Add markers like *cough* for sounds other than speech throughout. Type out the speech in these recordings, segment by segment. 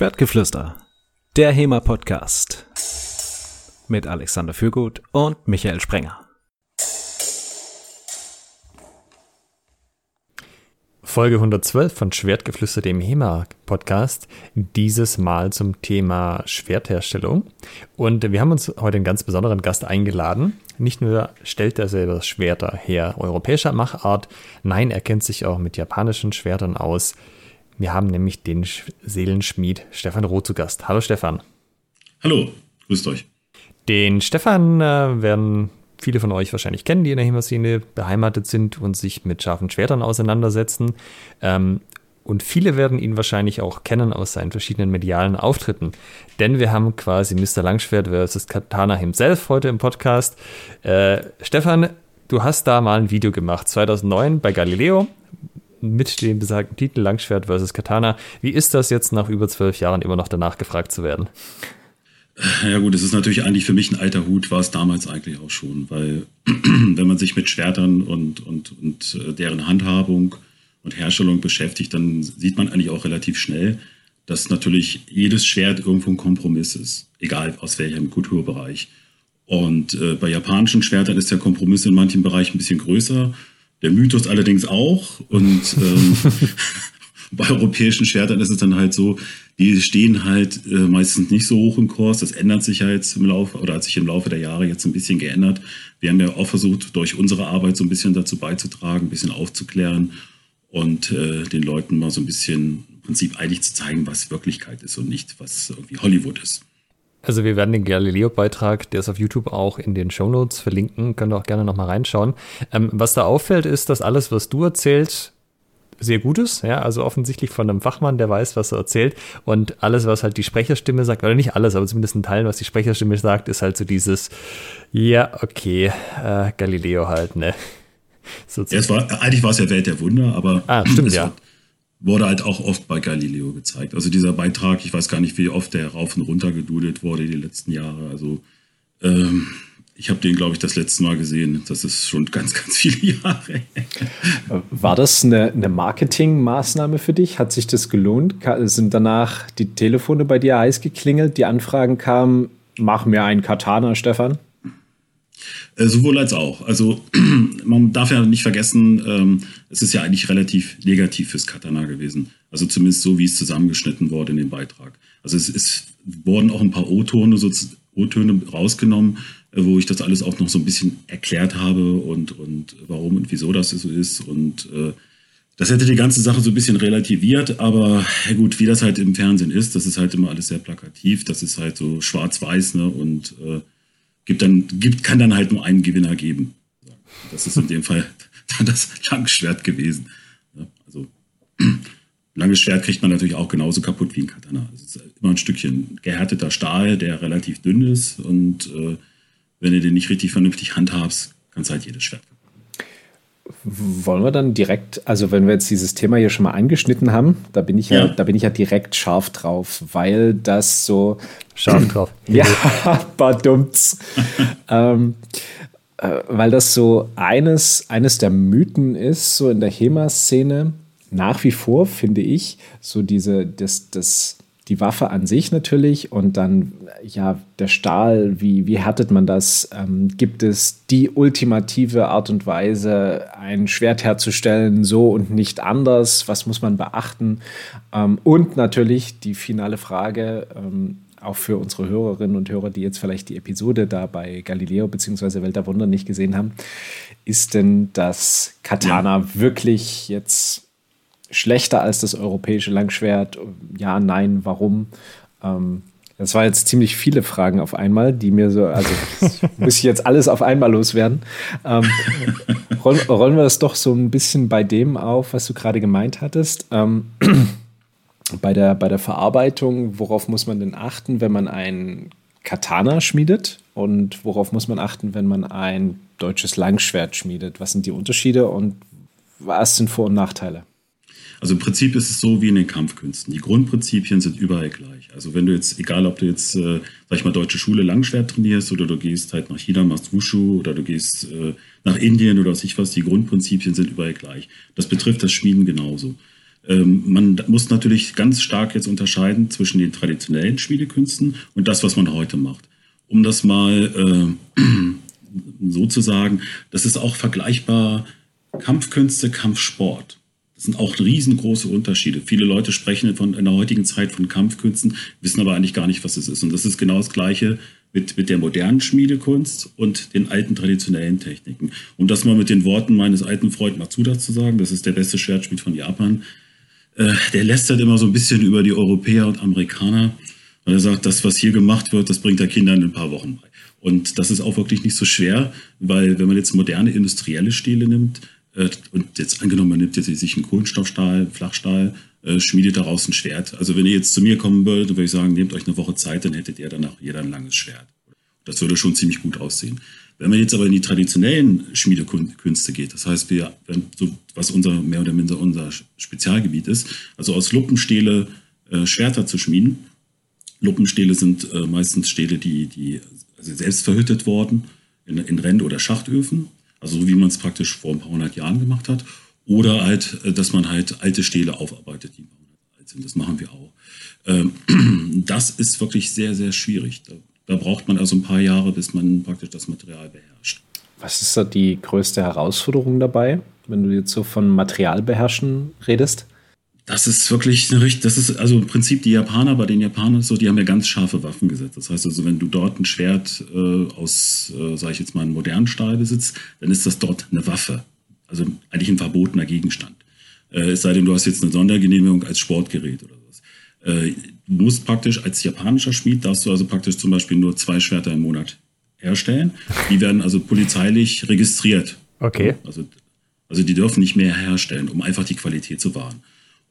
Schwertgeflüster, der HEMA-Podcast mit Alexander Fürgut und Michael Sprenger. Folge 112 von Schwertgeflüster, dem HEMA-Podcast. Dieses Mal zum Thema Schwertherstellung. Und wir haben uns heute einen ganz besonderen Gast eingeladen. Nicht nur stellt er selber Schwerter her europäischer Machart, nein, er kennt sich auch mit japanischen Schwertern aus. Wir haben nämlich den Seelenschmied Stefan Roth zu Gast. Hallo Stefan. Hallo, grüßt euch. Den Stefan äh, werden viele von euch wahrscheinlich kennen, die in der HEMA-Szene beheimatet sind und sich mit scharfen Schwertern auseinandersetzen. Ähm, und viele werden ihn wahrscheinlich auch kennen aus seinen verschiedenen medialen Auftritten. Denn wir haben quasi Mr. Langschwert versus Katana himself heute im Podcast. Äh, Stefan, du hast da mal ein Video gemacht, 2009 bei Galileo, mit dem besagten Titel Langschwert versus Katana. Wie ist das jetzt nach über zwölf Jahren immer noch danach gefragt zu werden? Ja gut, es ist natürlich eigentlich für mich ein alter Hut, war es damals eigentlich auch schon, weil *clears throat* wenn man sich mit Schwertern und, und, und äh, deren Handhabung und Herstellung beschäftigt, dann sieht man eigentlich auch relativ schnell, dass natürlich jedes Schwert irgendwo ein Kompromiss ist, egal aus welchem Kulturbereich. Und äh, bei japanischen Schwertern ist der Kompromiss in manchen Bereichen ein bisschen größer der Mythos allerdings auch. Und ähm, *laughs* bei europäischen Schwertern ist es dann halt so, die stehen halt äh, meistens nicht so hoch im Kurs. Das ändert sich ja jetzt im Laufe oder hat sich im Laufe der Jahre jetzt ein bisschen geändert. Wir haben ja auch versucht, durch unsere Arbeit so ein bisschen dazu beizutragen, ein bisschen aufzuklären und äh, den Leuten mal so ein bisschen im Prinzip eigentlich zu zeigen, was Wirklichkeit ist und nicht, was irgendwie Hollywood ist. Also wir werden den Galileo-Beitrag, der ist auf YouTube auch in den Show Notes verlinken, könnt ihr auch gerne nochmal reinschauen. Ähm, was da auffällt, ist, dass alles, was du erzählst, sehr gut ist, ja, also offensichtlich von einem Fachmann, der weiß, was er erzählt und alles, was halt die Sprecherstimme sagt, oder nicht alles, aber zumindest ein Teil, was die Sprecherstimme sagt, ist halt so dieses, ja, okay, äh, Galileo halt, ne. So ja, es war, eigentlich war es ja Welt der Wunder, aber ah, stimmt, ja. War, wurde halt auch oft bei Galileo gezeigt. Also dieser Beitrag, ich weiß gar nicht, wie oft der rauf und runter gedudelt wurde die letzten Jahre. Also ähm, ich habe den, glaube ich, das letzte Mal gesehen. Das ist schon ganz, *laughs* ganz viele Jahre. War das eine, eine Marketingmaßnahme für dich? Hat sich das gelohnt? Sind danach die Telefone bei dir heiß geklingelt? Die Anfragen kamen, mach mir einen Katana, Stefan? Äh, sowohl als auch. Also *clears throat* man darf ja nicht vergessen, ähm, es ist ja eigentlich relativ negativ fürs Katana gewesen. Also zumindest so, wie es zusammengeschnitten wurde in dem Beitrag. Also es ist, wurden auch ein paar O-Töne so, rausgenommen, äh, wo ich das alles auch noch so ein bisschen erklärt habe und, und warum und wieso das so ist. Und äh, das hätte die ganze Sache so ein bisschen relativiert, aber ja gut, wie das halt im Fernsehen ist, das ist halt immer alles sehr plakativ, das ist halt so schwarz-weiß, ne? Und äh, gibt dann, gibt, kann dann halt nur einen Gewinner geben. Das ist in dem Fall dann das *laughs* Langschwert gewesen. Also *clears throat* langes Schwert kriegt man natürlich auch genauso kaputt wie ein Katana. Es ist immer ein Stückchen gehärteter Stahl, der relativ dünn ist und äh, wenn du den nicht richtig vernünftig handhabst, kannst du halt jedes Schwert wollen wir dann direkt, also wenn wir jetzt dieses Thema hier schon mal angeschnitten haben, da bin ich ja, ja da bin ich ja direkt scharf drauf, weil das so scharf drauf. *laughs* ja, badumts. *laughs* ähm, äh, weil das so eines, eines der Mythen ist, so in der HEMA-Szene, nach wie vor, finde ich, so diese, das, das die Waffe an sich natürlich und dann ja der Stahl, wie, wie härtet man das? Ähm, gibt es die ultimative Art und Weise, ein Schwert herzustellen, so und nicht anders? Was muss man beachten? Ähm, und natürlich die finale Frage, ähm, auch für unsere Hörerinnen und Hörer, die jetzt vielleicht die Episode da bei Galileo bzw. Welt der Wunder nicht gesehen haben, ist denn das Katana ja. wirklich jetzt schlechter als das europäische Langschwert? Ja, nein, warum? Ähm, das war jetzt ziemlich viele Fragen auf einmal, die mir so, also *laughs* muss ich jetzt alles auf einmal loswerden. Ähm, rollen, rollen, wir das doch so ein bisschen bei dem auf, was du gerade gemeint hattest. Ähm, *clears throat* bei, der, bei der Verarbeitung, worauf muss man denn achten, wenn man ein Katana schmiedet? Und worauf muss man achten, wenn man ein deutsches Langschwert schmiedet? Was sind die Unterschiede und was sind Vor- und Nachteile? Also im Prinzip ist es so wie in den Kampfkünsten. Die Grundprinzipien sind überall gleich. Also wenn du jetzt, egal ob du jetzt, äh, sag ich mal, deutsche Schule Langschwert trainierst oder du gehst halt nach China, machst Wushu oder du gehst äh, nach Indien oder was ich was, die Grundprinzipien sind überall gleich. Das betrifft das Schmieden genauso. Ähm, man muss natürlich ganz stark jetzt unterscheiden zwischen den traditionellen Schmiedekünsten und das, was man heute macht. Um das mal äh, *clears throat* so zu sagen, das ist auch vergleichbar Kampfkünste, Kampfsport. Das sind auch riesengroße Unterschiede. Viele Leute sprechen von, in der heutigen Zeit von Kampfkünsten, wissen aber eigentlich gar nicht, was es ist. Und das ist genau das Gleiche mit, mit der modernen Schmiedekunst und den alten traditionellen Techniken. Um das mal mit den Worten meines alten Freundes Matsuda zu sagen, das ist der beste Schwertschmied von Japan, äh, der lästert immer so ein bisschen über die Europäer und Amerikaner. Und er sagt, das, was hier gemacht wird, das bringt der Kindern in ein paar Wochen bei. Und das ist auch wirklich nicht so schwer, weil wenn man jetzt moderne industrielle Stile nimmt, und jetzt angenommen, man nimmt jetzt sich einen Kohlenstoffstahl, Flachstahl, äh, schmiedet daraus ein Schwert. Also wenn ihr jetzt zu mir kommen würdet, würde ich sagen, nehmt euch eine Woche Zeit, dann hättet ihr danach jeder ein langes Schwert. Das würde schon ziemlich gut aussehen. Wenn man jetzt aber in die traditionellen Schmiedekünste geht, das heißt, wir, so, was unser mehr oder minder unser Spezialgebiet ist, also aus Luppenstähle äh, Schwerter zu schmieden. Luppenstähle sind äh, meistens Stähle, die, die also selbst verhüttet wurden in, in Rend- oder Schachtöfen, also so wie man es praktisch vor ein paar hundert Jahren gemacht hat. Oder halt, äh, dass man halt alte Stähle aufarbeitet, die alt sind. Das machen wir auch. Ähm, *clears throat* das ist wirklich sehr, sehr schwierig. Da, da braucht man also ein paar Jahre, bis man praktisch das Material beherrscht. Was ist da die größte Herausforderung dabei, wenn du jetzt so von Material beherrschen redest? Das ist wirklich eine richtig, das ist also im Prinzip die Japaner, bei den Japanern so, die haben ja ganz scharfe Waffen gesetzt. Das heißt also, wenn du dort ein Schwert äh, aus, äh, sage ich jetzt mal, einem modernen Stahl besitzt, dann ist das dort eine Waffe. Also eigentlich ein verbotener Gegenstand. Äh, es sei denn, du hast jetzt eine Sondergenehmigung als Sportgerät oder sowas. Äh, du musst praktisch als japanischer Schmied, darfst du also praktisch zum Beispiel nur zwei Schwerter im Monat herstellen. Die werden also polizeilich registriert. Okay. Also, also die dürfen nicht mehr herstellen, um einfach die Qualität zu wahren.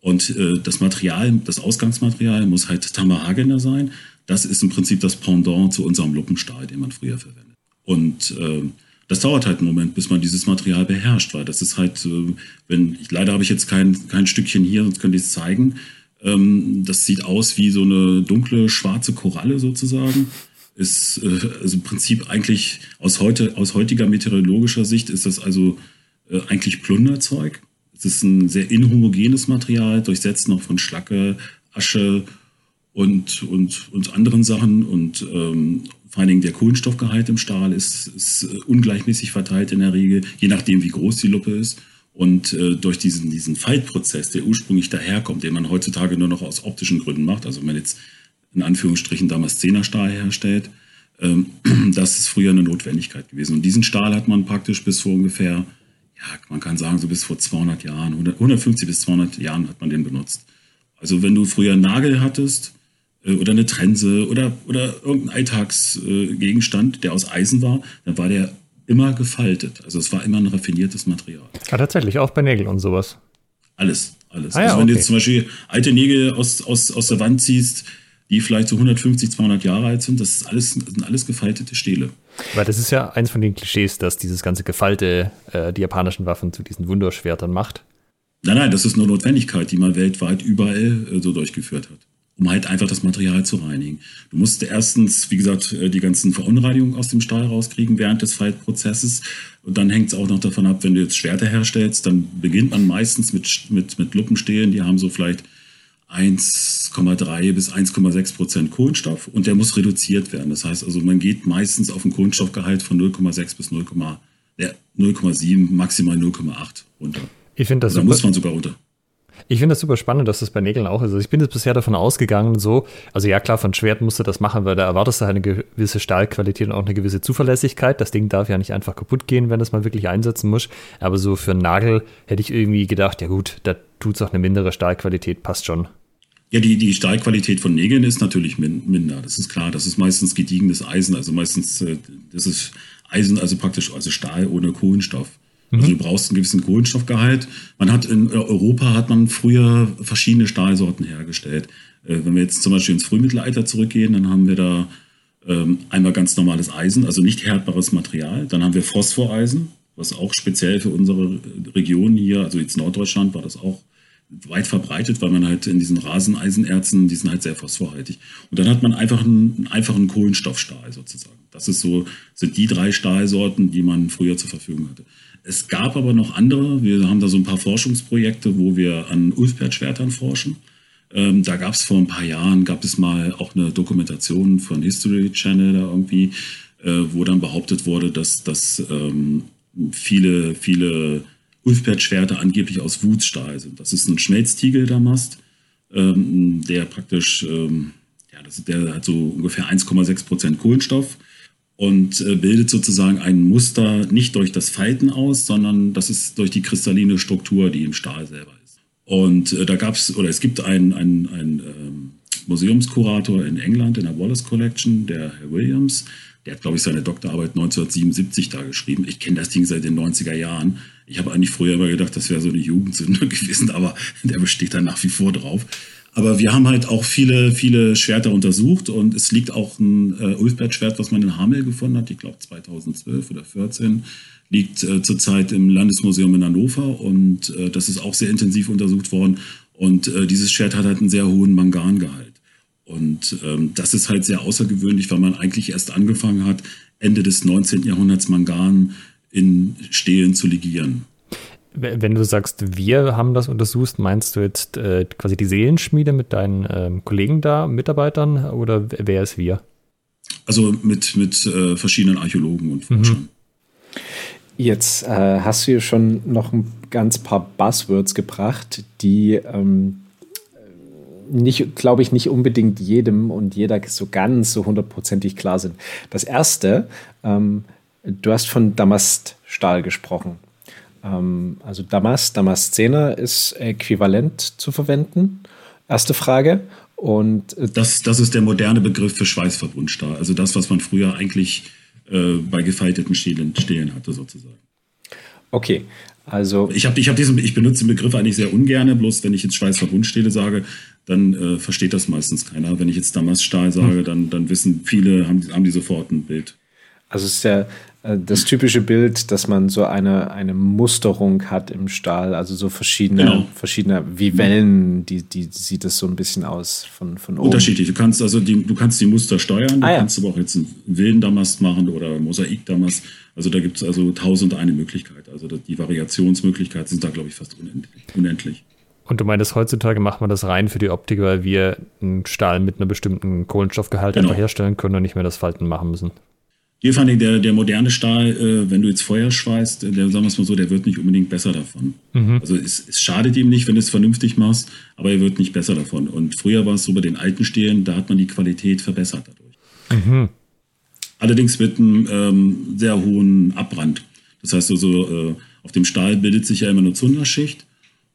Und äh, das Material, das Ausgangsmaterial muss halt Tamahagener sein. Das ist im Prinzip das Pendant zu unserem Luppenstahl, den man früher verwendet. Und äh, das dauert halt einen Moment, bis man dieses Material beherrscht, weil das ist halt, äh, wenn, ich, leider habe ich jetzt kein, kein Stückchen hier, sonst könnte ich es zeigen. Ähm, das sieht aus wie so eine dunkle, schwarze Koralle sozusagen. Ist äh, also im Prinzip eigentlich aus, heute, aus heutiger meteorologischer Sicht ist das also äh, eigentlich Plunderzeug. Es ist ein sehr inhomogenes Material, durchsetzt noch von Schlacke, Asche und, und, und anderen Sachen. Und ähm, vor allen Dingen der Kohlenstoffgehalt im Stahl ist, ist äh, ungleichmäßig verteilt in der Regel, je nachdem, wie groß die Luppe ist. Und äh, durch diesen, diesen Faltprozess, der ursprünglich daherkommt, den man heutzutage nur noch aus optischen Gründen macht, also wenn man jetzt in Anführungsstrichen damals Zehnerstahl herstellt, ähm, *clears throat* das ist früher eine Notwendigkeit gewesen. Und diesen Stahl hat man praktisch bis vor ungefähr, ja, man kann sagen, so bis vor 200 Jahren, 100, 150 bis 200 Jahren hat man den benutzt. Also wenn du früher einen Nagel hattest, äh, oder eine Trense oder, oder irgendein Alltagsgegenstand, der aus Eisen war, dann war der immer gefaltet. Also es war immer ein raffiniertes Material. Ja, tatsächlich, auch bei Nägeln und sowas. Alles, alles. Ah, ja, also wenn okay. du jetzt zum Beispiel alte Nägel aus, aus, aus der Wand ziehst, die vielleicht so 150, 200 Jahre alt sind, das, ist alles, das sind alles gefaltete Stähle. Weil das ist ja eins von den Klischees, dass dieses ganze Gefalte äh, die japanischen Waffen zu diesen Wunderschwertern macht. Nein, nein, das ist eine Notwendigkeit, die man weltweit überall äh, so durchgeführt hat um halt einfach das Material zu reinigen. Du musst erstens, wie gesagt, äh, die ganzen Verunreinigungen aus dem Stahl rauskriegen während des Faltprozesses. Und dann hängt es auch noch davon ab, wenn du jetzt Schwerter herstellst, dann beginnt man meistens mit, mit, mit Luppenstählen, die haben so vielleicht 1,3 bis 1,6 Prozent Kohlenstoff und der muss reduziert werden. Das heißt also, man geht meistens auf ein Kohlenstoffgehalt von 0,6 bis 0,7, maximal 0,8 runter. Ich finde das Da super. muss man sogar runter. Ich finde das super spannend, dass das bei Nägeln auch ist. Also ich bin jetzt bisher davon ausgegangen, so, also ja klar, von Schwert musst du das machen, weil da erwartest du halt eine gewisse Stahlqualität und auch eine gewisse Zuverlässigkeit. Das Ding darf ja nicht einfach kaputt gehen, wenn du es mal wirklich einsetzen musst. Aber so für einen Nagel hätte ich irgendwie gedacht, ja gut, da tut es auch eine mindere Stahlqualität, passt schon. Ja, die, die Stahlqualität von Nägeln ist natürlich min minder. Das ist klar. Das ist meistens gediegenes Eisen. Also meistens, äh, das ist Eisen, also praktisch, also Stahl ohne Kohlenstoff. Also du brauchst einen gewissen Kohlenstoffgehalt. Man hat in Europa hat man früher verschiedene Stahlsorten hergestellt. Äh, wenn wir jetzt zum Beispiel ins Frühmittelalter zurückgehen, dann haben wir da ähm, einmal ganz normales Eisen, also nicht härtbares Material. Dann haben wir Phosphoreisen, was auch speziell für unsere Region hier, also jetzt Norddeutschland, war das auch weit verbreitet, weil man halt in diesen Raseneisenerzen, die sind halt sehr phosphorhaltig. Und dann hat man einfach einen, einen Kohlenstoffstahl sozusagen. Das ist so, sind die drei Stahlsorten, die man früher zur Verfügung hatte. Es gab aber noch andere. Wir haben da so ein paar Forschungsprojekte, wo wir an Ulfbert-Schwertern forschen. Ähm, da gab es vor ein paar Jahren, gab es mal auch eine Dokumentation von History Channel da irgendwie, äh, wo dann behauptet wurde, dass, dass ähm, viele, viele Ulfbert-Schwerter angeblich aus Wutzstahl sind. Das ist ein Schmelztiegeldamast, ähm, der praktisch, ähm, ja, das, der hat so ungefähr 1,6 Prozent Kohlenstoff und äh, bildet sozusagen ein Muster nicht durch das Falten aus, sondern das ist durch die kristalline Struktur, die im Stahl selber ist. Und äh, da gab es, oder es gibt einen, einen, einen ähm, Museumskurator in England in der Wallace Collection, der Herr Williams. Der hat, glaube ich, seine Doktorarbeit 1977 da geschrieben. Ich kenne das Ding seit den 90er Jahren. Ich habe eigentlich früher immer gedacht, das wäre so eine Jugendsünde *laughs* gewesen, aber der besteht da nach wie vor drauf. Aber wir haben halt auch viele, viele Schwerter untersucht und es liegt auch ein äh, Ulfbert-Schwert, was man in Hamel gefunden hat, ich glaube 2012 oder 2014 liegt äh, zurzeit im Landesmuseum in Hannover und äh, das ist auch sehr intensiv untersucht worden. Und äh, dieses Schwert hat halt einen sehr hohen Mangangehalt. Und ähm, das ist halt sehr außergewöhnlich, weil man eigentlich erst angefangen hat, Ende des 19. Jahrhunderts Mangan in Stelen zu legieren. Wenn du sagst, wir haben das untersucht, meinst du jetzt äh, quasi die Seelenschmiede mit deinen ähm, Kollegen da, Mitarbeitern oder wer ist wir? Also mit, mit äh, verschiedenen Archäologen und Forschern. Mhm. Jetzt äh, hast du hier schon noch ein ganz paar Buzzwords gebracht, die ähm, nicht, glaube ich, nicht unbedingt jedem und jeder so ganz so hundertprozentig klar sind. Das erste, ähm, du hast von Damaststahl gesprochen. Ähm, also Damast, Damaszener ist äquivalent zu verwenden. Erste Frage. Und äh, das, das ist der moderne Begriff für Schweißverbundstahl. Also das, was man früher eigentlich äh, bei gefalteten Stelen, Stelen hatte, sozusagen. Okay, also. Ich, hab, ich, hab diesen, ich benutze den Begriff eigentlich sehr ungern, bloß wenn ich jetzt Schweißverbundstähle sage, dann äh, versteht das meistens keiner. Wenn ich jetzt Damaststahl sage, hm. dann, dann wissen viele, haben, haben die sofort ein Bild. Also es ist ja äh, das typische Bild, dass man so eine, eine Musterung hat im Stahl, also so verschiedene, genau. verschiedene wie Wellen, die, die sieht das so ein bisschen aus von, von oben. Unterschiedlich. Du kannst also die, du kannst die Muster steuern, du ah, ja. kannst aber auch jetzt einen wilden Damast machen oder Mosaikdamast. Also da gibt es also tausend eine Möglichkeit. Also die Variationsmöglichkeiten sind da, glaube ich, fast unendlich. Und du meinst, heutzutage macht man das rein für die Optik, weil wir einen Stahl mit einem bestimmten Kohlenstoffgehalt genau. einfach herstellen können und nicht mehr das Falten machen müssen. Hier fand ich, der, der moderne Stahl, äh, wenn du jetzt Feuer schweißt, äh, der, sagen wir es mal so, der wird nicht unbedingt besser davon. Mhm. Also es, es, schadet ihm nicht, wenn du es vernünftig machst, aber er wird nicht besser davon. Und früher war es so bei den alten Stehlen, da hat man die Qualität verbessert dadurch. Mhm. Allerdings mit einem ähm, sehr hohen Abbrand. Das heißt also, äh, auf dem Stahl bildet sich ja immer eine Zunderschicht.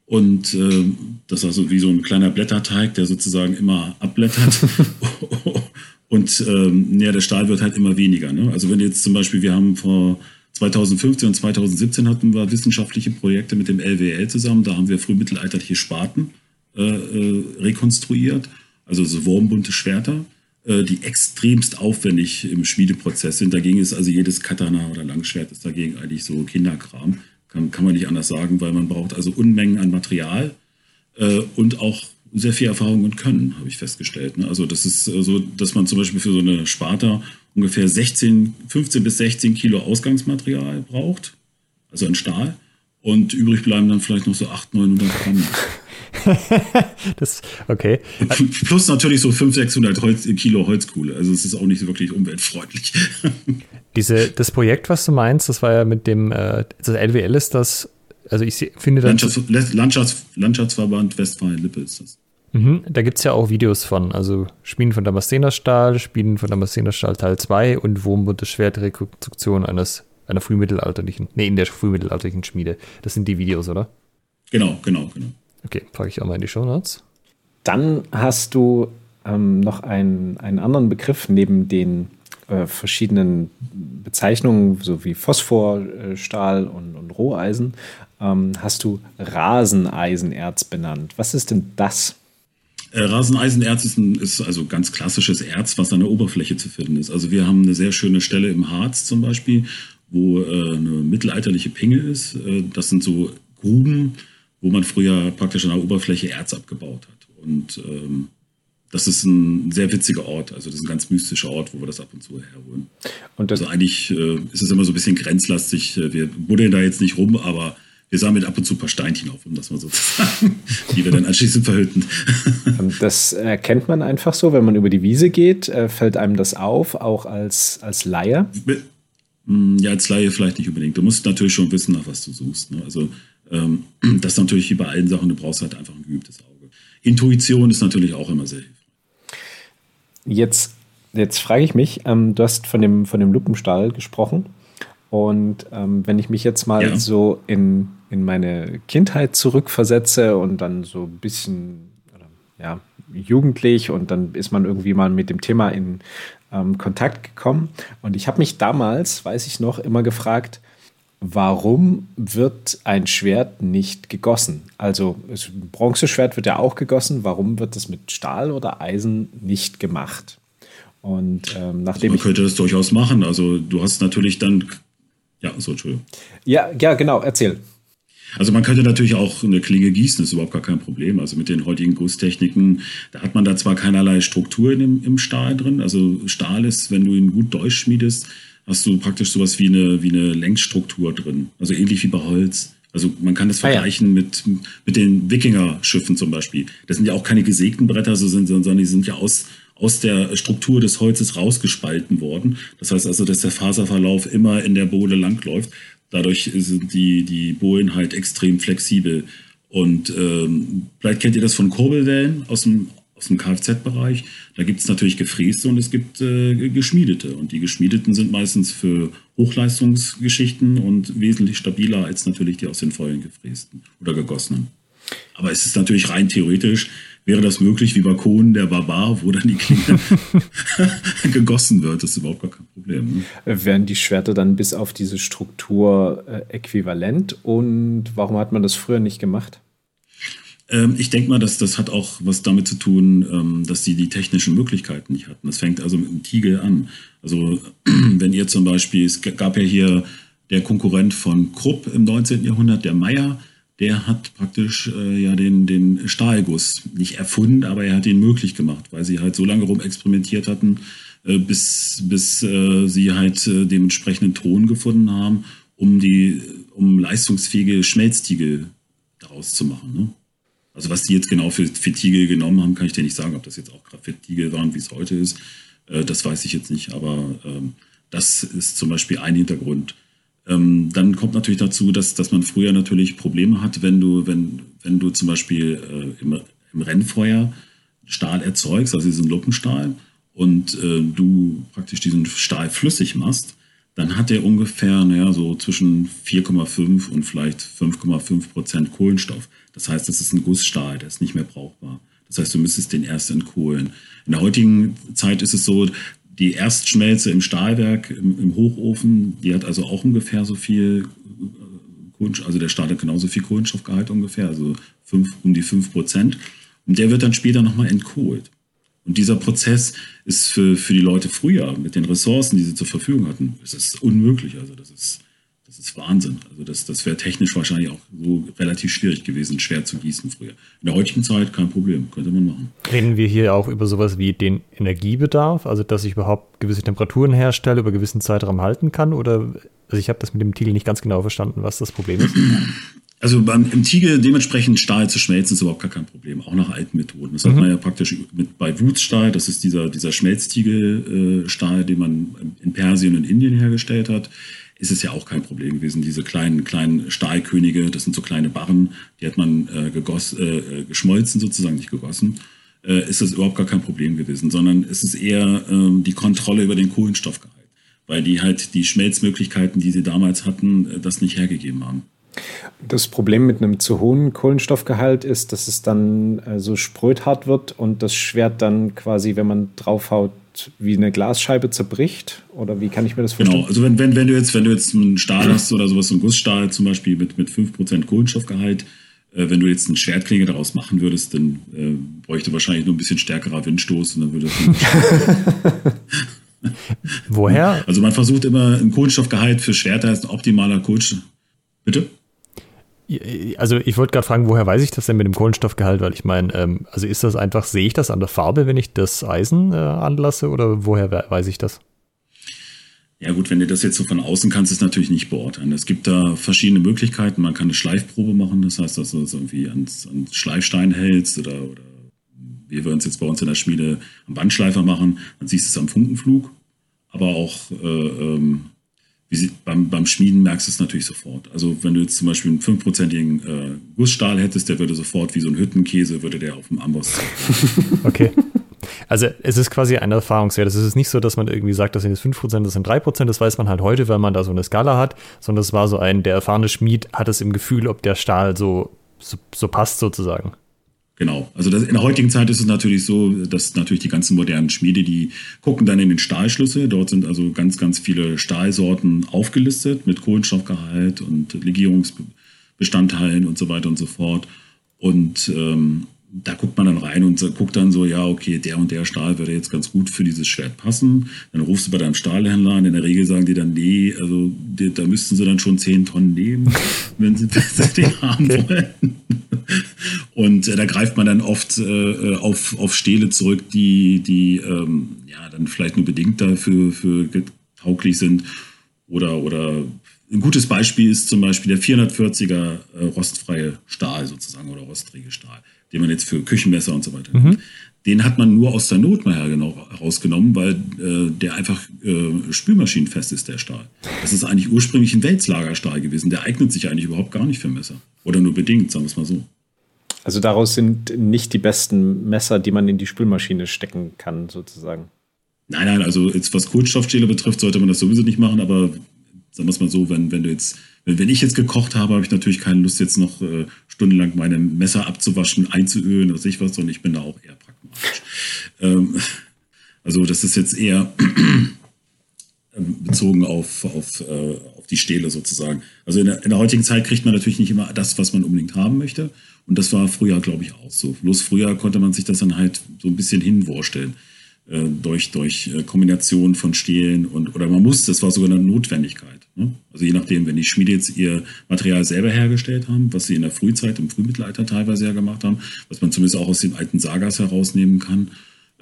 Und äh, das ist also wie so ein kleiner Blätterteig, der sozusagen immer abblättert. *laughs* Und ähm, ja, der Stahl wird halt immer weniger. Ne? Also wenn jetzt zum Beispiel, wir haben vor 2015 und 2017 hatten wir wissenschaftliche Projekte mit dem LWL zusammen. Da haben wir frühmittelalterliche Spaten äh, äh, rekonstruiert, also so wurmbunte Schwerter, äh, die extremst aufwendig im Schmiedeprozess sind. Dagegen ist also jedes Katana oder Langschwert ist dagegen eigentlich so Kinderkram. Kann, kann man nicht anders sagen, weil man braucht also Unmengen an Material äh, und auch sehr viel Erfahrung und Können, habe ich festgestellt. Ne? Also das ist äh, so, dass man zum Beispiel für so eine Sparta ungefähr 16, 15 bis 16 Kilo Ausgangsmaterial braucht, also an Stahl. Und übrig bleiben dann vielleicht noch so 800, 900 Gramm. *laughs* das, okay. Plus natürlich so 500, 600 Holz, Kilo Holzkohle. Also es ist auch nicht wirklich umweltfreundlich. *laughs* Diese, das Projekt, was du meinst, das war ja mit dem, äh, das LWL ist das, also ich finde das. Landschafts, Landschafts, Landschaftsverband Westfalen-Lippe ist das. Mhm, da gibt es ja auch Videos von, also Spielen von Damaszener Stahl, Spielen von Damaszener Stahl Teil 2 und Wurmbunte Schwertrekonstruktion eines einer frühmittelalterlichen, nee, in der frühmittelalterlichen Schmiede. Das sind die Videos, oder? Genau, genau, genau. Okay, packe ich auch mal in die Show Notes. Dann hast du ähm, noch einen, einen anderen Begriff neben den äh, verschiedenen Bezeichnungen, so wie Phosphorstahl und, und Roheisen, ähm, hast du Raseneisenerz benannt. Was ist denn das? Äh, Raseneisenerz ist, ein, ist also ganz klassisches Erz, was an der Oberfläche zu finden ist. Also wir haben eine sehr schöne Stelle im Harz zum Beispiel, wo äh, eine mittelalterliche Pinge ist. Äh, das sind so Gruben, wo man früher praktisch an der Oberfläche Erz abgebaut hat. Und ähm, das ist ein sehr witziger Ort. Also das ist ein ganz mystischer Ort, wo wir das ab und zu herholen. Und also eigentlich äh, ist es immer so ein bisschen grenzlastig. Wir buddeln da jetzt nicht rum, aber wir sammeln ab und zu ein paar Steinchen auf, um das mal so zu *laughs* sagen, die wir dann anschließend verhüllten. Das erkennt man einfach so, wenn man über die Wiese geht, äh, fällt einem das auf, auch als, als Laie? Hm, ja, als Laie vielleicht nicht unbedingt. Du musst natürlich schon wissen, nach was du suchst. Ne? Also ähm, *clears throat* das ist natürlich wie bei allen Sachen, du brauchst halt einfach ein geübtes Auge. Intuition ist natürlich auch immer sehr hilfreich. Jetzt, jetzt frage ich mich, ähm, du hast von dem, von dem Lupenstall gesprochen. Und ähm, wenn ich mich jetzt mal ja. so in, in meine Kindheit zurückversetze und dann so ein bisschen ja, jugendlich und dann ist man irgendwie mal mit dem Thema in ähm, Kontakt gekommen. Und ich habe mich damals, weiß ich noch, immer gefragt, warum wird ein Schwert nicht gegossen? Also ein Bronzeschwert wird ja auch gegossen. Warum wird das mit Stahl oder Eisen nicht gemacht? Und ähm, nachdem also man könnte das durchaus machen. Also du hast natürlich dann ja, so Entschuldigung. Ja, ja, genau. Erzähl. Also man könnte natürlich auch eine Klinge gießen, das ist überhaupt gar kein Problem. Also mit den heutigen Gusstechniken, da hat man da zwar keinerlei Struktur im, im Stahl drin. Also Stahl ist, wenn du ihn gut durchschmiedest, hast du praktisch sowas wie eine, wie eine Längsstruktur drin. Also ähnlich wie bei Holz. Also man kann das vergleichen ah, ja. mit, mit den Wikinger-Schiffen zum Beispiel. Das sind ja auch keine gesägten Bretter, sondern die sind ja aus, aus der Struktur des Holzes rausgespalten worden. Das heißt also, dass der Faserverlauf immer in der Bohle langläuft. Dadurch sind die, die Bohlen halt extrem flexibel. Und ähm, vielleicht kennt ihr das von Kurbelwellen aus dem, dem Kfz-Bereich. Da gibt es natürlich gefräste und es gibt äh, geschmiedete. Und die geschmiedeten sind meistens für Hochleistungsgeschichten und wesentlich stabiler als natürlich die aus den vollen gefrästen oder gegossenen. Aber es ist natürlich rein theoretisch, wäre das möglich wie bei Kohn der Barbar, wo dann die Klinge *laughs* *laughs* gegossen wird. Das ist überhaupt gar kein Problem. Ne? Wären die Schwerter dann bis auf diese Struktur äh, äquivalent und warum hat man das früher nicht gemacht? Ähm, ich denke mal, dass das hat auch was damit zu tun, ähm, dass sie die technischen Möglichkeiten nicht hatten. Das fängt also mit dem Tiegel an. Also *clears throat* wenn ihr zum Beispiel, es gab ja hier der Konkurrent von Krupp im 19. Jahrhundert, der Meier, der hat praktisch äh, ja den, den Stahlguss nicht erfunden, aber er hat ihn möglich gemacht, weil sie halt so lange rum experimentiert hatten, äh, bis, bis äh, sie halt äh, dementsprechenden Ton gefunden haben, um die, um leistungsfähige Schmelztiegel daraus zu machen. Ne? Also was die jetzt genau für, für Tiegel genommen haben, kann ich dir nicht sagen, ob das jetzt auch Graphit-Tiegel waren, wie es heute ist. Äh, das weiß ich jetzt nicht, aber ähm, das ist zum Beispiel ein Hintergrund. Ähm, dann kommt natürlich dazu, dass, dass man früher natürlich Probleme hat, wenn du, wenn, wenn du zum Beispiel äh, im, im Rennfeuer Stahl erzeugst, also diesen Luppenstahl, und äh, du praktisch diesen Stahl flüssig machst, dann hat der ungefähr naja, so zwischen 4,5 und vielleicht 5,5 Prozent Kohlenstoff. Das heißt, das ist ein Gussstahl, der ist nicht mehr brauchbar. Das heißt, du müsstest den erst entkohlen. In der heutigen Zeit ist es so, die Erstschmelze im Stahlwerk, im, im, Hochofen, die hat also auch ungefähr so viel äh, Kohlenstoff, also der Stahl hat genauso viel Kohlenstoffgehalt ungefähr, also fünf, um die 5 Prozent. Und der wird dann später nochmal entkohlt. Und dieser Prozess ist für, für die Leute früher mit den Ressourcen, die sie zur Verfügung hatten, ist es unmöglich. Also das ist, das ist Wahnsinn. Also das, das wäre technisch wahrscheinlich auch so relativ schwierig gewesen, schwer zu gießen früher. In der heutigen Zeit kein Problem, könnte man machen. Reden wir hier auch über sowas wie den Energiebedarf, also dass ich überhaupt gewisse Temperaturen herstelle, über gewissen Zeitraum halten kann? Oder also ich habe das mit dem Tiegel nicht ganz genau verstanden, was das Problem ist. *clears throat* Also beim, im Tiegel dementsprechend Stahl zu schmelzen ist überhaupt gar kein Problem, auch nach alten Methoden. Das mhm. hat man ja praktisch mit, bei Wutzstahl, das ist dieser, dieser Schmelztiegelstahl, äh, den man in Persien und Indien hergestellt hat, ist es ja auch kein Problem gewesen. Diese kleinen, kleinen Stahlkönige, das sind so kleine Barren, die hat man äh, gegoss, äh, geschmolzen sozusagen, nicht gegossen. Äh, ist das überhaupt gar kein Problem gewesen, sondern es ist eher ähm, die Kontrolle über den Kohlenstoffgehalt, weil die halt die Schmelzmöglichkeiten, die sie damals hatten, äh, das nicht hergegeben haben. Das Problem mit einem zu hohen Kohlenstoffgehalt ist, dass es dann äh, so sprödhart wird und das Schwert dann quasi, wenn man draufhaut, wie eine Glasscheibe zerbricht? Oder wie kann ich mir das vorstellen? Genau, also wenn, wenn, wenn, du, jetzt, wenn du jetzt einen Stahl hast oder sowas, so einen Gussstahl zum Beispiel mit, mit 5% Kohlenstoffgehalt, äh, wenn du jetzt eine Schwertklinge daraus machen würdest, dann äh, bräuchte wahrscheinlich nur ein bisschen stärkerer Windstoß und dann würde das *laughs* Woher? Also man versucht immer, ein Kohlenstoffgehalt für Schwerter ist ein optimaler Kohlenstoff. Bitte? Also ich wollte gerade fragen, woher weiß ich das denn mit dem Kohlenstoffgehalt? Weil ich meine, ähm, also ist das einfach, sehe ich das an der Farbe, wenn ich das Eisen äh, anlasse oder woher weiß ich das? Ja gut, wenn du das jetzt so von außen kannst, ist natürlich nicht beurteilen. Es gibt da verschiedene Möglichkeiten. Man kann eine Schleifprobe machen, das heißt, dass du es irgendwie ans, ans Schleifstein hältst oder, oder wie wir uns jetzt bei uns in der Schmiede am Bandschleifer machen, dann siehst du es am Funkenflug. Aber auch äh, ähm, sie, beim, beim Schmieden merkst du es natürlich sofort. Also wenn du jetzt zum Beispiel einen fünfprozentigen äh, Gussstahl hättest, der würde sofort wie so ein Hüttenkäse, würde der auf dem Amboss. *laughs* okay. Also es ist quasi ein Erfahrungswert. Es ist nicht so, dass man irgendwie sagt, das sind jetzt 5%, das sind 3%, das weiß man halt heute, weil man da so eine Skala hat, sondern es war so ein, der erfahrene Schmied hat es im Gefühl, ob der Stahl so, so, so passt sozusagen. Genau. Also das, in der heutigen Zeit ist es natürlich so, dass natürlich die ganzen modernen Schmiede, die gucken dann in den Stahlschlüssel. Dort sind also ganz, ganz viele Stahlsorten aufgelistet mit Kohlenstoffgehalt und Legierungsbestandteilen und so weiter und so fort. Und ähm, da guckt man dann rein und guckt dann so, ja, okay, der und der Stahl würde jetzt ganz gut für dieses Schwert passen. Dann rufst du bei deinem Stahlhändler an. In der Regel sagen die dann, nee, also die, da müssten sie dann schon 10 Tonnen nehmen, *laughs* wenn sie, den haben wollen. Und äh, da greift man dann oft äh, auf, auf Stähle zurück, die, die ähm, ja dann vielleicht nur bedingt dafür für tauglich sind. Oder, oder ein gutes Beispiel ist zum Beispiel der 440er äh, rostfreie Stahl sozusagen oder rostfreie Stahl den man jetzt für Küchenmesser und so weiter mhm. Den hat man nur aus der Not mal herausgenommen, weil äh, der einfach äh, spülmaschinenfest ist, der Stahl. Das ist eigentlich ursprünglich ein Wälzlagerstahl gewesen. Der eignet sich eigentlich überhaupt gar nicht für Messer. Oder nur bedingt, sagen wir es mal so. Also daraus sind nicht die besten Messer, die man in die Spülmaschine stecken kann, sozusagen. Nein, nein, also jetzt was Kohlenstoffstähle betrifft, sollte man das sowieso nicht machen, aber sagen wir es mal so, wenn, wenn du jetzt wenn ich jetzt gekocht habe, habe ich natürlich keine Lust, jetzt noch äh, stundenlang meine Messer abzuwaschen, einzuölen oder sich was, sondern ich bin da auch eher pragmatisch. Ähm, also das ist jetzt eher *clears throat* ähm, bezogen auf, auf, äh, auf die Stähle sozusagen. Also in der, in der heutigen Zeit kriegt man natürlich nicht immer das, was man unbedingt haben möchte. Und das war früher, glaube ich, auch so. Bloß früher konnte man sich das dann halt so ein bisschen hinvorstellen. Äh, durch, durch äh, Kombination von Stählen und, oder man musste, das war sogar eine Notwendigkeit. Ne? Also je nachdem, wenn die Schmiede jetzt ihr Material selber hergestellt haben, was sie in der Frühzeit, im Frühmittelalter teilweise ja gemacht haben, was man zumindest auch aus den alten Sagas herausnehmen kann.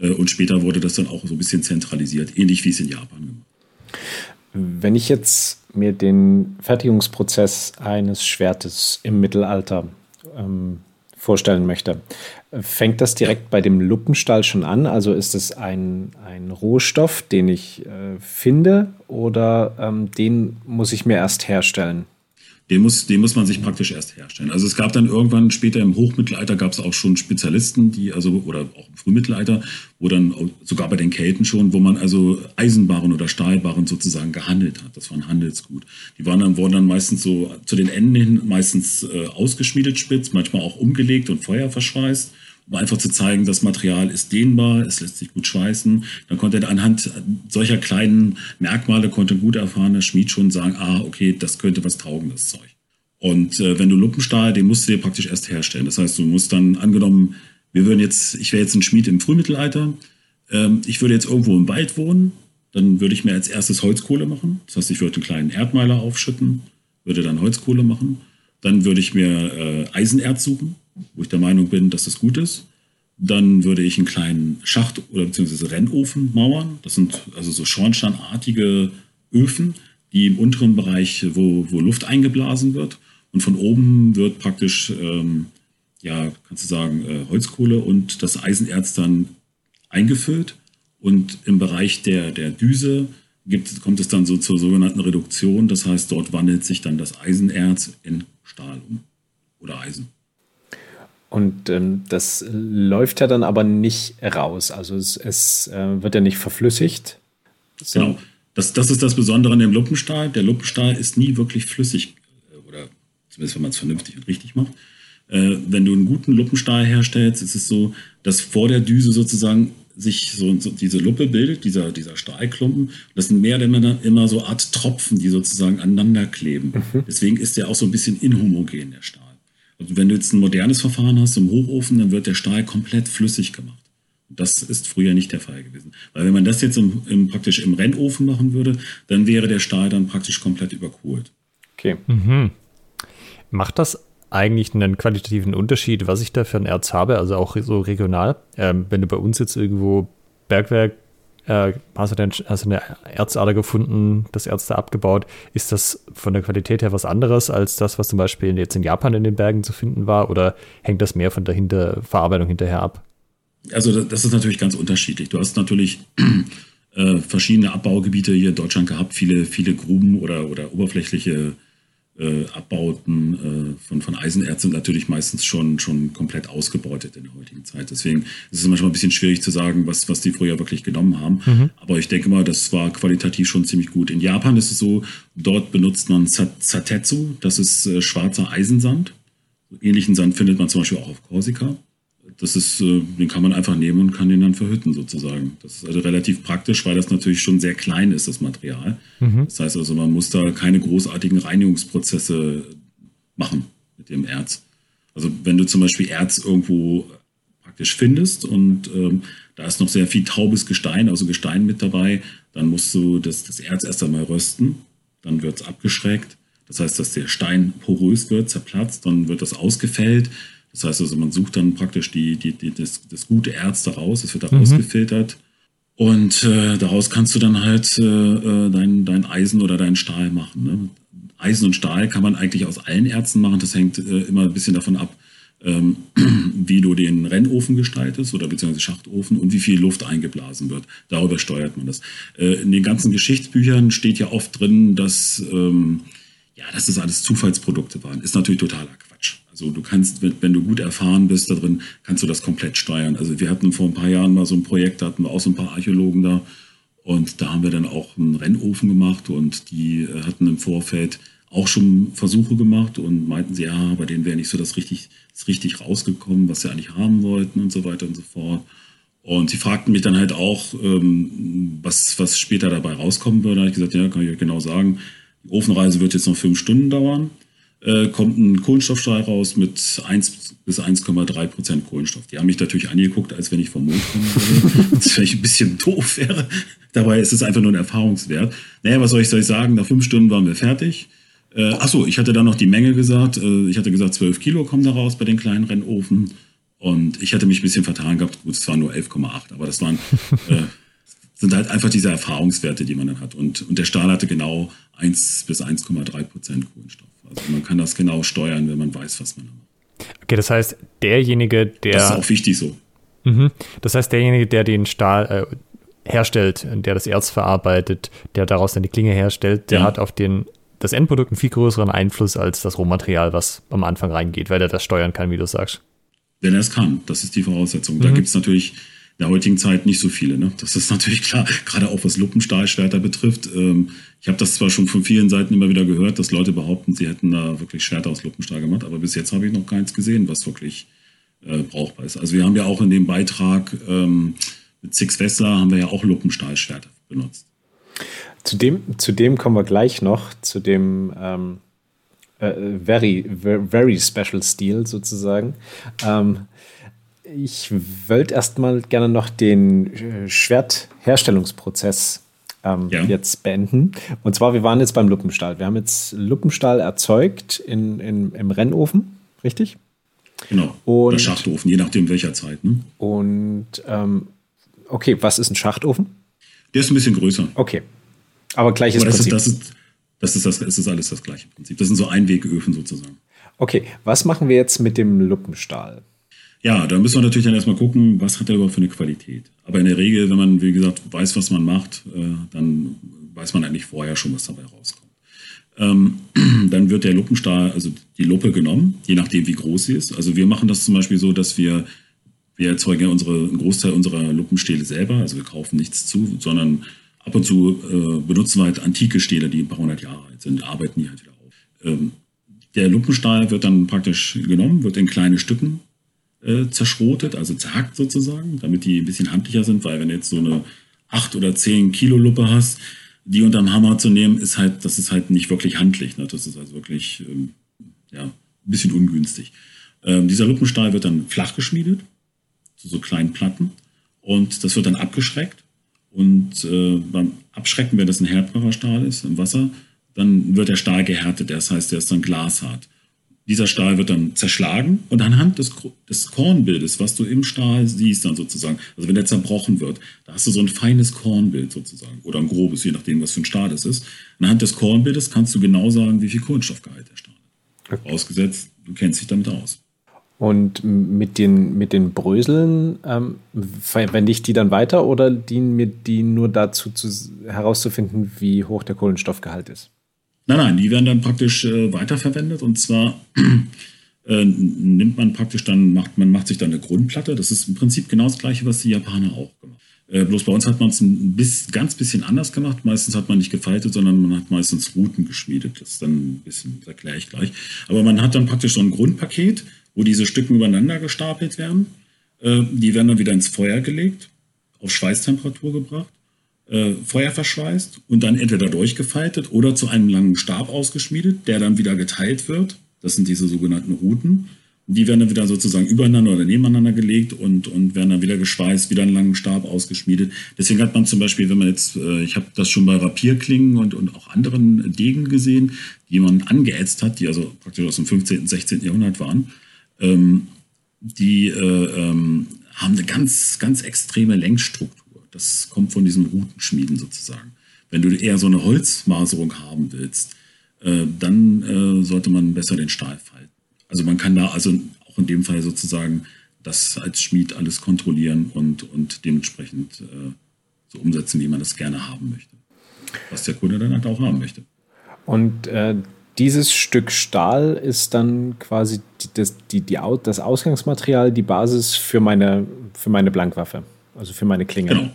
Äh, und später wurde das dann auch so ein bisschen zentralisiert, ähnlich wie es in Japan gemacht Wenn ich jetzt mir den Fertigungsprozess eines Schwertes im Mittelalter ähm, vorstellen möchte. Fängt das direkt bei dem Luppenstahl schon an? Also ist es ein, ein Rohstoff, den ich äh, finde oder ähm, den muss ich mir erst herstellen? Den muss, den muss man sich praktisch erst herstellen. Also es gab dann irgendwann später im Hochmittelalter gab es auch schon Spezialisten, die also oder auch im Frühmittelalter, wo dann sogar bei den Kelten schon, wo man also Eisenbarren oder Stahlbarren sozusagen gehandelt hat. Das war ein Handelsgut. Die waren dann wurden dann meistens so zu den Enden hin meistens äh, ausgeschmiedet spitz, manchmal auch umgelegt und Feuer verschweißt um einfach zu zeigen, das Material ist dehnbar, es lässt sich gut schweißen. Dann konnte er anhand solcher kleinen Merkmale, konnte ein gut erfahrener Schmied schon sagen, ah, okay, das könnte was taugen, das Zeug. Und äh, wenn du Lumpenstahl, den musst du dir praktisch erst herstellen. Das heißt, du musst dann, angenommen, wir würden jetzt, ich wäre jetzt ein Schmied im Frühmittelalter, ähm, ich würde jetzt irgendwo im Wald wohnen, dann würde ich mir als erstes Holzkohle machen. Das heißt, ich würde einen kleinen Erdmeiler aufschütten, würde dann Holzkohle machen. Dann würde ich mir äh, Eisenerz suchen wo ich der Meinung bin, dass das gut ist. Dann würde ich einen kleinen Schacht oder beziehungsweise Rennofen mauern. Das sind also so schornsteinartige Öfen, die im unteren Bereich, wo, wo Luft eingeblasen wird. Und von oben wird praktisch, ähm, ja, kannst du sagen, äh, Holzkohle und das Eisenerz dann eingefüllt. Und im Bereich der, der Düse gibt, kommt es dann so zur sogenannten Reduktion. Das heißt, dort wandelt sich dann das Eisenerz in Stahl um oder Eisen. Und ähm, das läuft ja dann aber nicht raus. Also es, es äh, wird ja nicht verflüssigt. So. Genau. Das, das ist das Besondere an dem Luppenstahl. Der Luppenstahl ist nie wirklich flüssig. Äh, oder zumindest, wenn man es vernünftig und richtig macht. Äh, wenn du einen guten Luppenstahl herstellst, ist es so, dass vor der Düse sozusagen sich so, so diese Luppe bildet, dieser, dieser Stahlklumpen. Das sind mehr oder weniger immer so Art Tropfen, die sozusagen aneinander kleben. Mhm. Deswegen ist der auch so ein bisschen inhomogen, der Stahl. Also wenn du jetzt ein modernes Verfahren hast im Hochofen, dann wird der Stahl komplett flüssig gemacht. Das ist früher nicht der Fall gewesen. Weil wenn man das jetzt im, im, praktisch im Rennofen machen würde, dann wäre der Stahl dann praktisch komplett überkohlt. Okay. Mhm. Macht das eigentlich einen qualitativen Unterschied, was ich da für ein Erz habe, also auch so regional. Ähm, wenn du bei uns jetzt irgendwo Bergwerk äh, hast, du dann, hast du eine Erzader gefunden, das Erz da abgebaut, ist das von der Qualität her was anderes als das, was zum Beispiel jetzt in Japan in den Bergen zu finden war? Oder hängt das mehr von der Hinter Verarbeitung hinterher ab? Also das ist natürlich ganz unterschiedlich. Du hast natürlich äh, verschiedene Abbaugebiete hier in Deutschland gehabt, viele, viele Gruben oder, oder oberflächliche äh, Abbauten äh, von, von Eisenerz sind natürlich meistens schon, schon komplett ausgebeutet in der heutigen Zeit. Deswegen ist es manchmal ein bisschen schwierig zu sagen, was, was die früher wirklich genommen haben. Mhm. Aber ich denke mal, das war qualitativ schon ziemlich gut. In Japan ist es so, dort benutzt man Satetsu, das ist äh, schwarzer Eisensand. Ähnlichen Sand findet man zum Beispiel auch auf Korsika das ist, äh, den kann man einfach nehmen und kann den dann verhütten sozusagen. Das ist also relativ praktisch, weil das natürlich schon sehr klein ist, das Material. Mhm. Das heißt also, man muss da keine großartigen Reinigungsprozesse machen mit dem Erz. Also wenn du zum Beispiel Erz irgendwo praktisch findest und ähm, da ist noch sehr viel taubes Gestein, also Gestein mit dabei, dann musst du das, das Erz erst einmal rösten, dann wird es abgeschreckt. Das heißt, dass der Stein porös wird, zerplatzt, dann wird das ausgefällt, das heißt also, man sucht dann praktisch die, die, die, das, das gute Erz daraus, es wird daraus mhm. gefiltert. Und äh, daraus kannst du dann halt äh, äh, dein, dein Eisen oder deinen Stahl machen. Ne? Eisen und Stahl kann man eigentlich aus allen Erzen machen. Das hängt äh, immer ein bisschen davon ab, ähm, *clears throat* wie du den Rennofen gestaltest oder beziehungsweise Schachtofen und wie viel Luft eingeblasen wird. Darüber steuert man das. Äh, in den ganzen Geschichtsbüchern steht ja oft drin, dass, ähm, ja, dass das alles Zufallsprodukte waren. Ist natürlich totaler Quatsch. Also du kannst, wenn du gut erfahren bist da drin, kannst du das komplett steuern. Also wir hatten vor ein paar Jahren mal so ein Projekt, da hatten wir auch so ein paar Archäologen da und da haben wir dann auch einen Rennofen gemacht und die äh, hatten im Vorfeld auch schon Versuche gemacht und meinten sie, ja, bei denen wäre nicht so das richtig, das richtig rausgekommen, was sie eigentlich haben wollten und so weiter und so fort. Und sie fragten mich dann halt auch, ähm, was, was später dabei rauskommen würde. Da habe ich gesagt, ja, kann ich euch genau sagen. Die Ofenreise wird jetzt noch fünf Stunden dauern äh, kommt ein Kohlenstoffstrahl raus mit 1 bis 1,3 Prozent Kohlenstoff. Die haben mich natürlich angeguckt, als wenn ich vom Mond kommen würde. *laughs* das vielleicht ein bisschen doof wäre. Dabei ist es einfach nur ein Erfahrungswert. Naja, was soll ich, soll ich sagen? Nach fünf Stunden waren wir fertig. Äh, achso, ich hatte dann noch die Menge gesagt. Äh, ich hatte gesagt, 12 Kilo kommen da raus bei den kleinen Rennofen. Und ich hatte mich ein bisschen vertan gehabt. Gut, es waren nur 11,8, aber das waren, *laughs* äh, sind halt einfach diese Erfahrungswerte, die man dann hat. Und, und der Stahl hatte genau 1 bis 1,3 Prozent Kohlenstoff. Also man kann das genau steuern, wenn man weiß, was man macht. Okay, das heißt, derjenige, der. Das ist auch wichtig so. Mhm. Das heißt, derjenige, der den Stahl äh, herstellt, der das Erz verarbeitet, der daraus dann die Klinge herstellt, der ja. hat auf den, das Endprodukt einen viel größeren Einfluss als das Rohmaterial, was am Anfang reingeht, weil er das steuern kann, wie du sagst. Wenn er es kann, das ist die Voraussetzung. Mhm. Da gibt es natürlich der heutigen Zeit nicht so viele. Ne? Das ist natürlich klar, gerade auch was Luppenstahlschwerter betrifft. Ähm, ich habe das zwar schon von vielen Seiten immer wieder gehört, dass Leute behaupten, sie hätten da wirklich Schwerter aus Luppenstahl gemacht, aber bis jetzt habe ich noch keins gesehen, was wirklich äh, brauchbar ist. Also wir haben ja auch in dem Beitrag ähm, mit Six Wessler haben wir ja auch Luppenstahlschwerter benutzt. Zu dem, zu dem kommen wir gleich noch, zu dem ähm, äh, very, very special Steel sozusagen. Ähm, ich wollte erstmal gerne noch den äh, Schwertherstellungsprozess ähm, ja. jetzt beenden. Und zwar, wir waren jetzt beim Luppenstahl. Wir haben jetzt Luppenstahl erzeugt in, in, im Rennofen, richtig? Genau. Und, Oder Schachtofen, je nachdem welcher Zeit. Ne? Und ähm, okay, was ist ein Schachtofen? Der ist ein bisschen größer. Okay. Aber gleiches Aber das Prinzip. Ist, das, ist, das, ist das, das ist alles das gleiche Prinzip. Das sind so Einwegöfen sozusagen. Okay, was machen wir jetzt mit dem Luppenstahl? Ja, da müssen wir natürlich dann erstmal gucken, was hat er überhaupt für eine Qualität. Aber in der Regel, wenn man, wie gesagt, weiß, was man macht, äh, dann weiß man eigentlich vorher schon, was dabei rauskommt. Ähm, *clears throat* dann wird der Luppenstahl, also die Luppe genommen, je nachdem, wie groß sie ist. Also wir machen das zum Beispiel so, dass wir, wir erzeugen ja unsere, einen Großteil unserer Luppenstähle selber. Also wir kaufen nichts zu, sondern ab und zu äh, benutzen wir halt antike Stähle, die ein paar hundert Jahre alt sind, arbeiten die halt wieder auf. Ähm, der Luppenstahl wird dann praktisch genommen, wird in kleine Stücken äh, zerschrotet, also zerhackt sozusagen, damit die ein bisschen handlicher sind, weil wenn du jetzt so eine 8 oder 10 Kilo Luppe hast, die unterm Hammer zu nehmen, ist halt, das ist halt nicht wirklich handlich. Ne? Das ist also wirklich ähm, ja, ein bisschen ungünstig. Ähm, dieser Luppenstahl wird dann flach geschmiedet, zu so kleinen Platten, und das wird dann abgeschreckt. Und äh, beim Abschrecken, wenn das ein härterer Stahl ist im Wasser, dann wird der Stahl gehärtet. Das heißt, der ist dann glashart. Dieser Stahl wird dann zerschlagen und anhand des, des Kornbildes, was du im Stahl siehst, dann sozusagen, also wenn der zerbrochen wird, da hast du so ein feines Kornbild sozusagen oder ein grobes, je nachdem, was für ein Stahl das ist. Anhand des Kornbildes kannst du genau sagen, wie viel Kohlenstoffgehalt der Stahl hat. Okay. Ausgesetzt, du kennst dich damit aus. Und mit den, mit den Bröseln ähm, verwende ich die dann weiter oder dienen mir die nur dazu, zu, herauszufinden, wie hoch der Kohlenstoffgehalt ist? Nein, nein, die werden dann praktisch äh, weiterverwendet und zwar *clears throat* äh, nimmt man praktisch dann, macht, man macht sich dann eine Grundplatte. Das ist im Prinzip genau das gleiche, was die Japaner auch gemacht äh, bloß bei uns hat man es ein bis, ganz bisschen anders gemacht. Meistens hat man nicht gefaltet, sondern man hat meistens Routen geschmiedet. Das ist dann ein bisschen, das erkläre ich gleich. Aber man hat dann praktisch so ein Grundpaket, wo diese Stücken übereinander gestapelt werden. Äh, die werden dann wieder ins Feuer gelegt, auf Schweißtemperatur gebracht äh, Feuer verschweißt und dann entweder durchgefaltet oder zu einem langen Stab ausgeschmiedet, der dann wieder geteilt wird. Das sind diese sogenannten Routen. Die werden dann wieder sozusagen übereinander oder nebeneinander gelegt und, und werden dann wieder geschweißt, wieder einen langen Stab ausgeschmiedet. Deswegen hat man zum Beispiel, wenn man jetzt, äh, ich habe das schon bei Rapierklingen und, und auch anderen Degen gesehen, die man angeätzt hat, die also praktisch aus dem 15., 16. Jahrhundert waren, ähm, die äh, ähm, haben eine ganz, ganz extreme Längsstruktur. Das kommt von diesem Routenschmieden sozusagen. Wenn du eher so eine Holzmaserung haben willst, äh, dann äh, sollte man besser den Stahl falten. Also man kann da also auch in dem Fall sozusagen das als Schmied alles kontrollieren und, und dementsprechend äh, so umsetzen, wie man das gerne haben möchte. Was der Kunde dann halt auch haben möchte. Und äh, dieses Stück Stahl ist dann quasi das, die, die, das Ausgangsmaterial, die Basis für meine, für meine Blankwaffe, also für meine Klinge. Genau.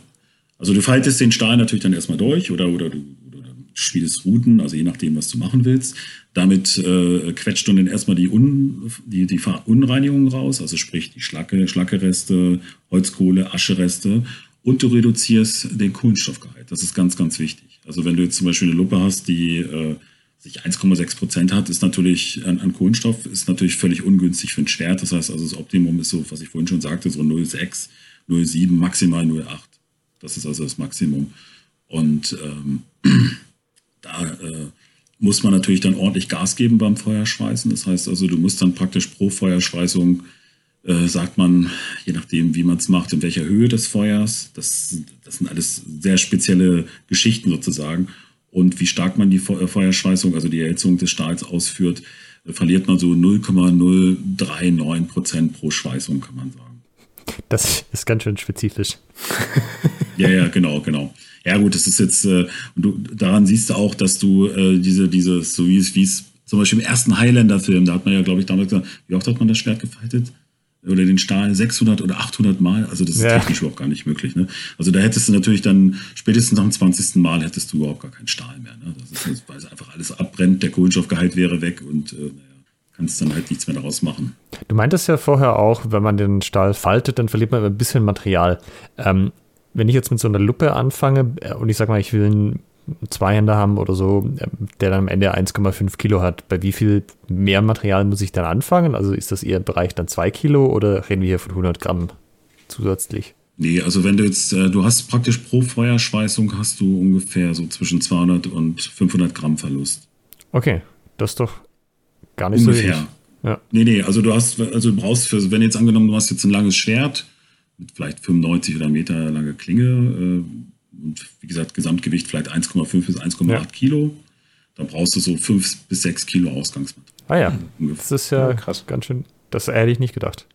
Also du faltest den Stahl natürlich dann erstmal durch oder, oder du oder schmiedest Routen, also je nachdem, was du machen willst. Damit äh, quetscht du dann erstmal die, Un, die, die Verunreinigung raus, also sprich die Schlacke, Schlackereste, Holzkohle, Aschereste und du reduzierst den Kohlenstoffgehalt. Das ist ganz, ganz wichtig. Also wenn du jetzt zum Beispiel eine Lupe hast, die äh, sich 1,6 Prozent hat, ist natürlich an, an, Kohlenstoff ist natürlich völlig ungünstig für ein Schwert. Das heißt also, das Optimum ist so, was ich vorhin schon sagte, so 0,6, 0,7, maximal 0,8. Das ist also das Maximum. Und ähm, *clears throat* da äh, muss man natürlich dann ordentlich Gas geben beim Feuerschweißen. Das heißt also, du musst dann praktisch pro Feuerschweißung, äh, sagt man, je nachdem, wie man es macht, in welcher Höhe des Feuers. Das, das sind alles sehr spezielle Geschichten sozusagen. Und wie stark man die Feuerschweißung, also die Erhitzung des Stahls ausführt, äh, verliert man so 0,039 Prozent pro Schweißung, kann man sagen. Das ist ganz schön spezifisch. *laughs* ja, ja, genau, genau. Ja, gut, das ist jetzt, äh, und du, daran siehst du auch, dass du äh, diese, diese, so wie es, wie es zum Beispiel im ersten Highlander-Film, da hat man ja, glaube ich, damals gesagt, wie oft hat man das Schwert gefaltet? Oder den Stahl 600 oder 800 Mal? Also, das ist ja. technisch überhaupt gar nicht möglich. Ne? Also, da hättest du natürlich dann, spätestens nach dem 20. Mal hättest du überhaupt gar keinen Stahl mehr. Ne? Das ist, weil es einfach alles abbrennt, der Kohlenstoffgehalt wäre weg und, äh, kannst dann halt nichts mehr daraus machen. Du meintest ja vorher auch, wenn man den Stahl faltet, dann verliert man ein bisschen Material. Ähm, wenn ich jetzt mit so einer Lupe anfange äh, und ich sag mal, ich will einen Zweihänder haben oder so, äh, der dann am Ende 1,5 Kilo hat, bei wie viel mehr Material muss ich dann anfangen? Also ist das eher im Bereich dann 2 Kilo oder reden wir hier von 100 Gramm zusätzlich? Nee, also wenn du jetzt, äh, du hast praktisch pro Feuerschweißung hast du ungefähr so zwischen 200 und 500 Gramm Verlust. Okay, das ist doch Gar nicht Ungefähr. so wenig. Ja. Nee, nee, also du hast, also du brauchst für, wenn jetzt angenommen, du hast jetzt ein langes Schwert mit vielleicht 95 oder Meter lange Klinge äh, und wie gesagt, Gesamtgewicht vielleicht 1,5 bis 1,8 ja. Kilo, dann brauchst du so 5 bis 6 Kilo Ausgangsmaterial. Ah ja, ungefähr. das ist ja, ja krass, ganz schön, das hätte ich nicht gedacht.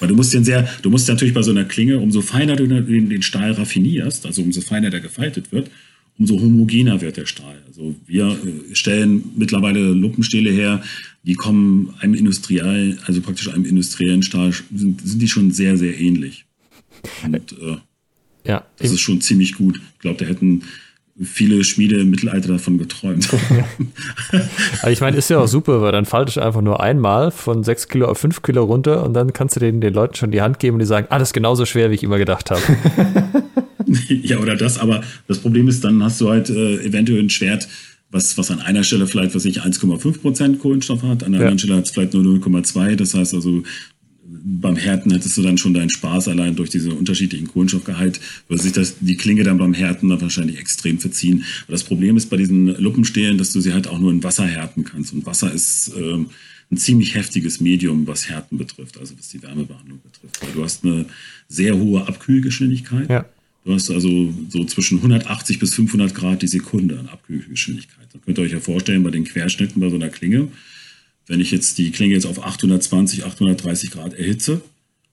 Weil du musst den sehr, du musst natürlich bei so einer Klinge, umso feiner du den, den Stahl raffinierst, also umso feiner der gefaltet wird, umso homogener wird der Stahl. Also wir äh, stellen mittlerweile Luppenstähle her, die kommen einem industriellen, also praktisch einem industriellen Stahl, sind, sind die schon sehr, sehr ähnlich. Und äh, ja, das ist schon ziemlich gut. Ich glaube, da hätten viele Schmiede im Mittelalter davon geträumt. *laughs* Aber ich meine, ist ja auch super, weil dann faltest du einfach nur einmal von 6 Kilo auf 5 Kilo runter und dann kannst du den, den Leuten schon die Hand geben und die sagen, ah, das ist genauso schwer, wie ich immer gedacht habe. *laughs* ja, oder das, aber das Problem ist, dann hast du halt äh, eventuell ein Schwert, was, was an einer Stelle vielleicht, was ich 1,5 Prozent Kohlenstoff hat, an der ja. anderen Stelle hat es vielleicht nur 0,2. Das heißt also, beim Härten hättest du dann schon deinen Spaß allein durch diese unterschiedlichen Kohlenstoffgehalt, würde sich das, die Klinge dann beim Härten dann wahrscheinlich extrem verziehen. Aber das Problem ist bei diesen Luppenstählen, dass du sie halt auch nur in Wasser härten kannst. Und Wasser ist äh, ein ziemlich heftiges Medium, was Härten betrifft, also was die Wärmebehandlung betrifft. Weil du hast eine sehr hohe Abkühlgeschwindigkeit. Ja. Du hast also so zwischen 180 bis 500 Grad die Sekunde an Abkühlgeschwindigkeit. Da könnt ihr euch ja vorstellen, bei den Querschnitten bei so einer Klinge, wenn ich jetzt die Klinge jetzt auf 820, 830 Grad erhitze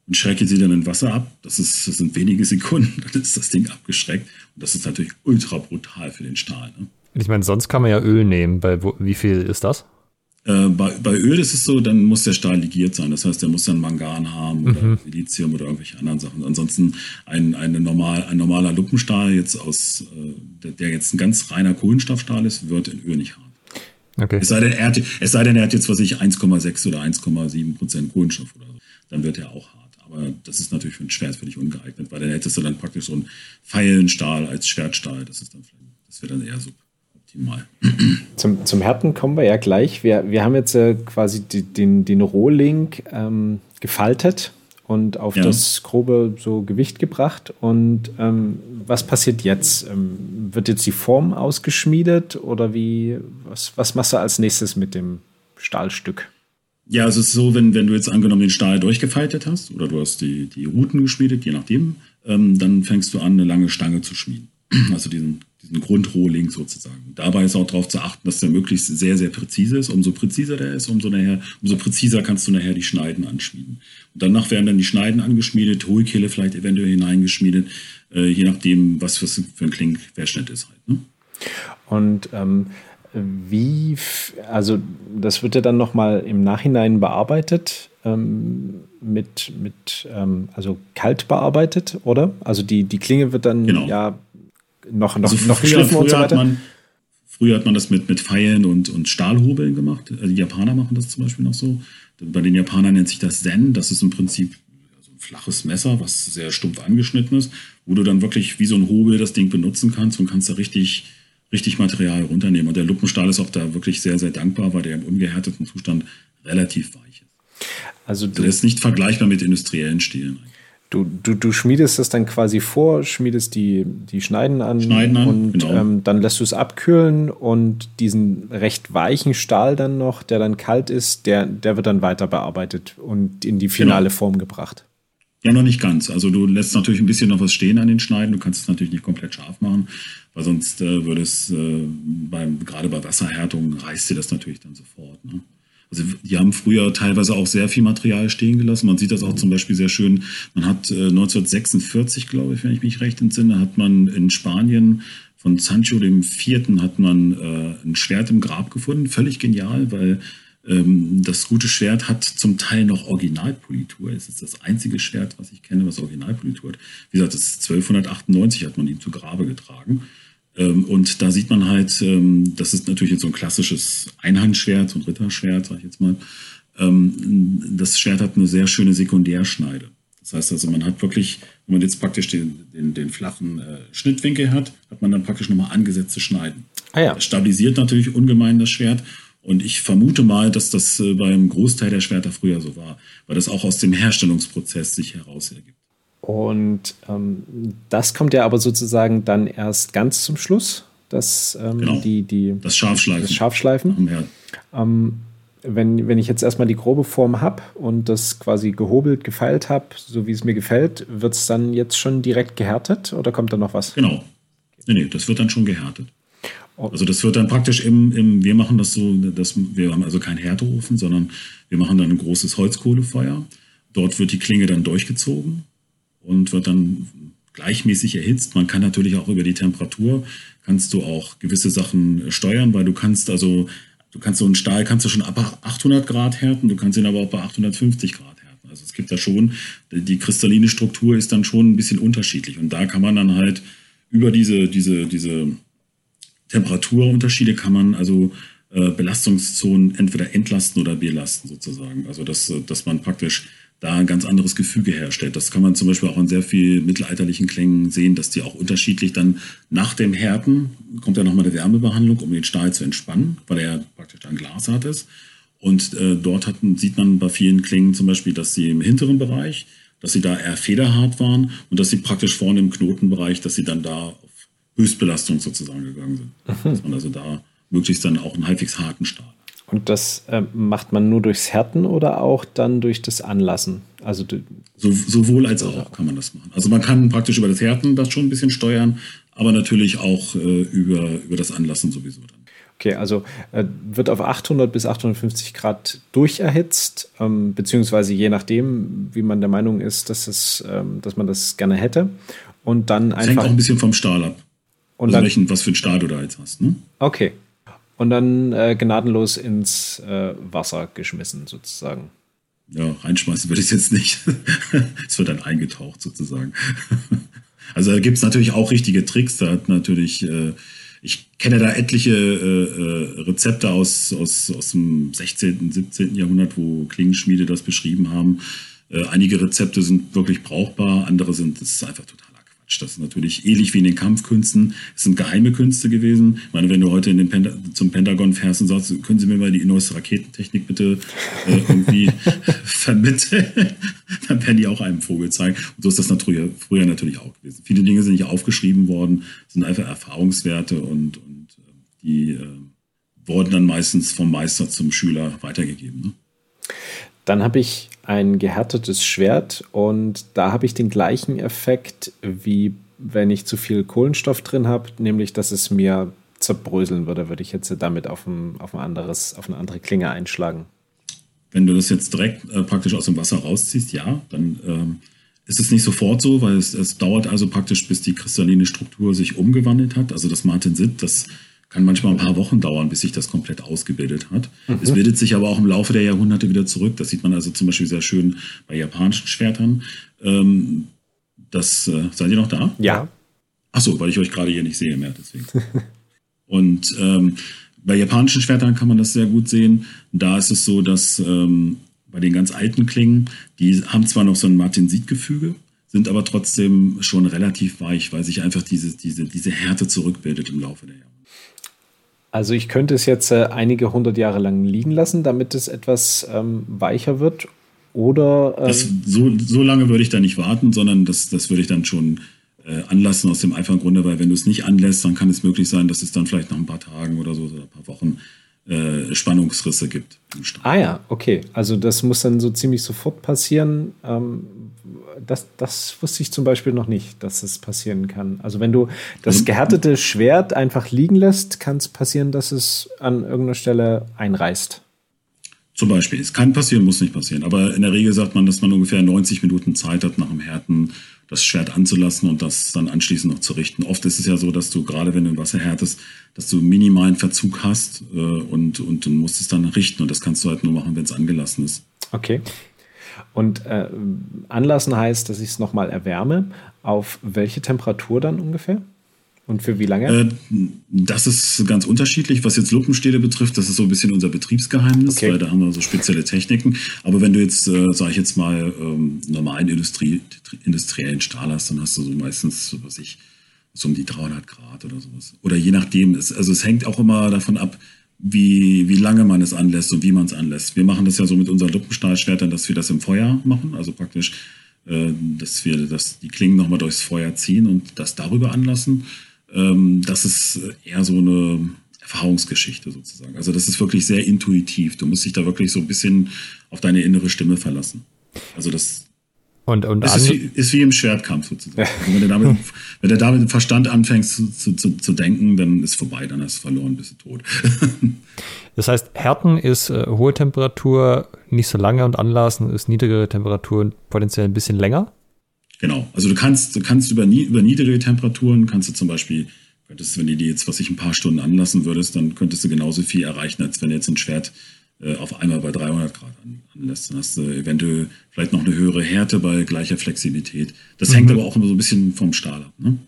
und schrecke sie dann in Wasser ab, das, ist, das sind wenige Sekunden, *laughs* dann ist das Ding abgeschreckt. Und das ist natürlich ultra brutal für den Stahl. Ne? Ich meine, sonst kann man ja Öl nehmen. Bei wie viel ist das? Äh, bei, bei Öl ist es so, dann muss der Stahl ligiert sein. Das heißt, der muss dann Mangan haben oder mhm. Silizium oder irgendwelche anderen Sachen. Ansonsten ein, eine normal, ein normaler Luppenstahl, jetzt aus, äh, der, jetzt ein ganz reiner Kohlenstoffstahl ist, wird in Öl nicht hart. Okay. Es, sei denn, er hat, es sei denn, er hat jetzt, was ich, 1,6 oder 1,7 Prozent Kohlenstoff oder so. Dann wird er auch hart. Aber das ist natürlich für ein Schwert völlig ungeeignet, weil dann hättest du dann praktisch so einen Pfeilenstahl als Schwertstahl. Das ist dann, das wäre dann eher so optimal. Zum, zum Härten kommen wir ja gleich. Wir, wir haben jetzt äh, quasi die, den, den Rohling ähm, gefaltet und auf ja. das grobe so Gewicht gebracht. Und ähm, was passiert jetzt? Ähm, wird jetzt die Form ausgeschmiedet oder wie? Was, was machst du als nächstes mit dem Stahlstück? Ja, es ist so, wenn, wenn du jetzt angenommen den Stahl durchgefaltet hast oder du hast die, die Routen geschmiedet, je nachdem, ähm, dann fängst du an, eine lange Stange zu schmieden. Also diesen, diesen Grundrohling sozusagen. Dabei ist auch darauf zu achten, dass der möglichst sehr, sehr präzise ist. Umso präziser der ist, umso, nachher, umso präziser kannst du nachher die Schneiden anschmieden. Und danach werden dann die Schneiden angeschmiedet, Hohlkehle vielleicht eventuell hineingeschmiedet, äh, je nachdem, was für, für ein Klingquerschnitt ist halt. Ne? Und ähm, wie, also das wird ja dann nochmal im Nachhinein bearbeitet, ähm, mit, mit ähm, also kalt bearbeitet, oder? Also die, die Klinge wird dann genau. ja noch, noch, also noch geschliffen früher und so weiter? Hat man, früher hat man das mit, mit Pfeilen und, und Stahlhobeln gemacht. Also die Japaner machen das zum Beispiel noch so. Bei den Japanern nennt sich das Zen. Das ist im Prinzip so ein flaches Messer, was sehr stumpf angeschnitten ist, wo du dann wirklich wie so ein Hobel das Ding benutzen kannst und kannst da richtig, richtig Material runternehmen. Und der Luppenstahl ist auch da wirklich sehr, sehr dankbar, weil der im ungehärteten Zustand relativ weich ist. Also, also der ist nicht vergleichbar mit industriellen Stielen. Du, du, du schmiedest das dann quasi vor, schmiedest die, die Schneiden an, Schneiden an und genau. ähm, dann lässt du es abkühlen und diesen recht weichen Stahl dann noch, der dann kalt ist, der, der wird dann weiter bearbeitet und in die finale genau. Form gebracht. Ja, noch nicht ganz. Also du lässt natürlich ein bisschen noch was stehen an den Schneiden. Du kannst es natürlich nicht komplett scharf machen, weil sonst äh, würde es äh, beim, gerade bei Wasserhärtung reißt dir das natürlich dann sofort. Ne? Also die haben früher teilweise auch sehr viel Material stehen gelassen. Man sieht das auch zum Beispiel sehr schön. Man hat äh, 1946, glaube ich, wenn ich mich recht entsinne, hat man in Spanien von Sancho dem Vierten hat man äh, ein Schwert im Grab gefunden. Völlig genial, weil ähm, das gute Schwert hat zum Teil noch Originalpolitur. Es ist das einzige Schwert, was ich kenne, was Originalpolitur hat. Wie gesagt, das ist 1288 hat man ihm zu Grabe getragen. Ähm, und da sieht man halt, ähm, das ist natürlich jetzt so ein klassisches Einhandschwert, so ein Ritterschwert, sag ich jetzt mal. Ähm, das Schwert hat eine sehr schöne Sekundärschneide. Das heißt also, man hat wirklich, wenn man jetzt praktisch den, den, den flachen äh, Schnittwinkel hat, hat man dann praktisch nochmal angesetzte Schneiden. Ah ja. Das stabilisiert natürlich ungemein das Schwert. Und ich vermute mal, dass das äh, beim Großteil der Schwerter früher so war, weil das auch aus dem Herstellungsprozess sich heraus ergibt. Und ähm, das kommt ja aber sozusagen dann erst ganz zum Schluss, das, ähm, genau. die, die, das Scharfschleifen. Das Scharfschleifen. Ähm, wenn, wenn ich jetzt erstmal die grobe Form habe und das quasi gehobelt, gefeilt habe, so wie es mir gefällt, wird es dann jetzt schon direkt gehärtet oder kommt da noch was? Genau. Nee, nee, das wird dann schon gehärtet. Oh. Also das wird dann praktisch im, im, wir machen das so, dass wir haben also keinen Härteofen, sondern wir machen dann ein großes Holzkohlefeuer. Dort wird die Klinge dann durchgezogen und wird dann gleichmäßig erhitzt. Man kann natürlich auch über die Temperatur, kannst du auch gewisse Sachen steuern, weil du kannst also, du kannst so einen Stahl kannst du schon ab 800 Grad härten, du kannst ihn aber auch bei 850 Grad härten. Also es gibt da schon, die kristalline Struktur ist dann schon ein bisschen unterschiedlich und da kann man dann halt über diese, diese, diese Temperaturunterschiede kann man also äh, Belastungszonen entweder entlasten oder belasten sozusagen. Also dass, dass man praktisch da ein ganz anderes Gefüge herstellt. Das kann man zum Beispiel auch in sehr vielen mittelalterlichen Klängen sehen, dass die auch unterschiedlich dann nach dem Härten kommt ja nochmal eine Wärmebehandlung, um den Stahl zu entspannen, weil er ja praktisch dann glashart ist. Und äh, dort hatten, sieht man bei vielen Klängen zum Beispiel, dass sie im hinteren Bereich, dass sie da eher federhart waren und dass sie praktisch vorne im Knotenbereich, dass sie dann da auf Höchstbelastung sozusagen gegangen sind. Mhm. Dass man also da möglichst dann auch einen halbwegs harten Stahl Und das äh, macht man nur durchs Härten oder auch dann durch das Anlassen? Also so, sowohl als auch kann man das machen. Also man kann praktisch über das Härten das schon ein bisschen steuern, aber natürlich auch äh, über, über das Anlassen sowieso dann. Okay, also äh, wird auf 800 bis 850 Grad durcherhitzt, ähm, beziehungsweise je nachdem, wie man der Meinung ist, dass, es, ähm, dass man das gerne hätte. Und dann das einfach. Hängt auch ein bisschen vom Stahl ab. Und also dann, welchen, was für ein Stahl du da jetzt hast. Ne? Okay. Und dann äh, gnadenlos ins äh, Wasser geschmissen, sozusagen. Ja, reinschmeißen würde ich es jetzt nicht. *laughs* es wird dann eingetaucht, sozusagen. *laughs* also da gibt es natürlich auch richtige Tricks. Da hat natürlich. Äh, ich kenne da etliche äh, äh, Rezepte aus, aus, aus dem 16., 17. Jahrhundert, wo Klingenschmiede das beschrieben haben. Äh, einige Rezepte sind wirklich brauchbar, andere sind, ist einfach total. Das ist natürlich ähnlich wie in den Kampfkünsten. Es sind geheime Künste gewesen. Ich meine, wenn du heute in den Penta zum Pentagon fährst und sagst, können Sie mir mal die neueste Raketentechnik bitte äh, irgendwie *laughs* vermitteln, *laughs* dann werden die auch einem Vogel zeigen. Und so ist das natürlich, früher natürlich auch gewesen. Viele Dinge sind nicht aufgeschrieben worden, sind einfach Erfahrungswerte und, und äh, die äh, wurden dann meistens vom Meister zum Schüler weitergegeben. Ne? Dann habe ich ein gehärtetes Schwert und da habe ich den gleichen Effekt, wie wenn ich zu viel Kohlenstoff drin habe, nämlich dass es mir zerbröseln würde, würde ich jetzt damit auf, ein, auf, ein anderes, auf eine andere Klinge einschlagen. Wenn du das jetzt direkt äh, praktisch aus dem Wasser rausziehst, ja, dann ähm, ist es nicht sofort so, weil es, es dauert also praktisch, bis die kristalline Struktur sich umgewandelt hat. Also das Martensit, das kann manchmal ein paar Wochen dauern, bis sich das komplett ausgebildet hat. Mhm. Es bildet sich aber auch im Laufe der Jahrhunderte wieder zurück. Das sieht man also zum Beispiel sehr schön bei japanischen Schwertern. Ähm, das, äh, seid ihr noch da? Ja. Ach so, weil ich euch gerade hier nicht sehe mehr, deswegen. *laughs* Und ähm, bei japanischen Schwertern kann man das sehr gut sehen. Da ist es so, dass ähm, bei den ganz alten Klingen, die haben zwar noch so ein Martensit-Gefüge, sind aber trotzdem schon relativ weich, weil sich einfach diese, diese, diese Härte zurückbildet im Laufe der Jahre. Also ich könnte es jetzt äh, einige hundert Jahre lang liegen lassen, damit es etwas ähm, weicher wird. Oder ähm das, so, so lange würde ich da nicht warten, sondern das, das würde ich dann schon äh, anlassen aus dem einfachen Grunde, weil wenn du es nicht anlässt, dann kann es möglich sein, dass es dann vielleicht nach ein paar Tagen oder so oder ein paar Wochen äh, Spannungsrisse gibt. Ah ja, okay. Also das muss dann so ziemlich sofort passieren. Ähm, das, das wusste ich zum Beispiel noch nicht, dass es passieren kann. Also wenn du das also, gehärtete Schwert einfach liegen lässt, kann es passieren, dass es an irgendeiner Stelle einreißt. Zum Beispiel. Es kann passieren, muss nicht passieren. Aber in der Regel sagt man, dass man ungefähr 90 Minuten Zeit hat, nach dem Härten das Schwert anzulassen und das dann anschließend noch zu richten. Oft ist es ja so, dass du gerade wenn du Wasser härtest, dass du minimalen Verzug hast äh, und, und du musst es dann richten und das kannst du halt nur machen, wenn es angelassen ist. Okay. Und äh, anlassen heißt, dass ich es nochmal erwärme. Auf welche Temperatur dann ungefähr? Und für wie lange? Äh, das ist ganz unterschiedlich. Was jetzt Luppenstähle betrifft, das ist so ein bisschen unser Betriebsgeheimnis, okay. weil da haben wir so spezielle Techniken. Aber wenn du jetzt, äh, sage ich jetzt mal, ähm, normalen Industrie, industriellen Stahl hast, dann hast du so meistens, was ich, so um die 300 Grad oder sowas. Oder je nachdem. Es, also es hängt auch immer davon ab, wie, wie lange man es anlässt und wie man es anlässt. Wir machen das ja so mit unseren Luppenstahlschwertern, dass wir das im Feuer machen, also praktisch, äh, dass wir das, die Klingen nochmal durchs Feuer ziehen und das darüber anlassen. Ähm, das ist eher so eine Erfahrungsgeschichte sozusagen. Also das ist wirklich sehr intuitiv. Du musst dich da wirklich so ein bisschen auf deine innere Stimme verlassen. Also das und, und ist wie, ist wie, im Schwertkampf sozusagen. *laughs* Also wenn, du damit, wenn du damit mit Verstand anfängst zu, zu, zu, zu, denken, dann ist vorbei, dann hast du verloren, bist du tot. *laughs* das heißt, Härten ist äh, hohe Temperatur nicht so lange und Anlassen ist niedrigere Temperatur potenziell ein bisschen länger? Genau. Also du kannst, du kannst über, über niedrige Temperaturen, kannst du zum Beispiel, könntest, wenn du die jetzt, was ich ein paar Stunden anlassen würdest, dann könntest du genauso viel erreichen, als wenn du jetzt ein Schwert äh, auf einmal bei 300 Grad anlässt. Dann hast du eventuell vielleicht noch eine höhere Härte bei gleicher Flexibilität. Das mhm. hängt aber auch immer so ein bisschen vom Stahl ab. Ne?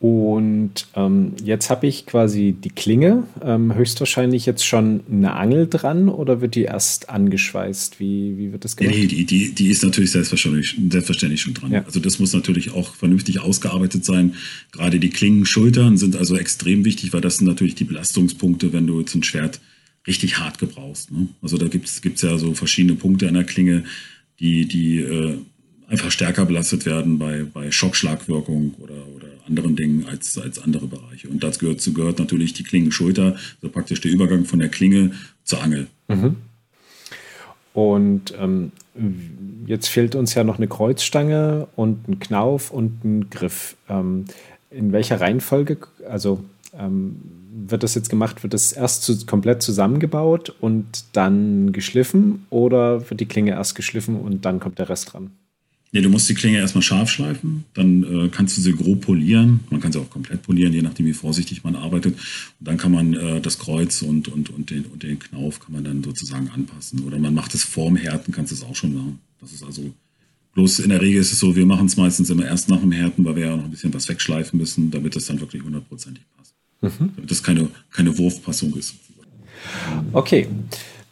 Und ähm, jetzt habe ich quasi die Klinge, ähm, höchstwahrscheinlich jetzt schon eine Angel dran oder wird die erst angeschweißt? Wie, wie wird das gemacht? Nee, die, die, die ist natürlich selbstverständlich, selbstverständlich schon dran. Ja. Also das muss natürlich auch vernünftig ausgearbeitet sein. Gerade die Klingenschultern sind also extrem wichtig, weil das sind natürlich die Belastungspunkte, wenn du jetzt ein Schwert richtig hart gebrauchst. Ne? Also da gibt es ja so verschiedene Punkte an der Klinge, die, die äh, einfach stärker belastet werden bei, bei Schockschlagwirkung oder, oder anderen Dingen als, als andere Bereiche. Und dazu gehört, gehört natürlich die Klingenschulter, also praktisch der Übergang von der Klinge zur Angel. Mhm. Und ähm, jetzt fehlt uns ja noch eine Kreuzstange und ein Knauf und ein Griff. Ähm, in welcher Reihenfolge, also ähm, wird das jetzt gemacht? Wird das erst zu, komplett zusammengebaut und dann geschliffen oder wird die Klinge erst geschliffen und dann kommt der Rest dran? Nee, du musst die Klinge erstmal scharf schleifen, dann äh, kannst du sie grob polieren. Man kann sie auch komplett polieren, je nachdem, wie vorsichtig man arbeitet. Und dann kann man äh, das Kreuz und, und, und, den, und den Knauf kann man dann sozusagen anpassen. Oder man macht es vorm Härten, kannst du es auch schon machen. Das ist also bloß in der Regel ist es so, wir machen es meistens immer erst nach dem Härten, weil wir ja noch ein bisschen was wegschleifen müssen, damit es dann wirklich hundertprozentig passt. Mhm. Damit das keine, keine Wurfpassung ist. Okay.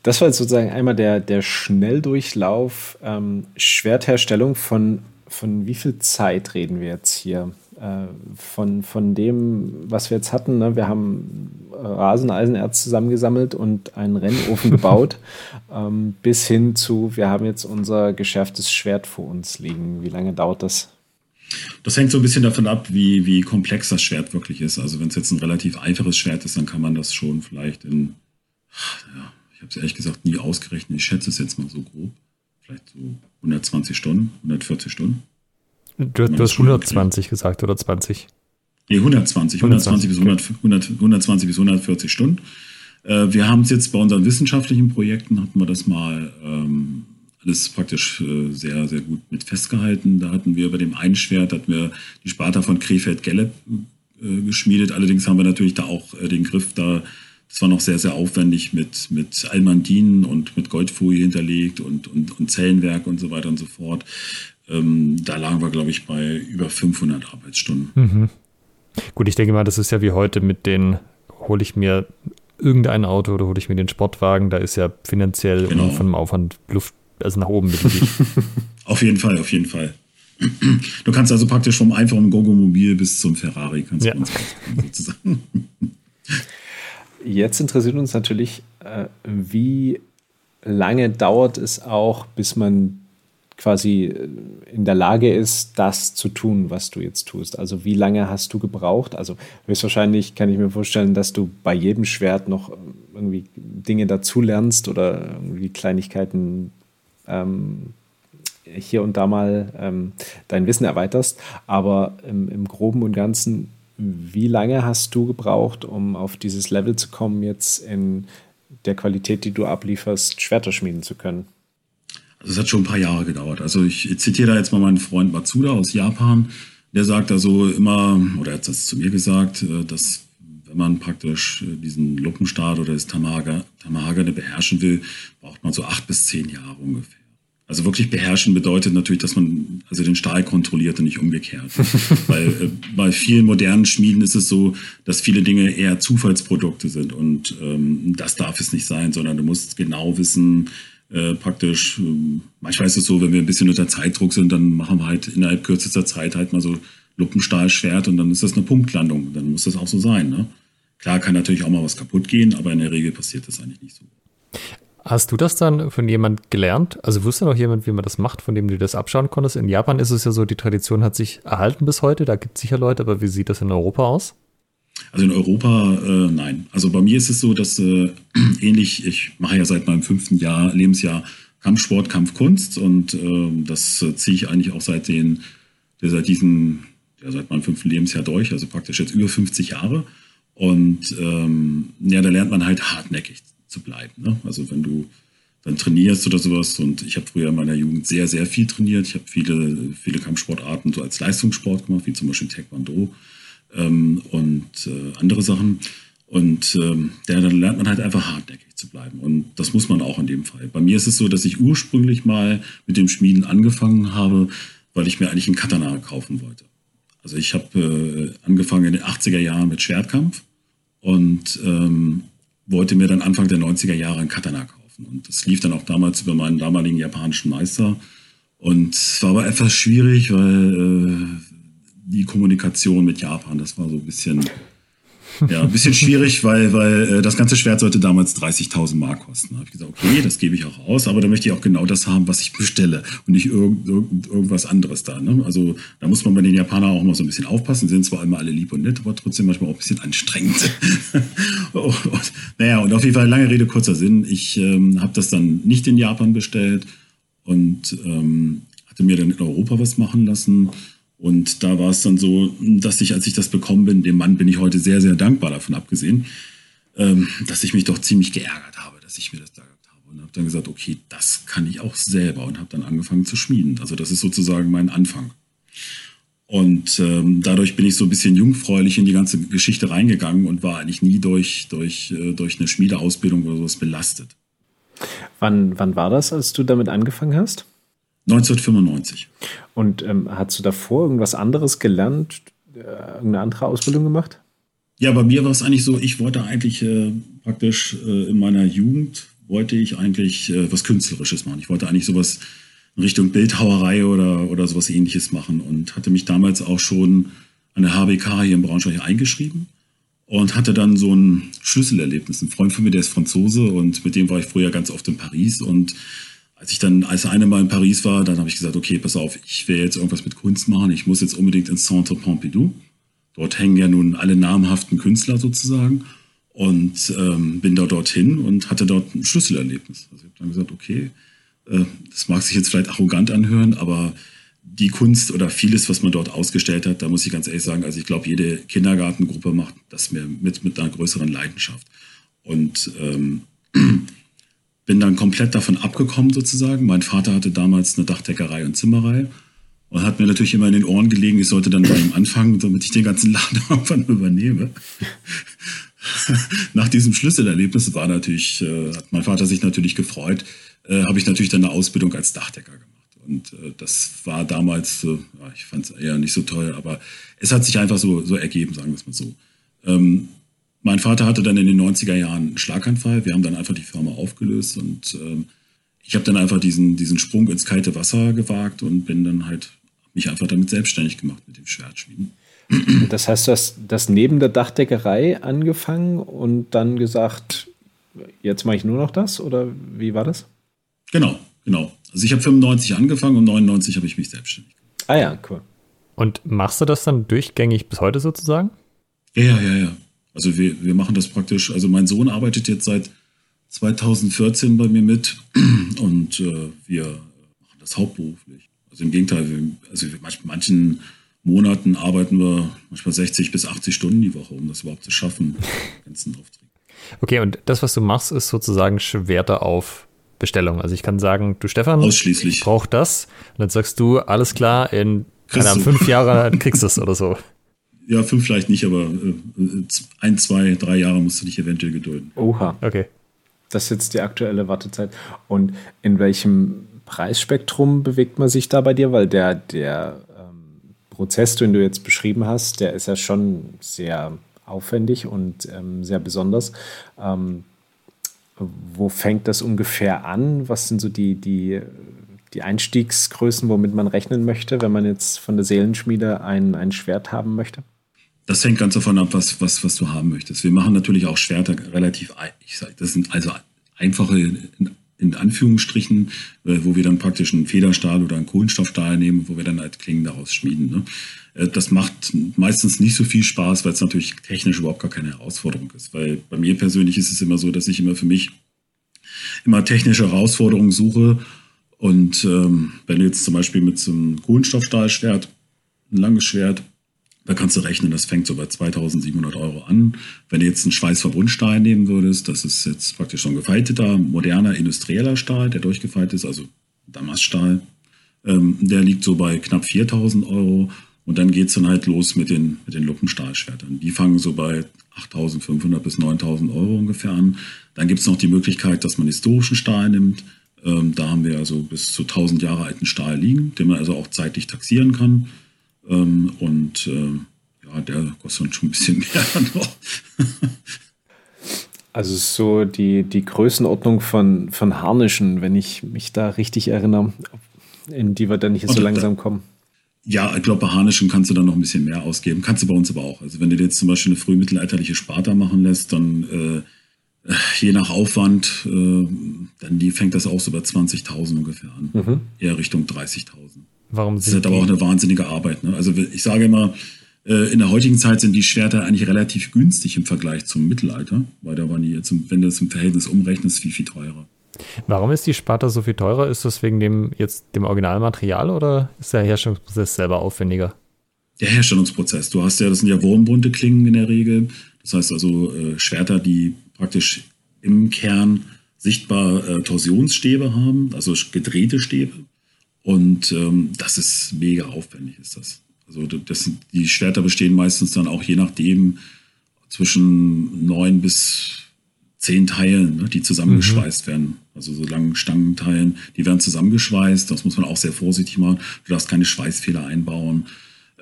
Das war jetzt sozusagen einmal der, der Schnelldurchlauf. Ähm, Schwertherstellung von, von wie viel Zeit reden wir jetzt hier? Äh, von, von dem, was wir jetzt hatten. Ne? Wir haben Raseneisenerz zusammengesammelt und einen Rennofen gebaut, *laughs* ähm, bis hin zu, wir haben jetzt unser geschärftes Schwert vor uns liegen. Wie lange dauert das? Das hängt so ein bisschen davon ab, wie, wie komplex das Schwert wirklich ist. Also wenn es jetzt ein relativ einfaches Schwert ist, dann kann man das schon vielleicht in ja, ich habe es ehrlich gesagt nie ausgerechnet. Ich schätze es jetzt mal so grob. Vielleicht so 120 Stunden, 140 Stunden. Du, du hast 120 gesagt oder 20? Nee, 120. 120, 120 bis, 100, 100, 120 bis 140 Stunden. Äh, wir haben es jetzt bei unseren wissenschaftlichen Projekten, hatten wir das mal ähm, alles praktisch äh, sehr, sehr gut mit festgehalten. Da hatten wir bei dem einen Schwert, hatten wir die Sparta von Krefeld-Gelle äh, geschmiedet. Allerdings haben wir natürlich da auch äh, den Griff da das war noch sehr, sehr aufwendig mit, mit Almandinen und mit Goldfolie hinterlegt und, und, und Zellenwerk und so weiter und so fort. Ähm, da lagen wir, glaube ich, bei über 500 Arbeitsstunden. Mhm. Gut, ich denke mal, das ist ja wie heute mit den, hole ich mir irgendein Auto oder hole ich mir den Sportwagen, da ist ja finanziell genau. und von dem Aufwand Luft, also nach oben *laughs* auf jeden Fall, auf jeden Fall. Du kannst also praktisch vom einfachen Gogo-Mobil bis zum Ferrari kannst ja. du uns *laughs* sozusagen. Jetzt interessiert uns natürlich, äh, wie lange dauert es auch, bis man quasi äh, in der Lage ist, das zu tun, was du jetzt tust. Also wie lange hast du gebraucht? Also höchstwahrscheinlich kann ich mir vorstellen, dass du bei jedem Schwert noch irgendwie Dinge dazulernst oder irgendwie Kleinigkeiten ähm, hier und da mal ähm, dein Wissen erweiterst. Aber im, im Groben und Ganzen, wie lange hast du gebraucht, um auf dieses Level zu kommen, jetzt in der Qualität, die du ablieferst, Schwerter schmieden zu können? Also es hat schon ein paar Jahre gedauert. Also ich zitiere da jetzt mal meinen Freund Matsuda aus Japan. Der sagt also immer, oder er hat das zu mir gesagt, äh, dass wenn man praktisch äh, diesen Luppenstart oder das Tamahaga, Tamahagane beherrschen will, braucht man so acht bis zehn Jahre ungefähr. Also wirklich beherrschen bedeutet natürlich, dass man also den Stahl kontrolliert und nicht umgekehrt. *laughs* Weil äh, bei vielen modernen Schmieden ist es so, dass viele Dinge eher Zufallsprodukte sind und ähm, das darf es nicht sein, sondern du musst genau wissen, äh, praktisch, äh, manchmal ist es so, wenn wir ein bisschen unter Zeitdruck sind, dann machen wir halt innerhalb kürzester Zeit halt mal so Luppenstahlschwert und dann ist das eine Punktlandung. Dann muss das auch so sein. Ne? Klar kann natürlich auch mal was kaputt gehen, aber in der Regel passiert das eigentlich nicht so. Hast du das dann von jemand gelernt? Also wusste noch jemand, wie man das macht, von dem du das abschauen konntest? In Japan ist es ja so, die Tradition hat sich erhalten bis heute. Da gibt es sicher Leute, aber wie sieht das in Europa aus? Also in Europa, äh, nein. Also bei mir ist es so, dass äh, *clears throat* ähnlich, ich mache ja seit meinem fünften Jahr, Lebensjahr Kampfsport, Kampfkunst und äh, das ziehe ich eigentlich auch seit den, seit diesen, ja, seit meinem fünften Lebensjahr durch, also praktisch jetzt über 50 Jahre. Und ähm, ja, da lernt man halt hartnäckig zu bleiben. Ne? Also wenn du dann trainierst oder sowas und ich habe früher in meiner Jugend sehr, sehr viel trainiert. Ich habe viele, viele Kampfsportarten so als Leistungssport gemacht, wie zum Beispiel Taekwondo ähm, und äh, andere Sachen. Und ähm, dann lernt man halt einfach hartnäckig zu bleiben. Und das muss man auch in dem Fall. Bei mir ist es so, dass ich ursprünglich mal mit dem Schmieden angefangen habe, weil ich mir eigentlich einen Katana kaufen wollte. Also ich habe äh, angefangen in den 80er Jahren mit Schwertkampf und ähm, wollte mir dann Anfang der 90er Jahre ein Katana kaufen. Und das lief dann auch damals über meinen damaligen japanischen Meister. Und es war aber etwas schwierig, weil äh, die Kommunikation mit Japan, das war so ein bisschen, Ja, ein bisschen schwierig, weil, weil äh, das ganze Schwert sollte damals 30.000 Mark kosten. Da habe ich gesagt, okay, das gebe ich auch aus, aber da möchte ich auch genau das haben, was ich bestelle und nicht irgend, irgend, irgendwas anderes da. Ne? Also da muss man bei den Japanern auch mal so ein bisschen aufpassen. Die sind zwar immer alle lieb und nett, aber trotzdem manchmal auch ein bisschen anstrengend. *laughs* und, naja, und auf jeden Fall lange Rede, kurzer Sinn. Ich ähm, habe das dann nicht in Japan bestellt und ähm, hatte mir dann in Europa was machen lassen und da war es dann so, dass ich, als ich das bekommen bin, dem Mann bin ich heute sehr, sehr dankbar davon abgesehen, ähm, dass ich mich doch ziemlich geärgert habe, dass ich mir das da gehabt habe. Und habe dann gesagt, okay, das kann ich auch selber und habe dann angefangen zu schmieden. Also das ist sozusagen mein Anfang. Und ähm, dadurch bin ich so ein bisschen jungfräulich in die ganze Geschichte reingegangen und war eigentlich nie durch, durch, äh, durch eine Schmiedeausbildung oder sowas belastet. Wann, wann war das, als du damit angefangen hast? 1995. Und ähm, hast du davor irgendwas anderes gelernt, äh, irgendeine andere Ausbildung gemacht? Ja, bei mir war es eigentlich so, ich wollte eigentlich äh, praktisch äh, in meiner Jugend, wollte ich eigentlich äh, was Künstlerisches machen. Ich wollte eigentlich sowas in Richtung Bildhauerei oder, oder sowas ähnliches machen und hatte mich damals auch schon an der HBK hier in Braunschweig eingeschrieben und hatte dann so ein Schlüsselerlebnis. Ein Freund von mir, der ist Franzose und mit dem war ich früher ganz oft in Paris und als ich dann als eine Mal in Paris war, dann habe ich gesagt, okay, pass auf, ich will jetzt irgendwas mit Kunst machen. Ich muss jetzt unbedingt ins Centre Pompidou. Dort hängen ja nun alle namhaften Künstler sozusagen. Und ähm, bin da dorthin und hatte dort ein Schlüsselerlebnis. Also ich habe dann gesagt, okay, äh, das mag sich jetzt vielleicht arrogant anhören, aber die Kunst oder vieles, was man dort ausgestellt hat, da muss ich ganz ehrlich sagen, also ich glaube, jede Kindergartengruppe macht das mit, mit einer größeren Leidenschaft. Und ähm, bin dann komplett davon abgekommen sozusagen. Mein Vater hatte damals eine Dachdeckerei und Zimmerei und hat mir natürlich immer in den Ohren gelegen, ich sollte dann bei ihm anfangen, damit ich den ganzen Laden *laughs* irgendwann übernehme. *laughs* Nach diesem Schlüsselerlebnis war natürlich, äh, hat mein Vater sich natürlich gefreut, äh, habe ich natürlich dann eine Ausbildung als Dachdecker gemacht. Und äh, das war damals, äh, ich fand es eher nicht so toll, aber es hat sich einfach so, so ergeben, sagen wir es mal so. Ähm, mein Vater hatte dann in den 90er Jahren einen Schlaganfall. Wir haben dann einfach die Firma aufgelöst und ähm, ich habe dann einfach diesen, diesen Sprung ins kalte Wasser gewagt und bin dann halt mich einfach damit selbstständig gemacht mit dem Schwertschmieden. Das heißt, du hast das neben der Dachdeckerei angefangen und dann gesagt, jetzt mache ich nur noch das oder wie war das? Genau, genau. Also ich habe 95 angefangen und 99 habe ich mich selbstständig gemacht. Ah ja, cool. Und machst du das dann durchgängig bis heute sozusagen? Ja, ja, ja. Also wir, wir machen das praktisch, also mein Sohn arbeitet jetzt seit 2014 bei mir mit *clears throat* und äh, wir machen das hauptberuflich. Also im Gegenteil, wir, also in manchen Monaten arbeiten wir manchmal 60 bis 80 Stunden die Woche, um das überhaupt zu schaffen, ganzen Aufträge. Okay, und das, was du machst, ist sozusagen Schwerter auf Bestellung. Also ich kann sagen, du Stefan, Ausschließlich. ich brauche das. Und dann sagst du, alles klar, in keine Ahnung, fünf Jahren kriegst du es oder so. Ja, fünf vielleicht nicht, aber äh, ein, zwei, drei Jahre musst du dich eventuell gedulden. Oha. Okay. Das ist jetzt die aktuelle Wartezeit. Und in welchem Preisspektrum bewegt man sich da bei dir? Weil der, der ähm, Prozess, den du jetzt beschrieben hast, der ist ja schon sehr aufwendig und ähm, sehr besonders. Ähm, wo fängt das ungefähr an? Was sind so die, die, die Einstiegsgrößen, womit man rechnen möchte, wenn man jetzt von der Seelenschmiede ein, ein Schwert haben möchte? Das hängt ganz davon ab, was, was, was du haben möchtest. Wir machen natürlich auch Schwerter relativ, ich sag, das sind also einfache, in, in Anführungsstrichen, äh, wo wir dann praktisch einen Federstahl oder einen Kohlenstoffstahl nehmen, wo wir dann halt Klingen daraus schmieden. Ne? Äh, das macht meistens nicht so viel Spaß, weil es natürlich technisch überhaupt gar keine Herausforderung ist. Weil bei mir persönlich ist es immer so, dass ich immer für mich immer technische Herausforderungen suche. Und ähm, wenn du jetzt zum Beispiel mit so einem Kohlenstoffstahlschwert, ein langes Schwert, da kannst du rechnen, das fängt so bei 2700 Euro an. Wenn du jetzt einen Schweißverbundstahl nehmen würdest, das ist jetzt praktisch ein gefalteter, moderner, industrieller Stahl, der durchgefeilt ist, also Damaststahl. Ähm, der liegt so bei knapp 4000 Euro. Und dann geht es dann halt los mit den, mit den Luppenstahlschwertern. Die fangen so bei 8.500 bis 9.000 Euro ungefähr an. Dann gibt es noch die Möglichkeit, dass man historischen Stahl nimmt. Ähm, da haben wir also bis zu 1000 Jahre alten Stahl liegen, den man also auch zeitlich taxieren kann. Ähm, und äh, ja, der kostet schon ein bisschen *laughs* mehr noch. also so die, die Größenordnung von, von Harnischen, wenn ich mich da richtig erinnere, in die wir dann hier so langsam kommen. Ja, ich glaube, bei Harnischen kannst du dann noch ein bisschen mehr ausgeben. Kannst du bei uns aber auch. Also wenn du dir jetzt zum Beispiel eine frühmittelalterliche Sparta machen lässt, dann äh, je nach Aufwand, äh, dann die fängt das auch so bei 20.000 ungefähr an. Mhm. Eher Richtung 30.000. Warum sind das ist halt aber auch eine wahnsinnige Arbeit. Ne? Also ich sage immer, äh, in der heutigen Zeit sind die Schwerter eigentlich relativ günstig im Vergleich zum Mittelalter, weil da waren die jetzt, wenn du es im Verhältnis umrechnest, viel, viel teurer. Warum ist die Sparta so viel teurer? Ist das wegen dem jetzt dem Originalmaterial oder ist der Herstellungsprozess selber aufwendiger? Der Herstellungsprozess. Du hast ja, das sind ja wurmbunte Klingen in der Regel. Das heißt also äh, Schwerter, die praktisch im Kern sichtbar äh, Torsionsstäbe haben, also gedrehte Stäbe. Und ähm, das ist mega aufwendig, ist das. Also das, die Schwerter bestehen meistens dann auch je nachdem zwischen neun bis zehn Teilen, ne, die zusammengeschweißt mhm. werden. Also so langen Stangenteilen, die werden zusammengeschweißt. Das muss man auch sehr vorsichtig machen. Du darfst keine Schweißfehler einbauen.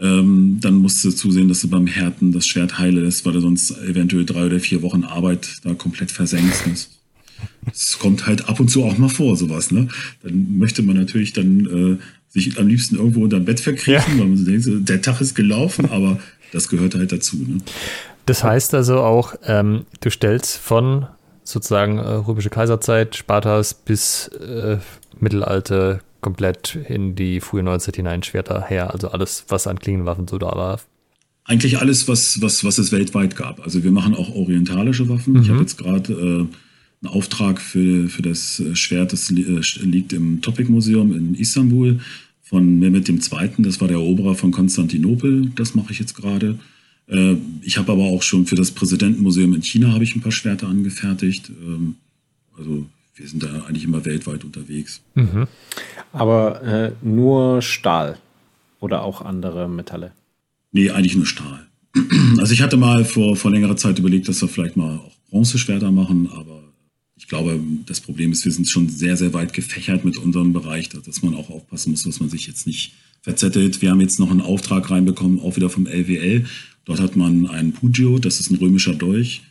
Ähm, dann musst du zusehen, dass du beim Härten das Schwert heile ist, weil du sonst eventuell drei oder vier Wochen Arbeit da komplett versenkst. Es kommt halt ab und zu auch mal vor, sowas. Ne? Dann möchte man natürlich dann äh, sich am liebsten irgendwo unter Bett verkriechen, ja. weil man so denkt, der Tag ist gelaufen, aber das gehört halt dazu. Ne? Das heißt also auch, ähm, du stellst von sozusagen äh, römische Kaiserzeit, Spartas bis äh, Mittelalter komplett in die frühe Neuzeit hinein Schwerter her. Also alles, was an Klingenwaffen so da war. Eigentlich alles, was, was, was es weltweit gab. Also wir machen auch orientalische Waffen. Mhm. Ich habe jetzt gerade äh, einen Auftrag für, für das Schwert, das äh, liegt im Topic Museum in Istanbul von Mehmet II. Das war der Eroberer von Konstantinopel. Das mache ich jetzt gerade. Äh, ich habe aber auch schon für das Präsidentenmuseum in China habe ich ein paar Schwerter angefertigt. Ähm, also wir sind da eigentlich immer weltweit unterwegs. Mhm. Aber äh, nur Stahl oder auch andere Metalle? Nee, eigentlich nur Stahl. *clears throat* Also ich hatte mal vor, vor längerer Zeit überlegt, dass wir vielleicht mal auch Bronzeschwerter machen, aber ich glaube, das Problem ist, wir sind schon sehr, sehr weit gefächert mit unserem Bereich, dass man auch aufpassen muss, dass man sich jetzt nicht verzettelt. Wir haben jetzt noch einen Auftrag reinbekommen, auch wieder vom LWL. Dort hat man einen Pugio, das ist ein römischer Dolch.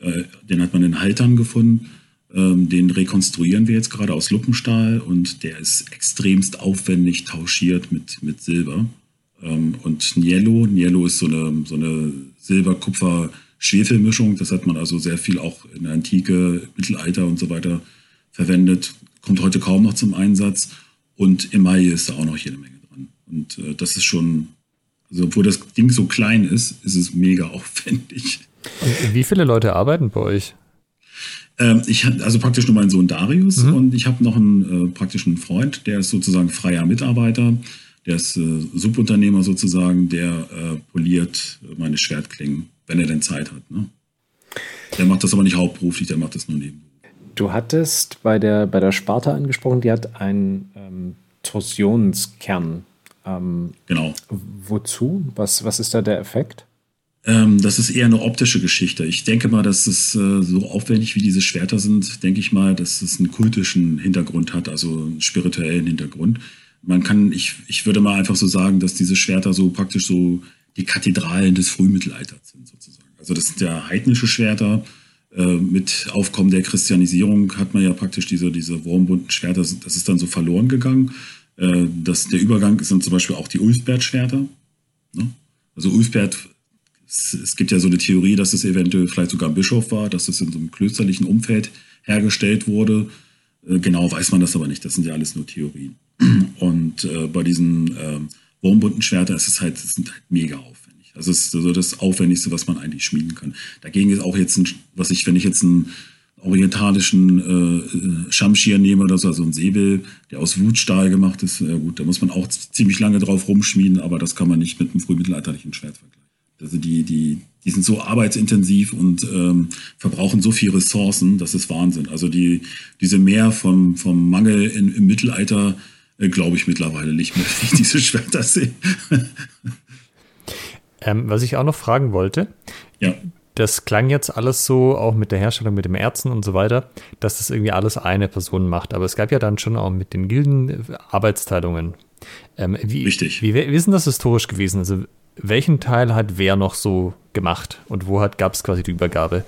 Äh, den hat man in Haltern gefunden. Ähm, den rekonstruieren wir jetzt gerade aus Luppenstahl und der ist extremst aufwendig tauschiert mit, mit Silber. Ähm, und Niello, Niello ist so eine, so eine Silber-Kupfer-Schwefelmischung. Das hat man also sehr viel auch in der Antike, Mittelalter und so weiter verwendet. Kommt heute kaum noch zum Einsatz. Und Emaille ist da auch noch jede Menge dran. Und äh, das ist schon also obwohl das Ding so klein ist, ist es mega aufwendig. Und wie viele Leute arbeiten bei euch? Ähm, ich also praktisch nur mein Sohn Darius mhm. und ich habe noch einen äh, praktischen Freund, der ist sozusagen freier Mitarbeiter, der ist äh, Subunternehmer sozusagen, der äh, poliert meine Schwertklingen, wenn er denn Zeit hat. Ne? Der macht das aber nicht hauptberuflich, der macht das nur nebenberuflich. Du hattest bei der, bei der Sparta angesprochen, die hat einen ähm, Torsionskern. Ähm, genau. Wozu? Was, was ist da der Effekt? Ähm, das ist eher eine optische Geschichte. Ich denke mal, dass es äh, so aufwendig wie diese Schwerter sind, denke ich mal, dass es einen kultischen Hintergrund hat, also einen spirituellen Hintergrund. Man kann, ich, ich würde mal einfach so sagen, dass diese Schwerter so praktisch so die Kathedralen des Frühmittelalters sind, sozusagen. Also das sind ja heidnische Schwerter. Äh, mit Aufkommen der Christianisierung hat man ja praktisch diese, diese wurmbunten Schwerter, das ist dann so verloren gegangen. Äh, das, der Übergang sind zum Beispiel auch die Ulfbert-Schwerter. Ne? Also Ulfbert, es, gibt ja so eine Theorie, dass es eventuell vielleicht sogar ein Bischof war, dass es in so einem klösterlichen Umfeld hergestellt wurde. Äh, genau weiß man das aber nicht, das sind ja alles nur Theorien. Und bei diesen äh, wurmbunten Schwertern ist es halt, sind halt mega aufwendig. Also es ist so das Aufwendigste, was man eigentlich schmieden kann. Dagegen ist auch jetzt ein, was ich, wenn ich jetzt ein orientalischen äh, Schamschir nehme oder so, also ein Säbel, der aus Wutstahl gemacht ist, ja gut, da muss man auch ziemlich lange drauf rumschmieden, aber das kann man nicht mit einem frühmittelalterlichen Schwert vergleichen. Also die, die, die sind so arbeitsintensiv und ähm, verbrauchen so viel Ressourcen, das ist Wahnsinn. Also die, diese Mehr vom, vom Mangel in, im Mittelalter äh, glaube ich mittlerweile nicht mehr, *laughs* wenn ich diese Schwerter sehe. *laughs* ähm, was ich auch noch fragen wollte, ja das klang jetzt alles so, auch mit der Herstellung, mit dem Ärzten und so weiter, dass das irgendwie alles eine Person macht. Aber es gab ja dann schon auch mit den Gilden äh, Arbeitsteilungen. Ähm, wie, Richtig. Wie, wie ist denn das historisch gewesen? Also welchen Teil hat wer noch so gemacht und wo gab es quasi die Übergabe?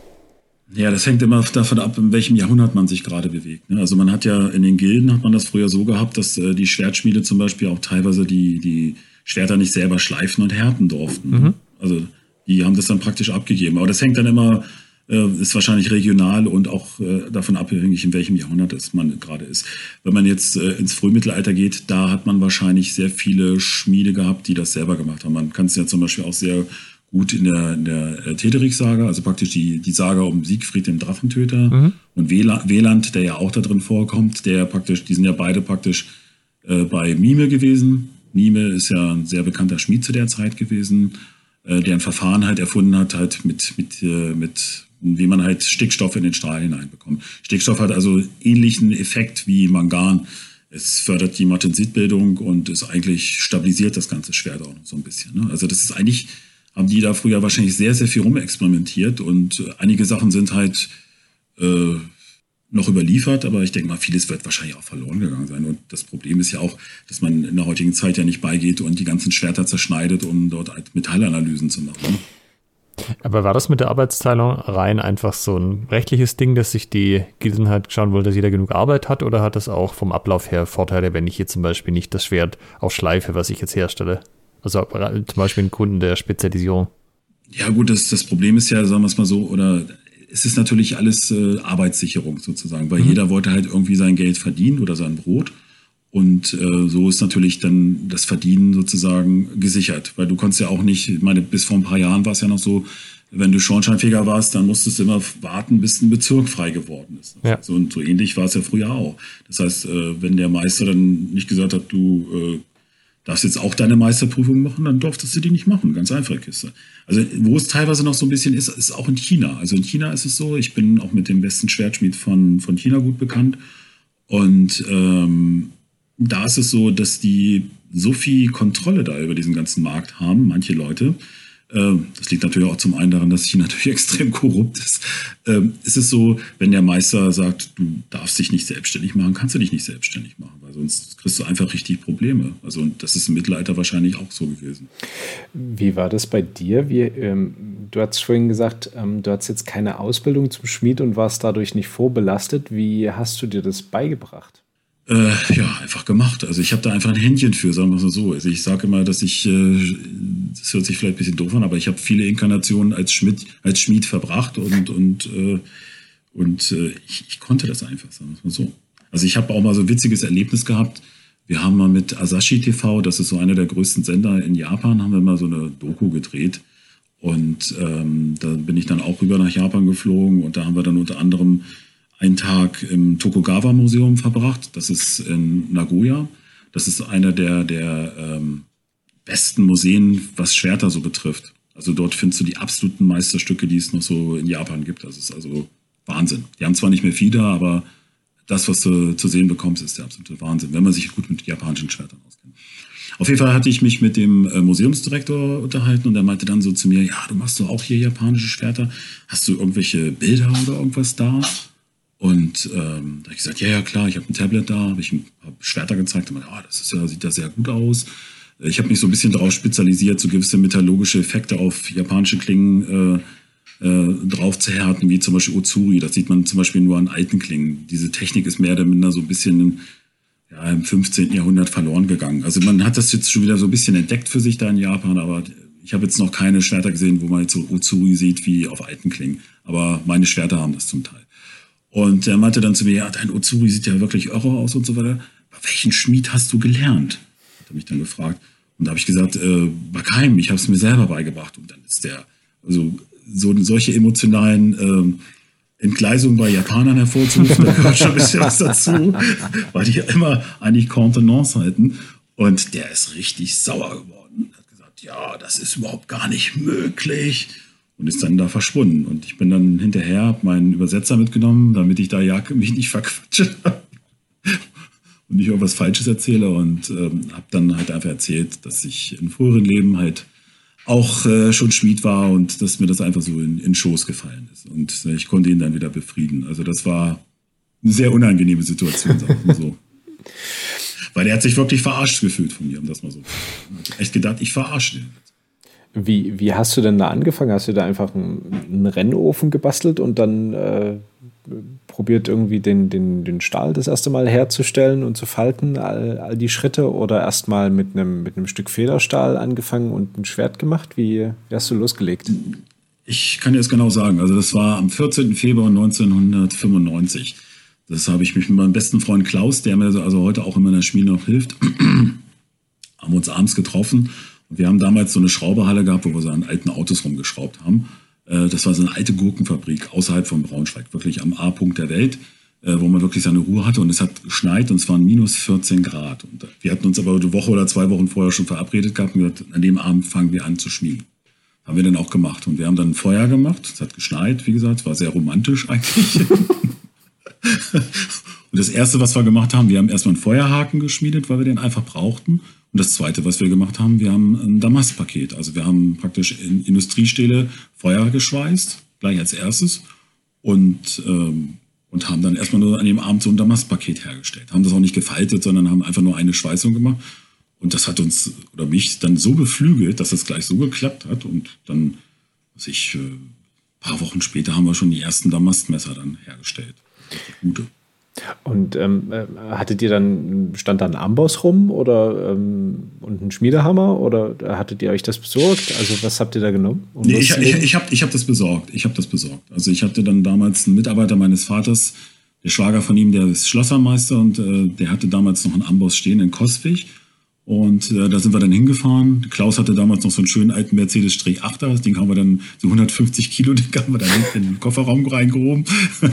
Ja, das hängt immer davon ab, in welchem Jahrhundert man sich gerade bewegt. Ne? Also man hat ja in den Gilden hat man das früher so gehabt, dass äh, die Schwertschmiede zum Beispiel auch teilweise die, die Schwerter nicht selber schleifen und härten durften. Mhm. Also die haben das dann praktisch abgegeben. Aber das hängt dann immer, äh, ist wahrscheinlich regional und auch äh, davon abhängig, in welchem Jahrhundert es man gerade ist. Wenn man jetzt ins Frühmittelalter geht, da hat man wahrscheinlich sehr viele Schmiede gehabt, die das selber gemacht haben. Man kann es ja zum Beispiel auch sehr gut in der, in der äh, Tederich-Saga, also praktisch die, die Saga um Siegfried den Drachentöter mhm. und Weland, der ja auch da drin vorkommt, der praktisch, die sind ja beide praktisch äh, bei Mime gewesen. Mime ist ja ein sehr bekannter Schmied zu der Zeit gewesen, äh, der ein Verfahren halt erfunden hat, halt mit, mit, äh, mit wie man halt Stickstoff in den Stahl hineinbekommt. Stickstoff hat also ähnlichen Effekt wie Mangan. Es fördert die Martensitbildung und ist eigentlich stabilisiert das ganze Schwert auch noch so ein bisschen. Ne? Also das ist eigentlich haben die da früher wahrscheinlich sehr, sehr viel rumexperimentiert und äh, einige Sachen sind halt äh, noch überliefert, aber ich denke mal, vieles wird wahrscheinlich auch verloren gegangen sein. Und das Problem ist ja auch, dass man in der heutigen Zeit ja nicht beigeht und die ganzen Schwerter zerschneidet, um dort halt Metallanalysen zu machen. Aber war das mit der Arbeitsteilung rein einfach so ein rechtliches Ding, dass sich die Gilden halt schauen wollte, dass jeder genug Arbeit hat? Oder hat das auch vom Ablauf her Vorteile, wenn ich hier zum Beispiel nicht das Schwert auch schleife, was ich jetzt herstelle? Also zum Beispiel ein Kunden der Spezialisierung. Ja gut, das, das Problem ist ja, sagen wir es mal so, oder es ist natürlich alles äh, Arbeitssicherung sozusagen, weil mhm. jeder wollte halt irgendwie sein Geld verdienen oder sein Brot. Und äh, so ist natürlich dann das Verdienen sozusagen gesichert, weil du konntest ja auch nicht, ich meine, bis vor ein paar Jahren war es ja noch so, wenn du Schornsteinfeger warst, dann musstest du immer warten, bis ein Bezirk frei geworden ist. Ja. So, und so ähnlich war es ja früher auch. Das heißt, äh, wenn der Meister dann nicht gesagt hat, du äh, darfst jetzt auch deine Meisterprüfung machen, dann durftest du die nicht machen. Ganz einfache Kiste. Also wo es teilweise noch so ein bisschen ist, ist auch in China. Also in China ist es so, ich bin auch mit dem besten Schwertschmied von, von China gut bekannt. Und ähm, da ist es so, dass die so viel Kontrolle da über diesen ganzen Markt haben, manche Leute, das liegt natürlich auch zum einen daran, dass China *laughs* natürlich extrem korrupt ist. Ähm, ist es so, wenn der Meister sagt, du darfst dich nicht selbstständig machen, kannst du dich nicht selbstständig machen, weil sonst kriegst du einfach richtig Probleme. Also und das ist im Mittelalter wahrscheinlich auch so gewesen. Wie war das bei dir? Wie, ähm, du hast vorhin gesagt, ähm, du hast jetzt keine Ausbildung zum Schmied und warst dadurch nicht vorbelastet. Wie hast du dir das beigebracht? Äh, ja, einfach gemacht. Also ich habe da einfach ein Händchen für, sagen wir es mal so. Also ich sage immer, dass ich, äh, das hört sich vielleicht ein bisschen doof an, aber ich habe viele Inkarnationen als Schmied, als Schmied verbracht und, und, äh, und äh, ich, ich konnte das einfach, sagen wir es mal so. Also ich habe auch mal so ein witziges Erlebnis gehabt. Wir haben mal mit Asashi TV, das ist so einer der größten Sender in Japan, haben wir mal so eine Doku gedreht. Und ähm, da bin ich dann auch rüber nach Japan geflogen und da haben wir dann unter anderem einen Tag im Tokugawa-Museum verbracht. Das ist in Nagoya. Das ist einer der, der ähm, besten Museen, was Schwerter so betrifft. Also dort findest du die absoluten Meisterstücke, die es noch so in Japan gibt. Das ist also Wahnsinn. Die haben zwar nicht mehr viele, aber das, was du zu sehen bekommst, ist der absolute Wahnsinn, wenn man sich gut mit japanischen Schwertern auskennt. Auf jeden Fall hatte ich mich mit dem äh, Museumsdirektor unterhalten und er meinte dann so zu mir, ja, du machst doch auch hier japanische Schwerter. Hast du irgendwelche Bilder oder irgendwas da? Und ähm, da habe ich gesagt, ja, ja, klar, ich habe ein Tablet da, habe ich paar Schwerter gezeigt und meinte, oh, das ist ja, sieht da sehr gut aus. Ich habe mich so ein bisschen darauf spezialisiert, so gewisse metallurgische Effekte auf japanische Klingen äh, äh, drauf zu härten, wie zum Beispiel Ozuri. Das sieht man zum Beispiel nur an alten Klingen. Diese Technik ist mehr oder minder so ein bisschen ja, im 15. Jahrhundert verloren gegangen. Also man hat das jetzt schon wieder so ein bisschen entdeckt für sich da in Japan, aber ich habe jetzt noch keine Schwerter gesehen, wo man jetzt so Ozuri sieht wie auf alten Klingen. Aber meine Schwerter haben das zum Teil. Und er meinte dann zu mir, ja, dein Ozuri sieht ja wirklich irre aus und so weiter. Bei welchen Schmied hast du gelernt? Hat er mich dann gefragt. Und da habe ich gesagt, äh, bei keinem, ich habe es mir selber beigebracht. Und dann ist der, also so solche emotionalen ähm, Entgleisungen bei Japanern hervorzurufen, da gehört schon ein bisschen was *laughs* dazu, weil die ja immer eigentlich Contenance halten. Und der ist richtig sauer geworden. Er hat gesagt, ja, das ist überhaupt gar nicht möglich und ist dann da verschwunden. Und ich bin dann hinterher, habe meinen Übersetzer mitgenommen, damit ich da ja *laughs* mich nicht verquatsche und nicht irgendwas Falsches erzähle und ähm, habe dann halt einfach erzählt, dass ich in früheren Leben halt auch äh, schon Schmied war und dass mir das einfach so in, in Schoß gefallen ist. Und äh, ich konnte ihn dann wieder befrieden. Also das war eine sehr unangenehme Situation, sagen wir so. Weil er hat sich wirklich verarscht gefühlt von mir, um das mal so. Echt gedacht, ich verarsche den. Wie, wie hast du denn da angefangen? Hast du da einfach einen, einen Rennofen gebastelt und dann äh, probiert irgendwie den, den, den Stahl das erste Mal herzustellen und zu falten, all, all die Schritte oder erstmal mit einem, mit einem Stück Federstahl angefangen und ein Schwert gemacht? Wie, wie hast du losgelegt? Ich kann dir das genau sagen. Also das war am 14. Februar 1995. Das habe ich mich mit meinem besten Freund Klaus, der mir also heute auch in meiner Schmiede noch hilft, *clears throat* haben uns abends getroffen. Wir haben damals so eine Schrauberhalle gehabt, wo wir so an alten Autos rumgeschraubt haben. Äh, das war so eine alte Gurkenfabrik außerhalb von Braunschweig, wirklich am A-Punkt der Welt, äh, wo man wirklich seine Ruhe hatte. Und es hat geschneit und es waren minus 14 Grad. Und wir hatten uns aber eine Woche oder zwei Wochen vorher schon verabredet gehabt und gesagt, an dem Abend fangen wir an zu schmieden. Haben wir dann auch gemacht. Und wir haben dann ein Feuer gemacht. Es hat geschneit, wie gesagt. Es war sehr romantisch eigentlich. *laughs* und das Erste, was wir gemacht haben, wir haben erstmal einen Feuerhaken geschmiedet, weil wir den einfach brauchten. Und das Zweite, was wir gemacht haben, wir haben ein Damastpaket. Also wir haben praktisch in Industriestähle Feuer geschweißt, gleich als erstes. Und, ähm, und haben dann erstmal nur an dem Abend so ein Damastpaket hergestellt. Haben das auch nicht gefaltet, sondern haben einfach nur eine Schweißung gemacht. Und das hat uns oder mich dann so beflügelt, dass es gleich so geklappt hat. Und dann, was ich, äh, paar Wochen später haben wir schon die ersten Damastmesser dann hergestellt. Gute. Und ähm, äh, hattet ihr dann, stand da ein Amboss rum oder ähm, und ein Schmiedehammer oder hattet ihr euch das besorgt? Also was habt ihr da genommen? Um nee, ich, ich, ich habe ich hab das besorgt. Ich habe das besorgt. Also ich hatte dann damals einen Mitarbeiter meines Vaters, der Schwager von ihm, der ist Schlossermeister und äh, der hatte damals noch einen Amboss stehen in Koswig. Und äh, da sind wir dann hingefahren. Klaus hatte damals noch so einen schönen alten Mercedes Strich 8er. Den haben wir dann, so 150 Kilo, *laughs* den haben wir dann in den Kofferraum reingehoben. *laughs*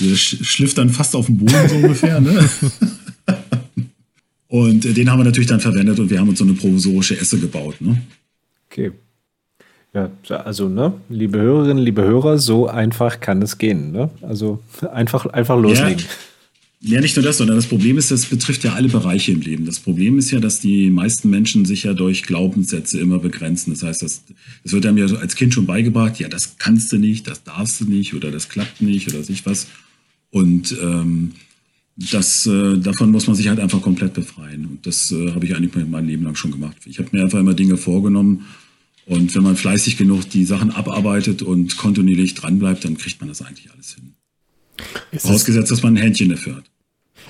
Der schliff dann fast auf dem Boden so ungefähr. Ne? *laughs* Und den haben wir natürlich dann verwendet und wir haben uns so eine provisorische Esse gebaut. Ne? Okay. Ja, also, ne, liebe Hörerinnen, liebe Hörer, so einfach kann es gehen. Ne? Also einfach, einfach loslegen. Ja. Ja, nicht nur das, sondern das Problem ist, das betrifft ja alle Bereiche im Leben. Das Problem ist ja, dass die meisten Menschen sich ja durch Glaubenssätze immer begrenzen. Das heißt, das, das wird einem ja als Kind schon beigebracht, ja, das kannst du nicht, das darfst du nicht oder das klappt nicht oder sich was. Und ähm, das, äh, davon muss man sich halt einfach komplett befreien. Und das äh, habe ich eigentlich mein Leben lang schon gemacht. Ich habe mir einfach immer Dinge vorgenommen. Und wenn man fleißig genug die Sachen abarbeitet und kontinuierlich dranbleibt, dann kriegt man das eigentlich alles hin. Ist Vorausgesetzt, dass man ein Händchen dafür hat.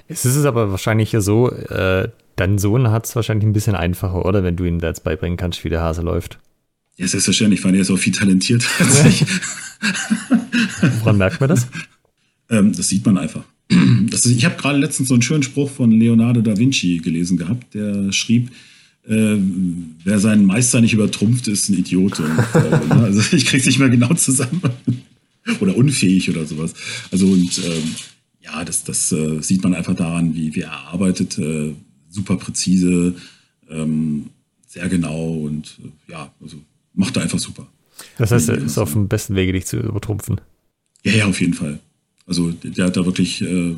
Es ist aber wahrscheinlich ja so, äh, dein Sohn hat es wahrscheinlich ein bisschen einfacher, oder? Wenn du ihm da jetzt beibringen kannst, wie der Hase läuft. Ja, selbstverständlich, weil er ist auch viel talentierter als *laughs* ich. *laughs* Woran merkt man das? Ähm, das sieht man einfach. *clears throat* Ist, ich habe gerade letztens so einen schönen Spruch von Leonardo da Vinci gelesen gehabt, der schrieb, äh, wer seinen Meister nicht übertrumpft, ist ein Idiot. Äh, *laughs* also ich krieg's nicht mehr genau zusammen. oder unfähig oder sowas. Also und ähm, ja, das, das äh, sieht man einfach daran, wie, wie er arbeitet, äh, super präzise, ähm, sehr genau und äh, ja, also macht er einfach super. Das heißt, er ist auf dem besten Wege, dich zu übertrumpfen. Ja, ja, auf jeden Fall. Also der hat da wirklich, äh,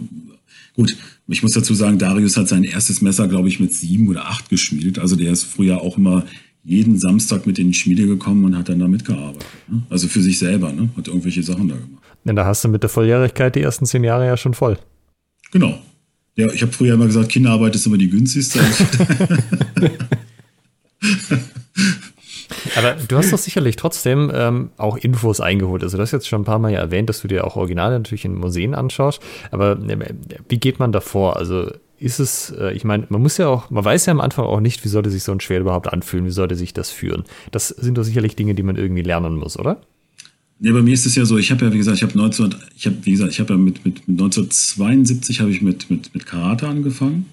gut, ich muss dazu sagen, Darius hat sein erstes Messer, glaube ich, mit sieben oder acht geschmiedet. Also der ist früher auch immer jeden Samstag mit in die Schmiede gekommen und hat dann da mitgearbeitet. Ne? Also für sich selber, ne? hat irgendwelche Sachen da gemacht. Ja, da hast du mit der Volljährigkeit die ersten zehn Jahre ja schon voll. Genau. Ja, ich habe früher immer gesagt, Kinderarbeit ist immer die günstigste. *laughs* Aber du hast doch sicherlich trotzdem ähm, auch Infos eingeholt. Also du hast jetzt schon ein paar Mal ja erwähnt, dass du dir auch Originale natürlich in Museen anschaust. Aber äh, wie geht man davor? Also ist es, äh, ich meine, man muss ja auch, man weiß ja am Anfang auch nicht, wie sollte sich so ein Schwert überhaupt anfühlen, wie sollte sich das führen. Das sind doch sicherlich Dinge, die man irgendwie lernen muss, oder? Ja, bei mir ist es ja so, ich habe ja, wie gesagt, ich habe 19, ich habe, wie gesagt, ich habe ja mit, mit, mit 1972 habe ich mit, mit, mit Karate angefangen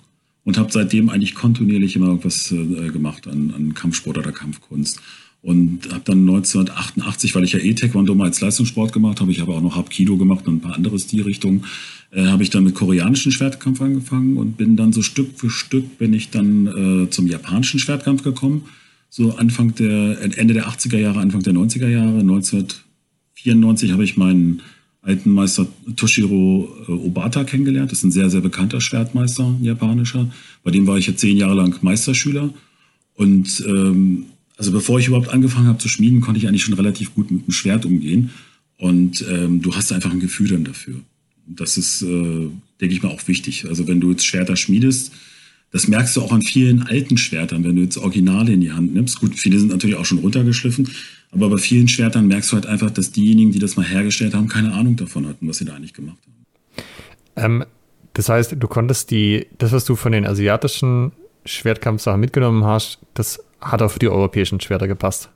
und habe seitdem eigentlich kontinuierlich immer irgendwas äh, gemacht an, an Kampfsport oder Kampfkunst. Und habe dann 1988, weil ich ja eh Taekwondo mal als Leistungssport gemacht habe, ich habe auch noch Hapkido gemacht und ein paar andere Stilrichtungen, äh, habe ich dann mit koreanischen Schwertkampf angefangen und bin dann so Stück für Stück bin ich dann äh, zum japanischen Schwertkampf gekommen. So Anfang der, Ende der 80er Jahre, Anfang der 90er Jahre, 1994 habe ich meinen alten Meister Toshiro äh, Obata kennengelernt. Das ist ein sehr, sehr bekannter Schwertmeister, ein japanischer. Bei dem war ich ja zehn Jahre lang Meisterschüler. Und ähm, also bevor ich überhaupt angefangen habe zu schmieden, konnte ich eigentlich schon relativ gut mit dem Schwert umgehen. Und ähm, du hast einfach ein Gefühl dann dafür. Das ist, äh, denke ich mal, auch wichtig. Also wenn du jetzt Schwerter schmiedest, Das merkst du auch an vielen alten Schwertern, wenn du jetzt Originale in die Hand nimmst. Gut, viele sind natürlich auch schon runtergeschliffen, aber bei vielen Schwertern merkst du halt einfach, dass diejenigen, die das mal hergestellt haben, keine Ahnung davon hatten, was sie da eigentlich gemacht haben. Ähm, das heißt, du konntest die, das, was du von den asiatischen Schwertkampfsachen mitgenommen hast, das hat auch für die europäischen Schwerter gepasst.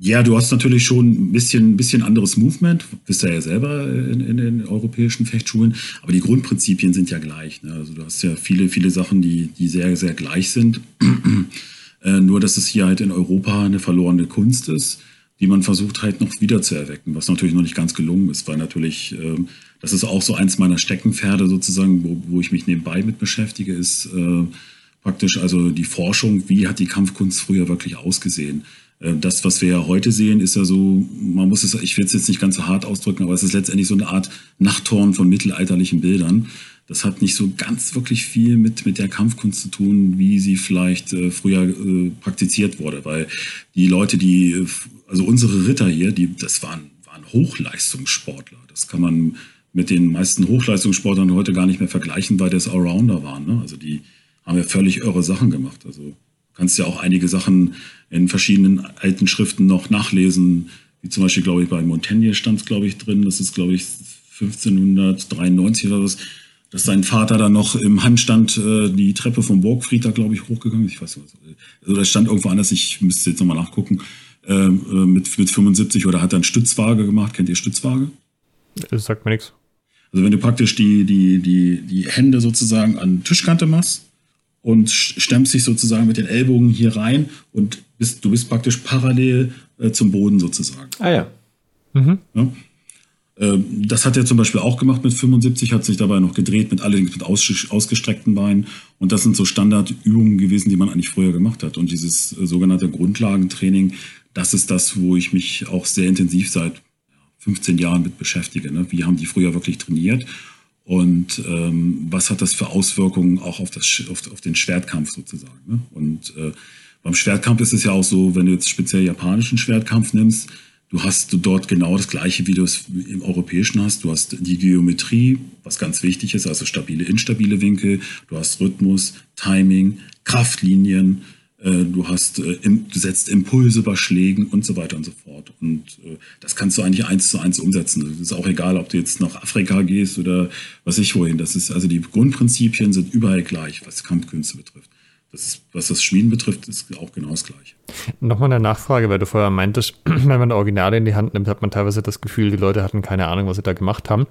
Ja, du hast natürlich schon ein bisschen, bisschen anderes Movement, bist ja, ja selber in, in, den europäischen Fechtschulen, aber die Grundprinzipien sind ja gleich. Ne? Also du hast ja viele, viele Sachen, die, die sehr, sehr gleich sind. *clears throat* äh, nur, dass es hier halt in Europa eine verlorene Kunst ist, die man versucht halt noch wieder zu erwecken, was natürlich noch nicht ganz gelungen ist, weil natürlich, äh, das ist auch so eins meiner Steckenpferde sozusagen, wo, wo ich mich nebenbei mit beschäftige, ist äh, praktisch also die Forschung, wie hat die Kampfkunst früher wirklich ausgesehen das, was wir ja heute sehen, ist ja so, man muss es, ich will es jetzt nicht ganz so hart ausdrücken, aber es ist letztendlich so eine Art Nachttorn von mittelalterlichen Bildern. Das hat nicht so ganz wirklich viel mit, mit der Kampfkunst zu tun, wie sie vielleicht äh, früher äh, praktiziert wurde. Weil die Leute, die, äh, also unsere Ritter hier, die, das waren, waren Hochleistungssportler. Das kann man mit den meisten Hochleistungssportlern heute gar nicht mehr vergleichen, weil das Allrounder waren. Ne? Also die haben ja völlig irre Sachen gemacht. Also kannst ja auch einige Sachen in verschiedenen alten Schriften noch nachlesen, wie zum Beispiel, glaube ich, bei Montaigne stand es, glaube ich, drin, das ist, glaube ich, 1593 oder was, dass sein Vater da noch im Handstand äh, die Treppe vom Burgfried da, glaube ich, hochgegangen ist. Ich weiß nicht, also das stand irgendwo anders, ich müsste jetzt nochmal nachgucken, ähm, äh, mit, mit 75 oder hat er eine Stützwaage gemacht. Kennt ihr Stützwaage? Das sagt mir nichts. Also wenn du praktisch die, die, die, die Hände sozusagen an Tischkante machst und stemmst dich sozusagen mit den Ellbogen hier rein und bist, du bist praktisch parallel äh, zum Boden sozusagen. Ah ja. Mhm. ja? Ähm, das hat er zum Beispiel auch gemacht mit 75, hat sich dabei noch gedreht, mit allerdings mit aus, ausgestreckten Beinen. Und das sind so Standardübungen gewesen, die man eigentlich früher gemacht hat. Und dieses äh, sogenannte Grundlagentraining, das ist das, wo ich mich auch sehr intensiv seit 15 Jahren mit beschäftige. Ne? Wie haben die früher wirklich trainiert? Und ähm, was hat das für Auswirkungen auch auf, das, auf, auf den Schwertkampf sozusagen? Ne? Und äh, beim Schwertkampf ist es ja auch so, wenn du jetzt speziell japanischen Schwertkampf nimmst, du hast dort genau das gleiche, wie du es im europäischen hast. Du hast die Geometrie, was ganz wichtig ist, also stabile, instabile Winkel. Du hast Rhythmus, Timing, Kraftlinien. Äh, du hast, äh, du setzt Impulse bei Schlägen und so weiter und so fort. Und äh, das kannst du eigentlich eins zu eins umsetzen. Es ist auch egal, ob du jetzt nach Afrika gehst oder was ich wohin. Das ist, also die Grundprinzipien sind überall gleich, was Kampfkünste betrifft. Ist, was das Schmieden betrifft, ist auch genau das Gleiche. Nochmal eine Nachfrage, weil du vorher meintest, *clears throat* wenn man Originale in die Hand nimmt, hat man teilweise das Gefühl, die Leute hatten keine Ahnung, was sie da gemacht haben.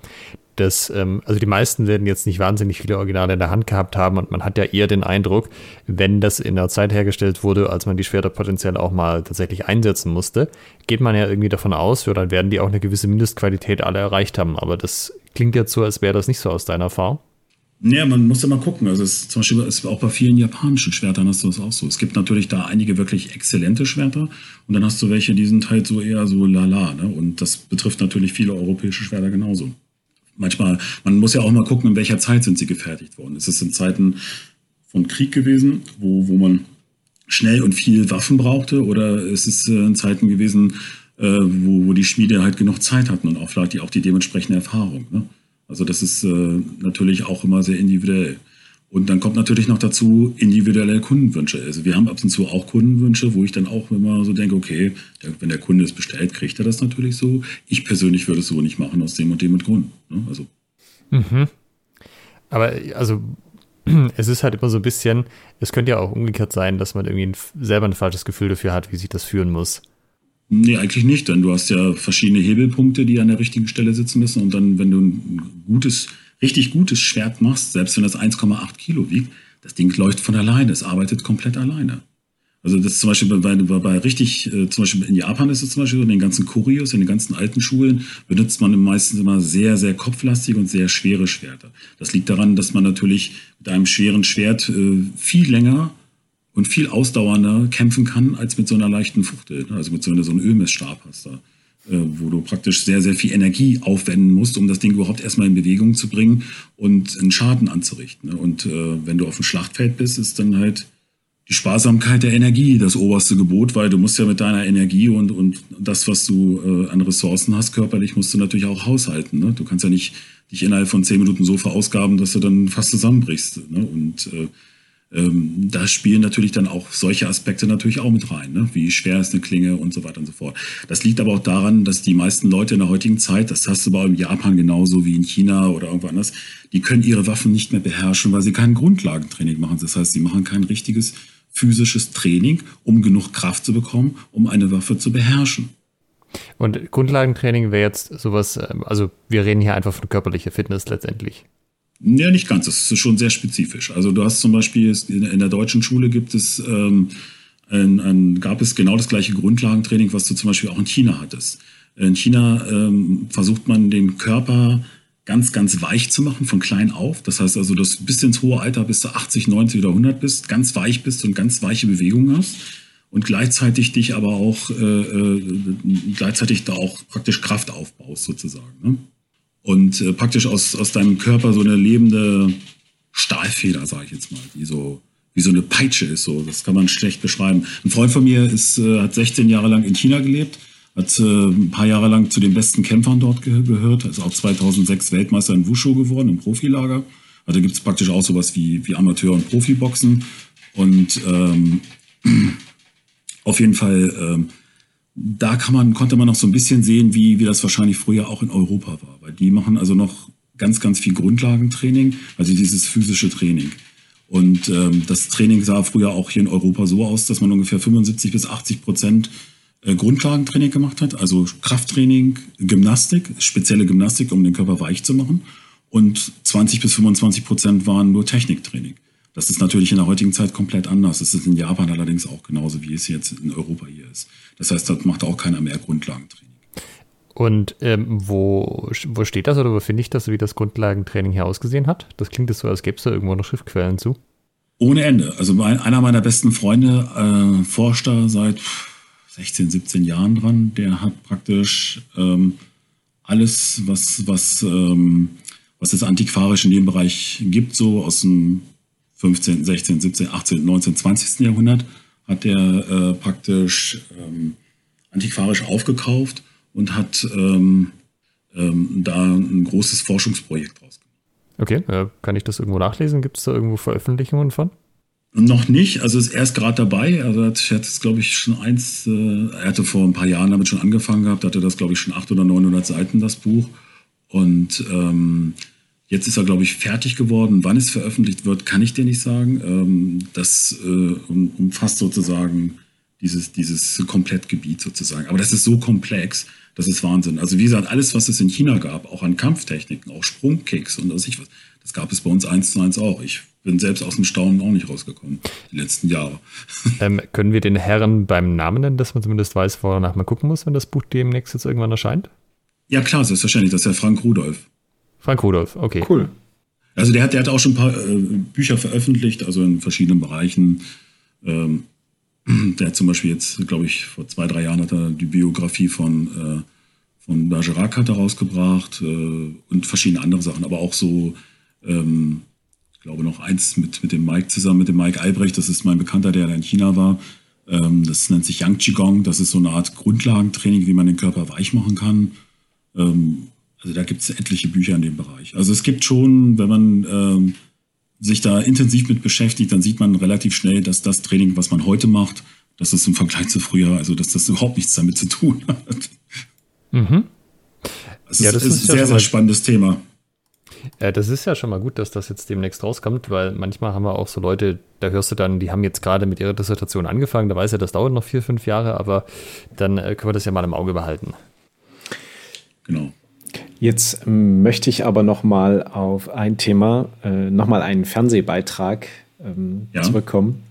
Das, ähm, also die meisten werden jetzt nicht wahnsinnig viele Originale in der Hand gehabt haben und man hat ja eher den Eindruck, wenn das in der Zeit hergestellt wurde, als man die Schwerter potenziell auch mal tatsächlich einsetzen musste, geht man ja irgendwie davon aus, oder dann werden die auch eine gewisse Mindestqualität alle erreicht haben. Aber das klingt jetzt so, als wäre das nicht so aus deiner Erfahrung. Ja, man muss ja mal gucken. Also es, zum Beispiel ist auch bei vielen japanischen Schwertern hast du das auch so. Es gibt natürlich da einige wirklich exzellente Schwerter und dann hast du welche, die sind halt so eher so lala. Ne? Und das betrifft natürlich viele europäische Schwerter genauso. Manchmal, man muss ja auch mal gucken, in welcher Zeit sind sie gefertigt worden. Ist es in Zeiten von Krieg gewesen, wo, wo man schnell und viel Waffen brauchte, oder ist es äh, in Zeiten gewesen, äh, wo, wo die Schmiede halt genug Zeit hatten und auch vielleicht auch die dementsprechende Erfahrung. Ne? Also das ist äh, natürlich auch immer sehr individuell. Und dann kommt natürlich noch dazu individuelle Kundenwünsche. Also wir haben ab und zu auch Kundenwünsche, wo ich dann auch immer so denke, okay, wenn der Kunde es bestellt, kriegt er das natürlich so. Ich persönlich würde es so nicht machen aus dem und dem Grund. Ne? Also. Mhm. Aber also *clears throat* es ist halt immer so ein bisschen, es könnte ja auch umgekehrt sein, dass man irgendwie ein, selber ein falsches Gefühl dafür hat, wie sich das führen muss. Nee, eigentlich nicht, denn du hast ja verschiedene Hebelpunkte, die an der richtigen Stelle sitzen müssen. Und dann, wenn du ein gutes, richtig gutes Schwert machst, selbst wenn das 1,8 Kilo wiegt, das Ding läuft von alleine, es arbeitet komplett alleine. Also das ist zum Beispiel bei, bei, bei richtig, äh, zum Beispiel in Japan ist es zum Beispiel so, in den ganzen Kurios, in den ganzen alten Schulen benutzt man meistens immer sehr, sehr kopflastige und sehr schwere Schwerter. Das liegt daran, dass man natürlich mit einem schweren Schwert äh, viel länger und viel ausdauernder kämpfen kann als mit so einer leichten Fuchtel, ne? also mit so, einer, so einem Ölmessstab hast da, äh, wo du praktisch sehr, sehr viel Energie aufwenden musst, um das Ding überhaupt erstmal in Bewegung zu bringen und einen Schaden anzurichten. Ne? Und äh, wenn du auf dem Schlachtfeld bist, ist dann halt die Sparsamkeit der Energie das oberste Gebot, weil du musst ja mit deiner Energie und, und das, was du äh, an Ressourcen hast, körperlich, musst du natürlich auch haushalten. Ne? Du kannst ja nicht dich innerhalb von zehn Minuten so verausgaben, dass du dann fast zusammenbrichst. Ne? Und äh, ähm, da spielen natürlich dann auch solche Aspekte natürlich auch mit rein. Ne? Wie schwer ist eine Klinge und so weiter und so fort. Das liegt aber auch daran, dass die meisten Leute in der heutigen Zeit, das hast du aber in Japan genauso wie in China oder irgendwo anders, die können ihre Waffen nicht mehr beherrschen, weil sie kein Grundlagentraining machen. Das heißt, sie machen kein richtiges physisches Training, um genug Kraft zu bekommen, um eine Waffe zu beherrschen. Und Grundlagentraining wäre jetzt sowas, ähm, also wir reden hier einfach von körperlicher Fitness letztendlich. Ja, nicht ganz. Das ist schon sehr spezifisch. Also du hast zum Beispiel in der deutschen Schule gibt es ähm, ein, ein, gab es genau das gleiche Grundlagentraining, was du zum Beispiel auch in China hattest. In China ähm, versucht man den Körper ganz, ganz weich zu machen von klein auf. Das heißt also, dass du bis ins hohe Alter, bis du 80, 90 oder 100 bist, ganz weich bist und ganz weiche Bewegungen hast und gleichzeitig dich aber auch äh, äh, gleichzeitig da auch praktisch Kraft aufbaust sozusagen. Ne? Und äh, praktisch aus, aus deinem Körper so eine lebende Stahlfeder, sage ich jetzt mal, die so wie so eine Peitsche ist. So, das kann man schlecht beschreiben. Ein Freund von mir ist, äh, hat 16 Jahre lang in China gelebt, hat äh, ein paar Jahre lang zu den besten Kämpfern dort ge gehört, ist auch 2006 Weltmeister in Wushu geworden, im Profilager. Also gibt es praktisch auch sowas wie, wie Amateur- und Profiboxen. Und ähm, *clears throat* auf jeden Fall ähm, da kann man, konnte man noch so ein bisschen sehen, wie, wie das wahrscheinlich früher auch in Europa war. Weil die machen also noch ganz, ganz viel Grundlagentraining, also dieses physische Training. Und ähm, das Training sah früher auch hier in Europa so aus, dass man ungefähr 75 bis 80 Prozent äh, Grundlagentraining gemacht hat, also Krafttraining, Gymnastik, spezielle Gymnastik, um den Körper weich zu machen. Und 20 bis 25 Prozent waren nur Techniktraining. Das ist natürlich in der heutigen Zeit komplett anders. Das ist in Japan allerdings auch genauso, wie es jetzt in Europa hier ist. Das heißt, dort macht auch keiner mehr Grundlagentraining. Und ähm, wo, wo steht das oder wo finde ich das, wie das Grundlagentraining hier ausgesehen hat? Das klingt jetzt so, als gäbe es da irgendwo noch Schriftquellen zu. Ohne Ende. Also mein, einer meiner besten Freunde äh, forscht da seit 16, 17 Jahren dran. Der hat praktisch ähm, alles, was, was, ähm, was es antiquarisch in dem Bereich gibt, so aus dem 15., 16., 17., 18., 19., 20. Jahrhundert hat er äh, praktisch ähm, antiquarisch aufgekauft und hat ähm, ähm, da ein großes Forschungsprojekt draus gemacht. Okay, äh, kann ich das irgendwo nachlesen? Gibt es da irgendwo Veröffentlichungen von? Noch nicht, also ist erst gerade dabei. Also er hat jetzt, glaube ich, schon eins, äh, er hatte vor ein paar Jahren damit schon angefangen gehabt, hatte das, glaube ich, schon 800 oder 900 Seiten, das Buch. Und ähm, Jetzt ist er, glaube ich, fertig geworden. Wann es veröffentlicht wird, kann ich dir nicht sagen. Ähm, das äh, umfasst sozusagen dieses, dieses Komplettgebiet sozusagen. Aber das ist so komplex, das ist Wahnsinn. Also wie gesagt, alles, was es in China gab, auch an Kampftechniken, auch Sprungkicks und was ich was, das gab es bei uns eins zu eins auch. Ich bin selbst aus dem Staunen auch nicht rausgekommen, die letzten Jahre. *laughs* Ähm, können wir den Herren beim Namen nennen, dass man zumindest weiß, wonach man gucken muss, wenn das Buch demnächst jetzt irgendwann erscheint? Ja, klar, selbstverständlich. Das ist ja Frank Rudolf. Frank Rudolf, okay. Cool. Also der hat, der hat auch schon ein paar äh, Bücher veröffentlicht, also in verschiedenen Bereichen. Ähm, *clears throat* der hat zum Beispiel jetzt, glaube ich, vor zwei, drei Jahren hat er die Biografie von, äh, von Bergerac hat er rausgebracht äh, und verschiedene andere Sachen, aber auch so, ähm, ich glaube noch eins mit, mit dem Mike zusammen, mit dem Mike Albrecht, das ist mein Bekannter, der in China war. Ähm, das nennt sich Yang Qigong, das ist so eine Art Grundlagentraining, wie man den Körper weich machen kann. Ähm, also da gibt es etliche Bücher in dem Bereich. Also es gibt schon, wenn man ähm, sich da intensiv mit beschäftigt, dann sieht man relativ schnell, dass das Training, was man heute macht, dass es im Vergleich zu früher, also dass das überhaupt nichts damit zu tun *laughs* hat. Mhm. Es ja, ist, das ist, ist ein sehr, sehr spannendes Thema. Äh, das ist ja schon mal gut, dass das jetzt demnächst rauskommt, weil manchmal haben wir auch so Leute, da hörst du dann, die haben jetzt gerade mit ihrer Dissertation angefangen, da weiß ja, das dauert noch vier, fünf Jahre, aber dann äh, können wir das ja mal im Auge behalten. Genau. Jetzt möchte ich aber noch mal auf ein Thema, äh, noch mal einen Fernsehbeitrag ähm, ja. zurückkommen.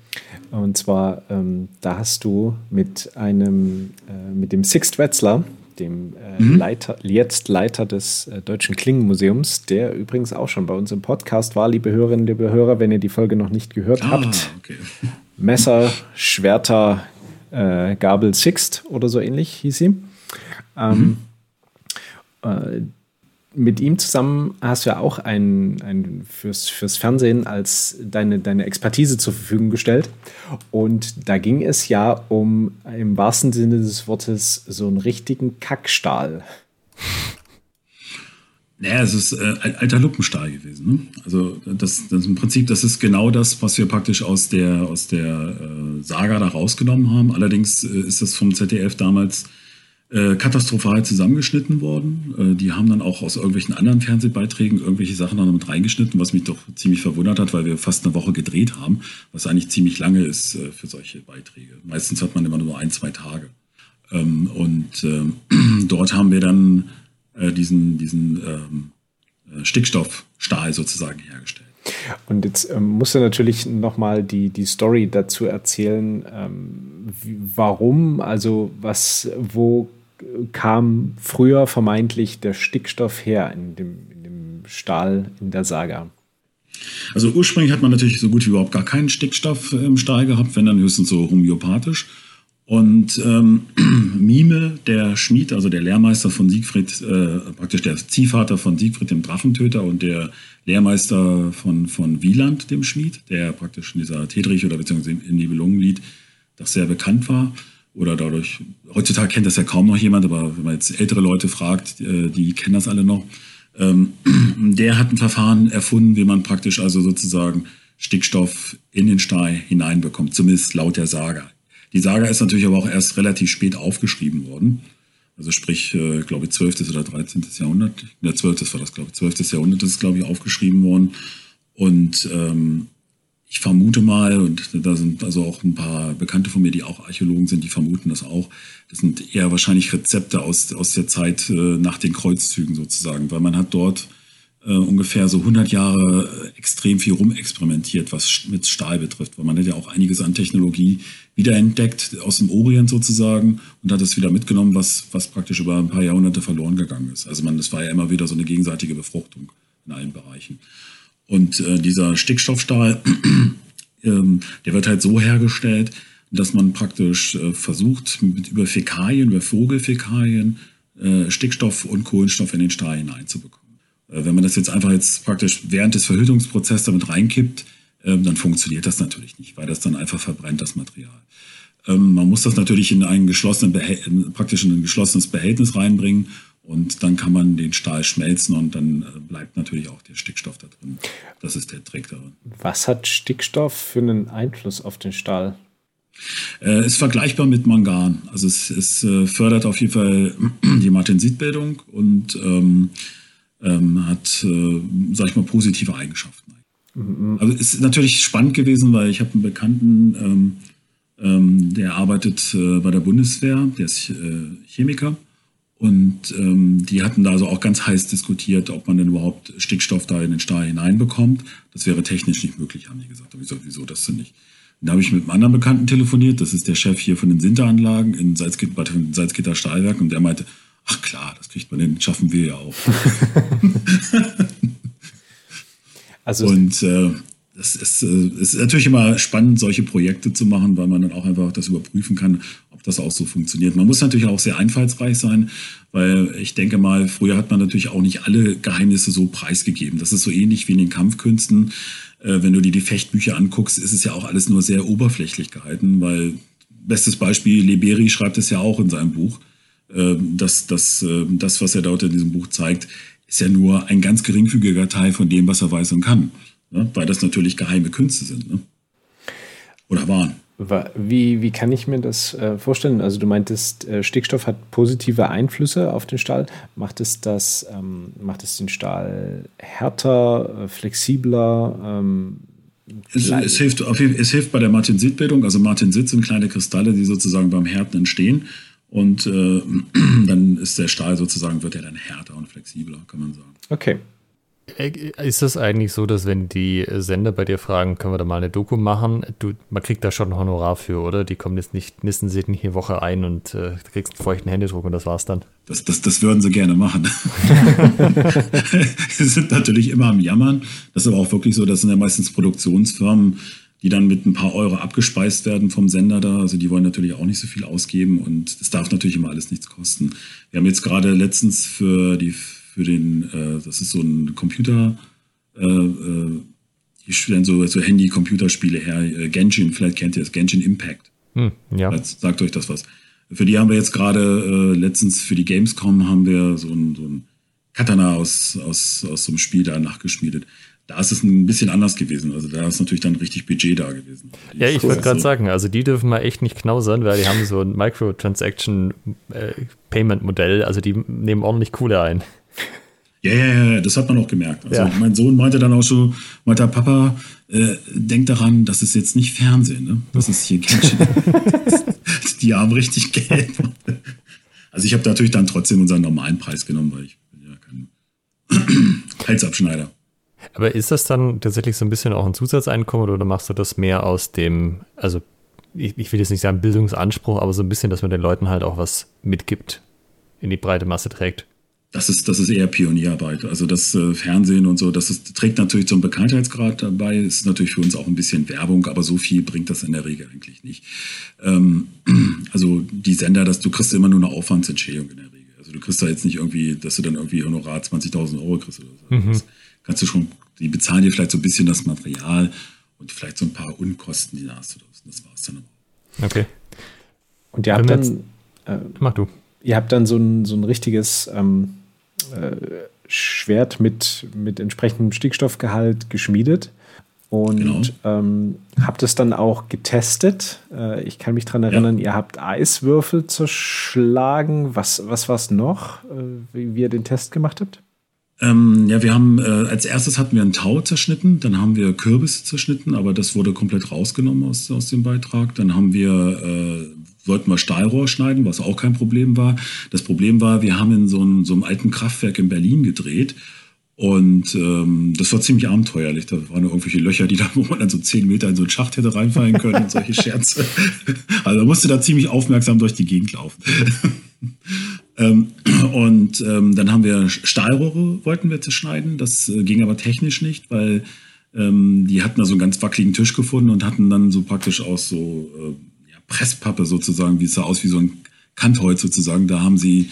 Und zwar, ähm, da hast du mit einem, äh, mit dem Sixt Wetzler, dem äh, mhm. Leiter, jetzt Leiter des äh, Deutschen Klingenmuseums, der übrigens auch schon bei uns im Podcast war, liebe Hörerinnen, liebe Hörer, wenn ihr die Folge noch nicht gehört ah, habt. Okay. *laughs* Messer, Schwerter, äh, Gabel Sixt oder so ähnlich hieß sie. Ähm, mhm. Äh, mit ihm zusammen hast du ja auch ein, ein fürs, fürs Fernsehen als deine, deine Expertise zur Verfügung gestellt. Und da ging es ja um im wahrsten Sinne des Wortes so einen richtigen Kackstahl. Naja, es ist äh, alter Luppenstahl gewesen. Ne? Also das, das im Prinzip, das ist genau das, was wir praktisch aus der aus der äh, Saga da rausgenommen haben. Allerdings äh, ist das vom ZDF damals äh, katastrophal zusammengeschnitten worden. Äh, die haben dann auch aus irgendwelchen anderen Fernsehbeiträgen irgendwelche Sachen noch mit reingeschnitten, was mich doch ziemlich verwundert hat, weil wir fast eine Woche gedreht haben, was eigentlich ziemlich lange ist äh, für solche Beiträge. Meistens hat man immer nur ein, zwei Tage. Ähm, und ähm, *clears throat* dort haben wir dann äh, diesen, diesen ähm, äh, Stickstoffstahl sozusagen hergestellt. Und jetzt ähm, musst du natürlich nochmal die, die Story dazu erzählen, ähm, warum, also was, wo kam früher vermeintlich der Stickstoff her in dem, in dem Stahl in der Saga? Also ursprünglich hat man natürlich so gut wie überhaupt gar keinen Stickstoff im Stahl gehabt, wenn dann höchstens so homöopathisch. Und ähm, *clears throat* Mime, der Schmied, also der Lehrmeister von Siegfried, äh, praktisch der Ziehvater von Siegfried, dem Drachentöter, und der Lehrmeister von, von Wieland, dem Schmied, der praktisch in dieser Tedrich oder beziehungsweise im Nibelungenlied das sehr bekannt war. Oder dadurch, heutzutage kennt das ja kaum noch jemand, aber wenn man jetzt ältere Leute fragt, äh, die kennen das alle noch. Ähm, *clears throat* der hat ein Verfahren erfunden, wie man praktisch also sozusagen Stickstoff in den Stahl hineinbekommt, zumindest laut der Saga. Die Saga ist natürlich aber auch erst relativ spät aufgeschrieben worden. Also sprich, äh, glaube ich, 12. oder 13. Jahrhundert. Ja, 12. war das, glaube ich. 12. Jahrhundert ist, glaube ich, aufgeschrieben worden. Und ähm, ich vermute mal, und da sind also auch ein paar Bekannte von mir, die auch Archäologen sind, die vermuten das auch. Das sind eher wahrscheinlich Rezepte aus, aus der Zeit äh, nach den Kreuzzügen sozusagen, weil man hat dort äh, ungefähr so 100 Jahre extrem viel rumexperimentiert, was mit Stahl betrifft, weil man hat ja auch einiges an Technologie wiederentdeckt aus dem Orient sozusagen und hat es wieder mitgenommen, was, was praktisch über ein paar Jahrhunderte verloren gegangen ist. Also man, das war ja immer wieder so eine gegenseitige Befruchtung in allen Bereichen. Und äh, dieser Stickstoffstahl, *clears throat* ähm, der wird halt so hergestellt, dass man praktisch äh, versucht, mit, über Fäkalien, über Vogelfäkalien, äh, Stickstoff und Kohlenstoff in den Stahl hineinzubekommen. Äh, wenn man das jetzt einfach jetzt praktisch während des Verhütungsprozesses damit reinkippt, ähm, dann funktioniert das natürlich nicht, weil das dann einfach verbrennt, das Material. Ähm, man muss das natürlich in ein geschlossenen, praktisch in ein geschlossenes Behältnis reinbringen und dann kann man den Stahl schmelzen und dann äh, bleibt natürlich auch der Stickstoff da drin. Das ist der Trick darin. Was hat Stickstoff für einen Einfluss auf den Stahl? Äh, ist vergleichbar mit Mangan. Also es, es äh, fördert auf jeden Fall *clears throat* die Martensitbildung und ähm, ähm, hat, äh, sag ich mal, positive Eigenschaften. Mhm. Also ist natürlich spannend gewesen, weil ich habe einen Bekannten, ähm, ähm, der arbeitet äh, bei der Bundeswehr, der ist äh, Chemiker. Und ähm, die hatten da also auch ganz heiß diskutiert, ob man denn überhaupt Stickstoff da in den Stahl hineinbekommt. Das wäre technisch nicht möglich, haben die gesagt. Und ich gesagt, wieso das denn nicht? Da habe ich mit einem anderen Bekannten telefoniert, das ist der Chef hier von den Sinteranlagen in Salzgitter, Salzgitter Stahlwerk und der meinte, ach klar, das kriegt man hin, schaffen wir ja auch. *laughs* also und äh, das ist, äh, ist natürlich immer spannend, solche Projekte zu machen, weil man dann auch einfach das überprüfen kann, das auch so funktioniert. Man muss natürlich auch sehr einfallsreich sein, weil ich denke mal, früher hat man natürlich auch nicht alle Geheimnisse so preisgegeben. Das ist so ähnlich wie in den Kampfkünsten. Äh, wenn du dir die Fechtbücher anguckst, ist es ja auch alles nur sehr oberflächlich gehalten, weil bestes Beispiel, Leberi schreibt es ja auch in seinem Buch ähm, das, das, ähm, das, was er dort in diesem Buch zeigt, ist ja nur ein ganz geringfügiger Teil von dem, was er weiß und kann. Ne? Weil das natürlich geheime Künste sind. Ne? Oder waren. Wie, wie kann ich mir das äh, vorstellen? Also du meintest, äh, Stickstoff hat positive Einflüsse auf den Stahl. Macht es, das, ähm, macht es den Stahl härter, äh, flexibler? Ähm, es, es, hilft, es hilft bei der Martensitbildung. Also Martensit sind kleine Kristalle, die sozusagen beim Härten entstehen. Und *clears throat* dann ist der Stahl sozusagen, wird er dann härter und flexibler, kann man sagen. Okay. Ist es eigentlich so, dass wenn die Sender bei dir fragen, können wir da mal eine Doku machen, du, man kriegt da schon ein Honorar für, oder? Die kommen jetzt nicht, nisten sich nicht eine Woche ein und äh, du kriegst einen feuchten Händedruck und das war's dann. Das, das, das würden sie gerne machen. *laughs* *laughs* sie sind natürlich immer am Jammern. Das ist aber auch wirklich so, das sind ja meistens Produktionsfirmen, die dann mit ein paar Euro abgespeist werden vom Sender da. Also die wollen natürlich auch nicht so viel ausgeben und es darf natürlich immer alles nichts kosten. Wir haben jetzt gerade letztens für die für den, äh, das ist so ein Computer, äh, äh, die stellen so, so Handy-Computerspiele her, äh, Genshin, vielleicht kennt ihr das, Genshin Impact. Hm, ja. Vielleicht sagt euch das was. Für die haben wir jetzt gerade äh, letztens für die Gamescom haben wir so ein, so ein Katana aus, aus, aus so einem Spiel da nachgeschmiedet. Da ist es ein bisschen anders gewesen. Also da ist natürlich dann richtig Budget da gewesen. Die ja, ich wollte gerade sagen, also die dürfen mal echt nicht knausern, weil die haben so ein Microtransaction-Payment-Modell. Äh, also die nehmen ordentlich Kohle ein. Ja, ja, ja, das hat man auch gemerkt. Also ja. mein Sohn meinte dann auch so, meinte Papa, äh, denk daran, das ist jetzt nicht Fernsehen, ne? Das ist hier Genshin. *laughs* die haben richtig Geld. Also ich habe natürlich dann trotzdem unseren normalen Preis genommen, weil ich bin ja kein *clears throat* Halsabschneider. Aber ist das dann tatsächlich so ein bisschen auch ein Zusatzeinkommen oder machst du das mehr aus dem, also ich, ich will jetzt nicht sagen Bildungsanspruch, aber so ein bisschen, dass man den Leuten halt auch was mitgibt, in die breite Masse trägt? Das ist, das ist eher Pionierarbeit. Also das äh, Fernsehen und so, das ist, trägt natürlich zum Bekanntheitsgrad dabei, ist natürlich für uns auch ein bisschen Werbung, aber so viel bringt das in der Regel eigentlich nicht. Ähm, *clears throat* also die Sender, dass du kriegst immer nur eine Aufwandsentschädigung in der Regel. Also du kriegst da jetzt nicht irgendwie, dass du dann irgendwie Honorar 20.000 Euro kriegst oder so. Mhm. Das kannst du schon, die bezahlen dir vielleicht so ein bisschen das Material und vielleicht so ein paar Unkosten, die da hast du das. Das war's dann aber. Okay. Und ihr habt dann, äh, mach du. Ihr habt dann so ein, so ein richtiges ähm, äh, Schwert mit, mit entsprechendem Stickstoffgehalt geschmiedet und genau. ähm, habt es dann auch getestet. Äh, ich kann mich daran erinnern, ja. ihr habt Eiswürfel zerschlagen. Was, was war es noch, äh, wie, wie ihr den Test gemacht habt? Ähm, ja, wir haben äh, als erstes hatten wir einen Tau zerschnitten, dann haben wir Kürbis zerschnitten, aber das wurde komplett rausgenommen aus, aus dem Beitrag. Dann haben wir äh, wollten wir Stahlrohr schneiden, was auch kein Problem war. Das Problem war, wir haben in so einem, so einem alten Kraftwerk in Berlin gedreht. Und ähm, das war ziemlich abenteuerlich. Da waren irgendwelche Löcher, die da, wo man dann so zehn Meter in so einen Schacht hätte reinfallen können und solche Scherze. *laughs* Also man musste da ziemlich aufmerksam durch die Gegend laufen. *laughs* ähm, und ähm, dann haben wir Stahlrohre, wollten wir zerschneiden. Das äh, ging aber technisch nicht, weil ähm, die hatten da so einen ganz wackeligen Tisch gefunden und hatten dann so praktisch aus so äh, Presspappe sozusagen, wie es sah aus wie so ein Kantholz sozusagen. Da haben sie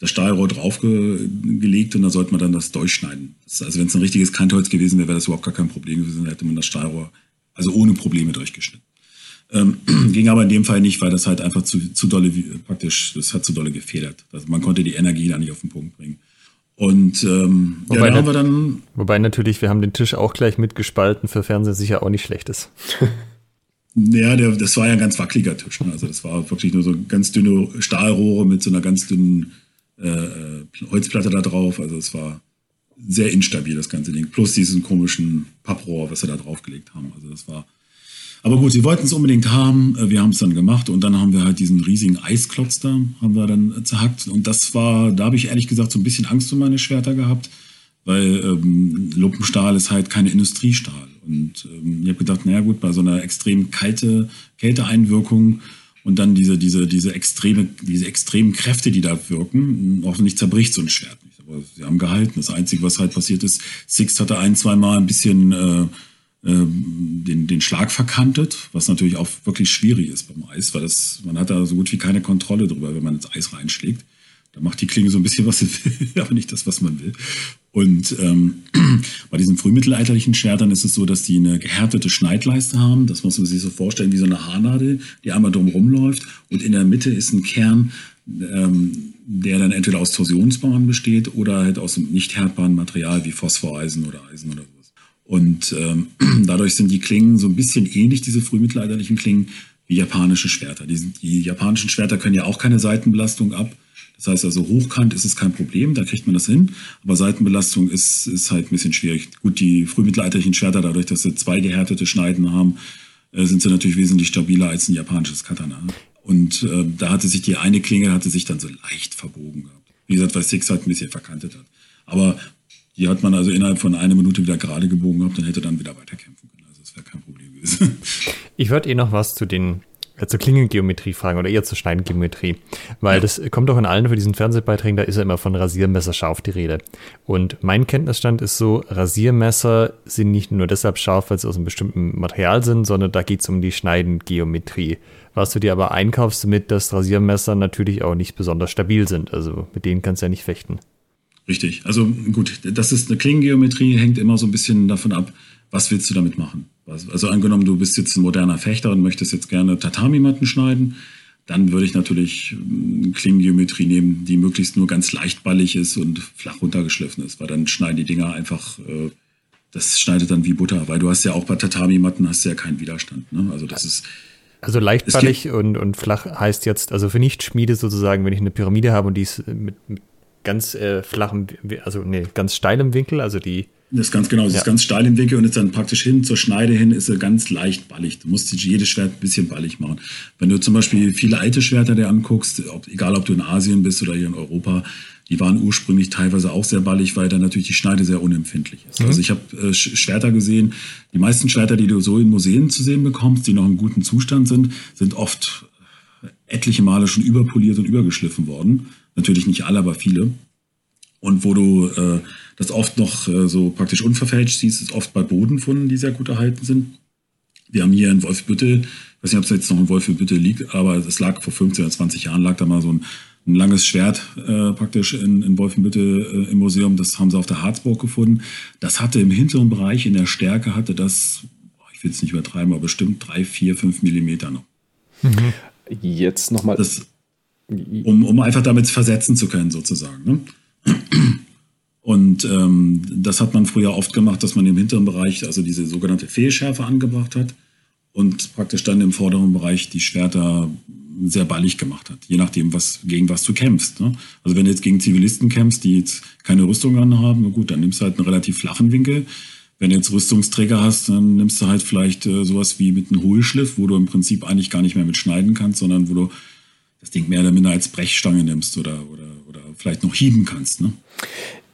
das Stahlrohr draufgelegt und da sollte man dann das durchschneiden. Das, also wenn es ein richtiges Kantholz gewesen wäre, wäre das überhaupt gar kein Problem gewesen. Da hätte man das Stahlrohr also ohne Probleme durchgeschnitten. Ähm, *clears throat* ging aber in dem Fall nicht, weil das halt einfach zu, zu dolle, praktisch, das hat zu dolle gefedert. Also man konnte die Energie da nicht auf den Punkt bringen. Und ähm, wobei, ja, da haben wir dann. Wobei natürlich, wir haben den Tisch auch gleich mitgespalten, für Fernsehen sicher auch nicht schlecht ist. *laughs* Ja, der, das war ja ein ganz wackeliger Tisch. Ne? Also das war wirklich nur so ganz dünne Stahlrohre mit so einer ganz dünnen äh, äh, Holzplatte da drauf. Also es war sehr instabil, das ganze Ding. Plus diesen komischen Papprohr, was sie da draufgelegt haben. Also das war. Aber gut, sie wollten es unbedingt haben. Äh, wir haben es dann gemacht und dann haben wir halt diesen riesigen Eisklotz da, haben wir dann zerhackt. Und das war, da habe ich ehrlich gesagt so ein bisschen Angst um meine Schwerter gehabt, weil ähm, Lumpenstahl ist halt keine Industriestahl. Und ähm, ich habe gedacht, naja gut, bei so einer extrem kalte Kälteeinwirkung und dann diese, diese, diese, extreme, diese extremen Kräfte, die da wirken, hoffentlich zerbricht so ein Schwert nicht. Aber sie haben gehalten. Das Einzige, was halt passiert ist, Six hatte ein, zwei Mal ein bisschen äh, äh, den, den Schlag verkantet, was natürlich auch wirklich schwierig ist beim Eis, weil das, man hat da so gut wie keine Kontrolle drüber, wenn man ins Eis reinschlägt. Da macht die Klinge so ein bisschen, was sie *laughs* will, aber nicht das, was man will. Und ähm, *clears throat* bei diesen frühmittelalterlichen Schwertern ist es so, dass die eine gehärtete Schneidleiste haben. Das muss man sich so vorstellen wie so eine Haarnadel, die einmal drumherum läuft. Und in der Mitte ist ein Kern, ähm, der dann entweder aus Torsionsbahnen besteht oder halt aus einem nicht härtbaren Material wie Phosphoreisen oder Eisen oder sowas. Und ähm, *clears throat* dadurch sind die Klingen so ein bisschen ähnlich, diese frühmittelalterlichen Klingen, wie japanische Schwerter. Die, die japanischen Schwerter können ja auch keine Seitenbelastung ab. Das heißt also, hochkant ist es kein Problem, da kriegt man das hin. Aber Seitenbelastung ist, ist halt ein bisschen schwierig. Gut, die frühmittelalterlichen Schwerter, dadurch, dass sie zwei gehärtete Schneiden haben, äh, sind sie natürlich wesentlich stabiler als ein japanisches Katana. Und äh, da hatte sich die eine Klinge hatte sich dann so leicht verbogen gehabt. Wie gesagt, weil Six halt ein bisschen verkantet hat. Aber die hat man also innerhalb von einer Minute wieder gerade gebogen gehabt und hätte dann wieder weiterkämpfen können. Also das wäre kein Problem gewesen. Ich würde eh noch was zu den zur Klingengeometrie fragen oder eher zur Schneidengeometrie. Weil ja. das kommt doch in allen für diesen Fernsehbeiträgen, da ist ja immer von Rasiermesser scharf die Rede. Und mein Kenntnisstand ist so, Rasiermesser sind nicht nur deshalb scharf, weil sie aus einem bestimmten Material sind, sondern da geht es um die Schneidengeometrie. Was du dir aber einkaufst mit, dass Rasiermesser natürlich auch nicht besonders stabil sind. Also mit denen kannst du ja nicht fechten. Richtig. Also gut, das ist eine Klingengeometrie, hängt immer so ein bisschen davon ab, was willst du damit machen. Also angenommen, du bist jetzt ein moderner Fechter und möchtest jetzt gerne Tatami-Matten schneiden, dann würde ich natürlich äh, Klingengeometrie nehmen, die möglichst nur ganz leichtballig ist und flach runtergeschliffen ist, weil dann schneiden die Dinger einfach, äh, das schneidet dann wie Butter, weil du hast ja auch bei Tatami-Matten hast ja keinen Widerstand. Ne? Also das ist. Also leichtballig und, und flach heißt jetzt, also für Nicht-Schmiede sozusagen, wenn ich eine Pyramide habe und die ist mit, mit ganz äh, flachem, also nee, ganz steilem Winkel, also die das ist ganz genau, das ja. ist ganz steil im Winkel und ist dann praktisch hin zur Schneide hin, ist er ganz leicht ballig. Du musst jedes Schwert ein bisschen ballig machen. Wenn du zum Beispiel viele alte Schwerter dir anguckst, ob, egal ob du in Asien bist oder hier in Europa, die waren ursprünglich teilweise auch sehr ballig, weil dann natürlich die Schneide sehr unempfindlich ist. Mhm. Also ich habe äh, Schwerter gesehen, die meisten Schwerter, die du so in Museen zu sehen bekommst, die noch im guten Zustand sind, sind oft etliche Male schon überpoliert und übergeschliffen worden. Natürlich nicht alle, aber viele. Und wo du äh, das oft noch äh, so praktisch unverfälscht siehst, ist oft bei Bodenfunden, die sehr gut erhalten sind. Wir haben hier in Wolfbüttel, ich weiß nicht, ob es jetzt noch in Wolfbüttel liegt, aber es lag vor 15 oder 20 Jahren, lag da mal so ein, ein langes Schwert äh, praktisch in, in Wolfenbüttel äh, im Museum. Das haben sie auf der Harzburg gefunden. Das hatte im hinteren Bereich in der Stärke, hatte das, ich will es nicht übertreiben, aber bestimmt drei, vier, fünf Millimeter noch. Mhm. Jetzt nochmal. Um, um einfach damit versetzen zu können, sozusagen. Ne? Und ähm, das hat man früher oft gemacht, dass man im hinteren Bereich also diese sogenannte Fehlschärfe angebracht hat und praktisch dann im vorderen Bereich die Schwerter sehr ballig gemacht hat, je nachdem, was, gegen was du kämpfst. Ne? Also wenn du jetzt gegen Zivilisten kämpfst, die jetzt keine Rüstung anhaben, gut, dann nimmst du halt einen relativ flachen Winkel. Wenn du jetzt Rüstungsträger hast, dann nimmst du halt vielleicht äh, sowas wie mit einem Hohlschliff, wo du im Prinzip eigentlich gar nicht mehr mit schneiden kannst, sondern wo du das Ding mehr oder minder als Brechstange nimmst oder, oder, oder vielleicht noch hieben kannst. Ne?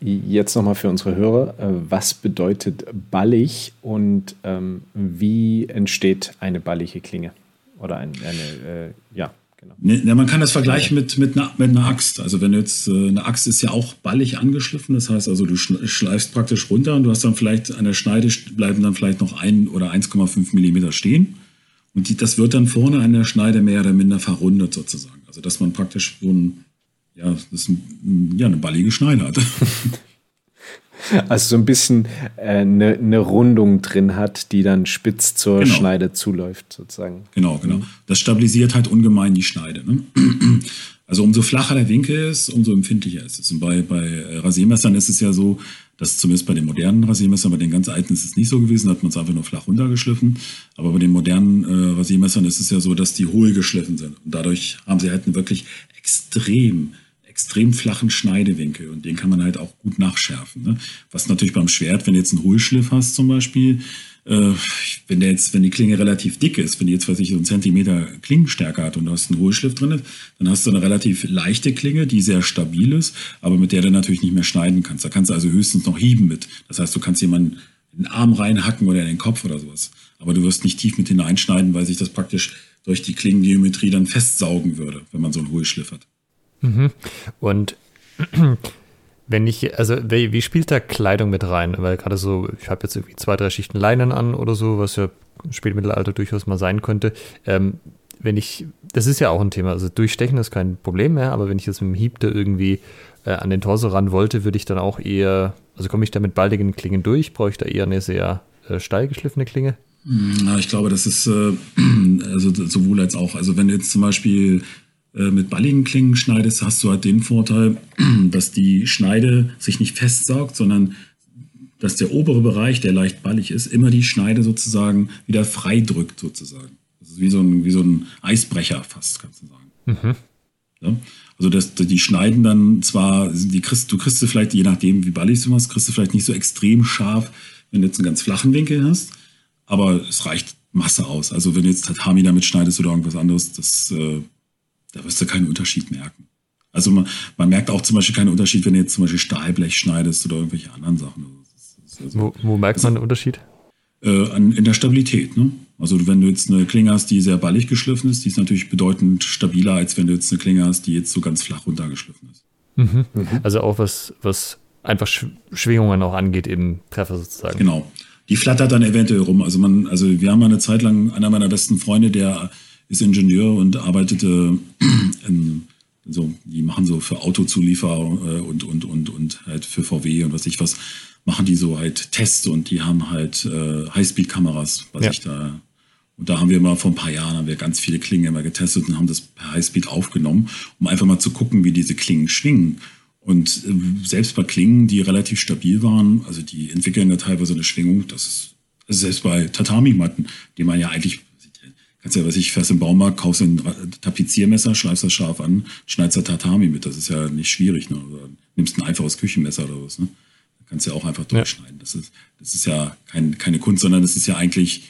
Jetzt nochmal für unsere Hörer, äh, was bedeutet ballig und ähm, wie entsteht eine ballige Klinge? Oder ein, eine, äh, ja, genau. Ne, ne, man kann das vergleichen mit, mit, einer, mit einer Axt. Also wenn jetzt, äh, eine Axt ist ja auch ballig angeschliffen, das heißt also du schleifst praktisch runter und du hast dann vielleicht an der Schneide bleiben dann vielleicht noch ein oder 1,5 Millimeter stehen. Und die, das wird dann vorne an der Schneide mehr oder minder verrundet sozusagen. Also dass man praktisch so ein ja, das ist ein, ja, eine ballige Schneide hat. *laughs* Also so ein bisschen äh, eine, eine, Rundung drin hat, die dann spitz zur genau. Schneide zuläuft, sozusagen. Genau, genau. Das stabilisiert halt ungemein die Schneide. Ne? *clears throat* Also umso flacher der Winkel ist, umso empfindlicher ist es. Und bei, bei Rasiermessern ist es ja so, dass zumindest bei den modernen Rasiermessern, bei den ganz alten ist es nicht so gewesen, da hat man es einfach nur flach runtergeschliffen. Aber bei den modernen äh, Rasiermessern ist es ja so, dass die hohl geschliffen sind. Und dadurch haben sie halt einen wirklich extrem extrem flachen Schneidewinkel und den kann man halt auch gut nachschärfen. Ne? Was natürlich beim Schwert, wenn du jetzt einen Hohlschliff hast zum Beispiel, äh, wenn der jetzt, wenn die Klinge relativ dick ist, wenn die jetzt, weiß ich, so einen Zentimeter Klingenstärke hat und du hast einen Hohlschliff drin, dann hast du eine relativ leichte Klinge, die sehr stabil ist, aber mit der du natürlich nicht mehr schneiden kannst. Da kannst du also höchstens noch hieben mit. Das heißt, du kannst jemanden in den Arm reinhacken oder in den Kopf oder sowas. Aber du wirst nicht tief mit hineinschneiden, weil sich das praktisch durch die Klingengeometrie dann festsaugen würde, wenn man so einen Hohlschliff hat. Mhm. Und *clears throat* wenn ich, also wie, wie, spielt da Kleidung mit rein? Weil gerade so, ich habe jetzt irgendwie zwei, drei Schichten Leinen an oder so, was ja im Spätmittelalter durchaus mal sein könnte. Ähm, wenn ich, das ist ja auch ein Thema, also durchstechen ist kein Problem mehr, aber wenn ich jetzt mit dem Hieb da irgendwie äh, an den Torso ran wollte, würde ich dann auch eher, also komme ich da mit baldigen Klingen durch? Brauche ich da eher eine sehr äh, steil geschliffene Klinge? Ja, ich glaube, das ist äh, *clears throat* also sowohl als auch. Also wenn jetzt zum Beispiel mit balligen Klingen schneidest, hast du halt den Vorteil, *clears throat* dass die Schneide sich nicht festsaugt, sondern dass der obere Bereich, der leicht ballig ist, immer die Schneide sozusagen wieder frei drückt, sozusagen. Das ist wie so ein, wie so ein Eisbrecher fast, kannst du sagen. Mhm. Ja? Also dass die schneiden dann zwar, die kriegst, du kriegst du vielleicht, je nachdem wie ballig du machst, kriegst du vielleicht nicht so extrem scharf, wenn du jetzt einen ganz flachen Winkel hast, aber es reicht Masse aus. Also wenn du jetzt Tatami damit schneidest oder irgendwas anderes, das äh, da wirst du keinen Unterschied merken. Also man, man merkt auch zum Beispiel keinen Unterschied, wenn du jetzt zum Beispiel Stahlblech schneidest oder irgendwelche anderen Sachen. Also, wo, wo, merkt man den Unterschied? Äh, an, in der Stabilität. Ne? Also wenn du jetzt eine Klinge hast, die sehr ballig geschliffen ist, die ist natürlich bedeutend stabiler, als wenn du jetzt eine Klinge hast, die jetzt so ganz flach runtergeschliffen ist. Mhm. Mhm. Also auch was, was einfach Schwingungen auch angeht im Treffer sozusagen. Genau. Die flattert dann eventuell rum. Also man, also wir haben eine Zeit lang, einer meiner besten Freunde, der ist Ingenieur und arbeitete in, so, die machen so für Autozulieferer äh, und, und, und, und halt für VW und was ich was, machen die so halt Tests und die haben halt äh, Highspeed-Kameras, was ja. ich da. Und da haben wir mal vor ein paar Jahren haben wir ganz viele Klingen immer getestet und haben das per Highspeed aufgenommen, um einfach mal zu gucken, wie diese Klingen schwingen. Und äh, selbst bei Klingen, die relativ stabil waren, also die entwickeln ja teilweise eine Schwingung, das ist also selbst bei Tatami-Matten, die man ja eigentlich, kannst ja, was ich, fährst im Baumarkt, kaufst ein Tapiziermesser, schleifst das scharf an, schneidest da Tatami mit. Das ist ja nicht schwierig. Ne? Oder nimmst ein einfaches Küchenmesser oder was. Ne? Da kannst du ja auch einfach durchschneiden. Ja. Das, ist, das ist ja kein, keine Kunst, sondern das ist ja eigentlich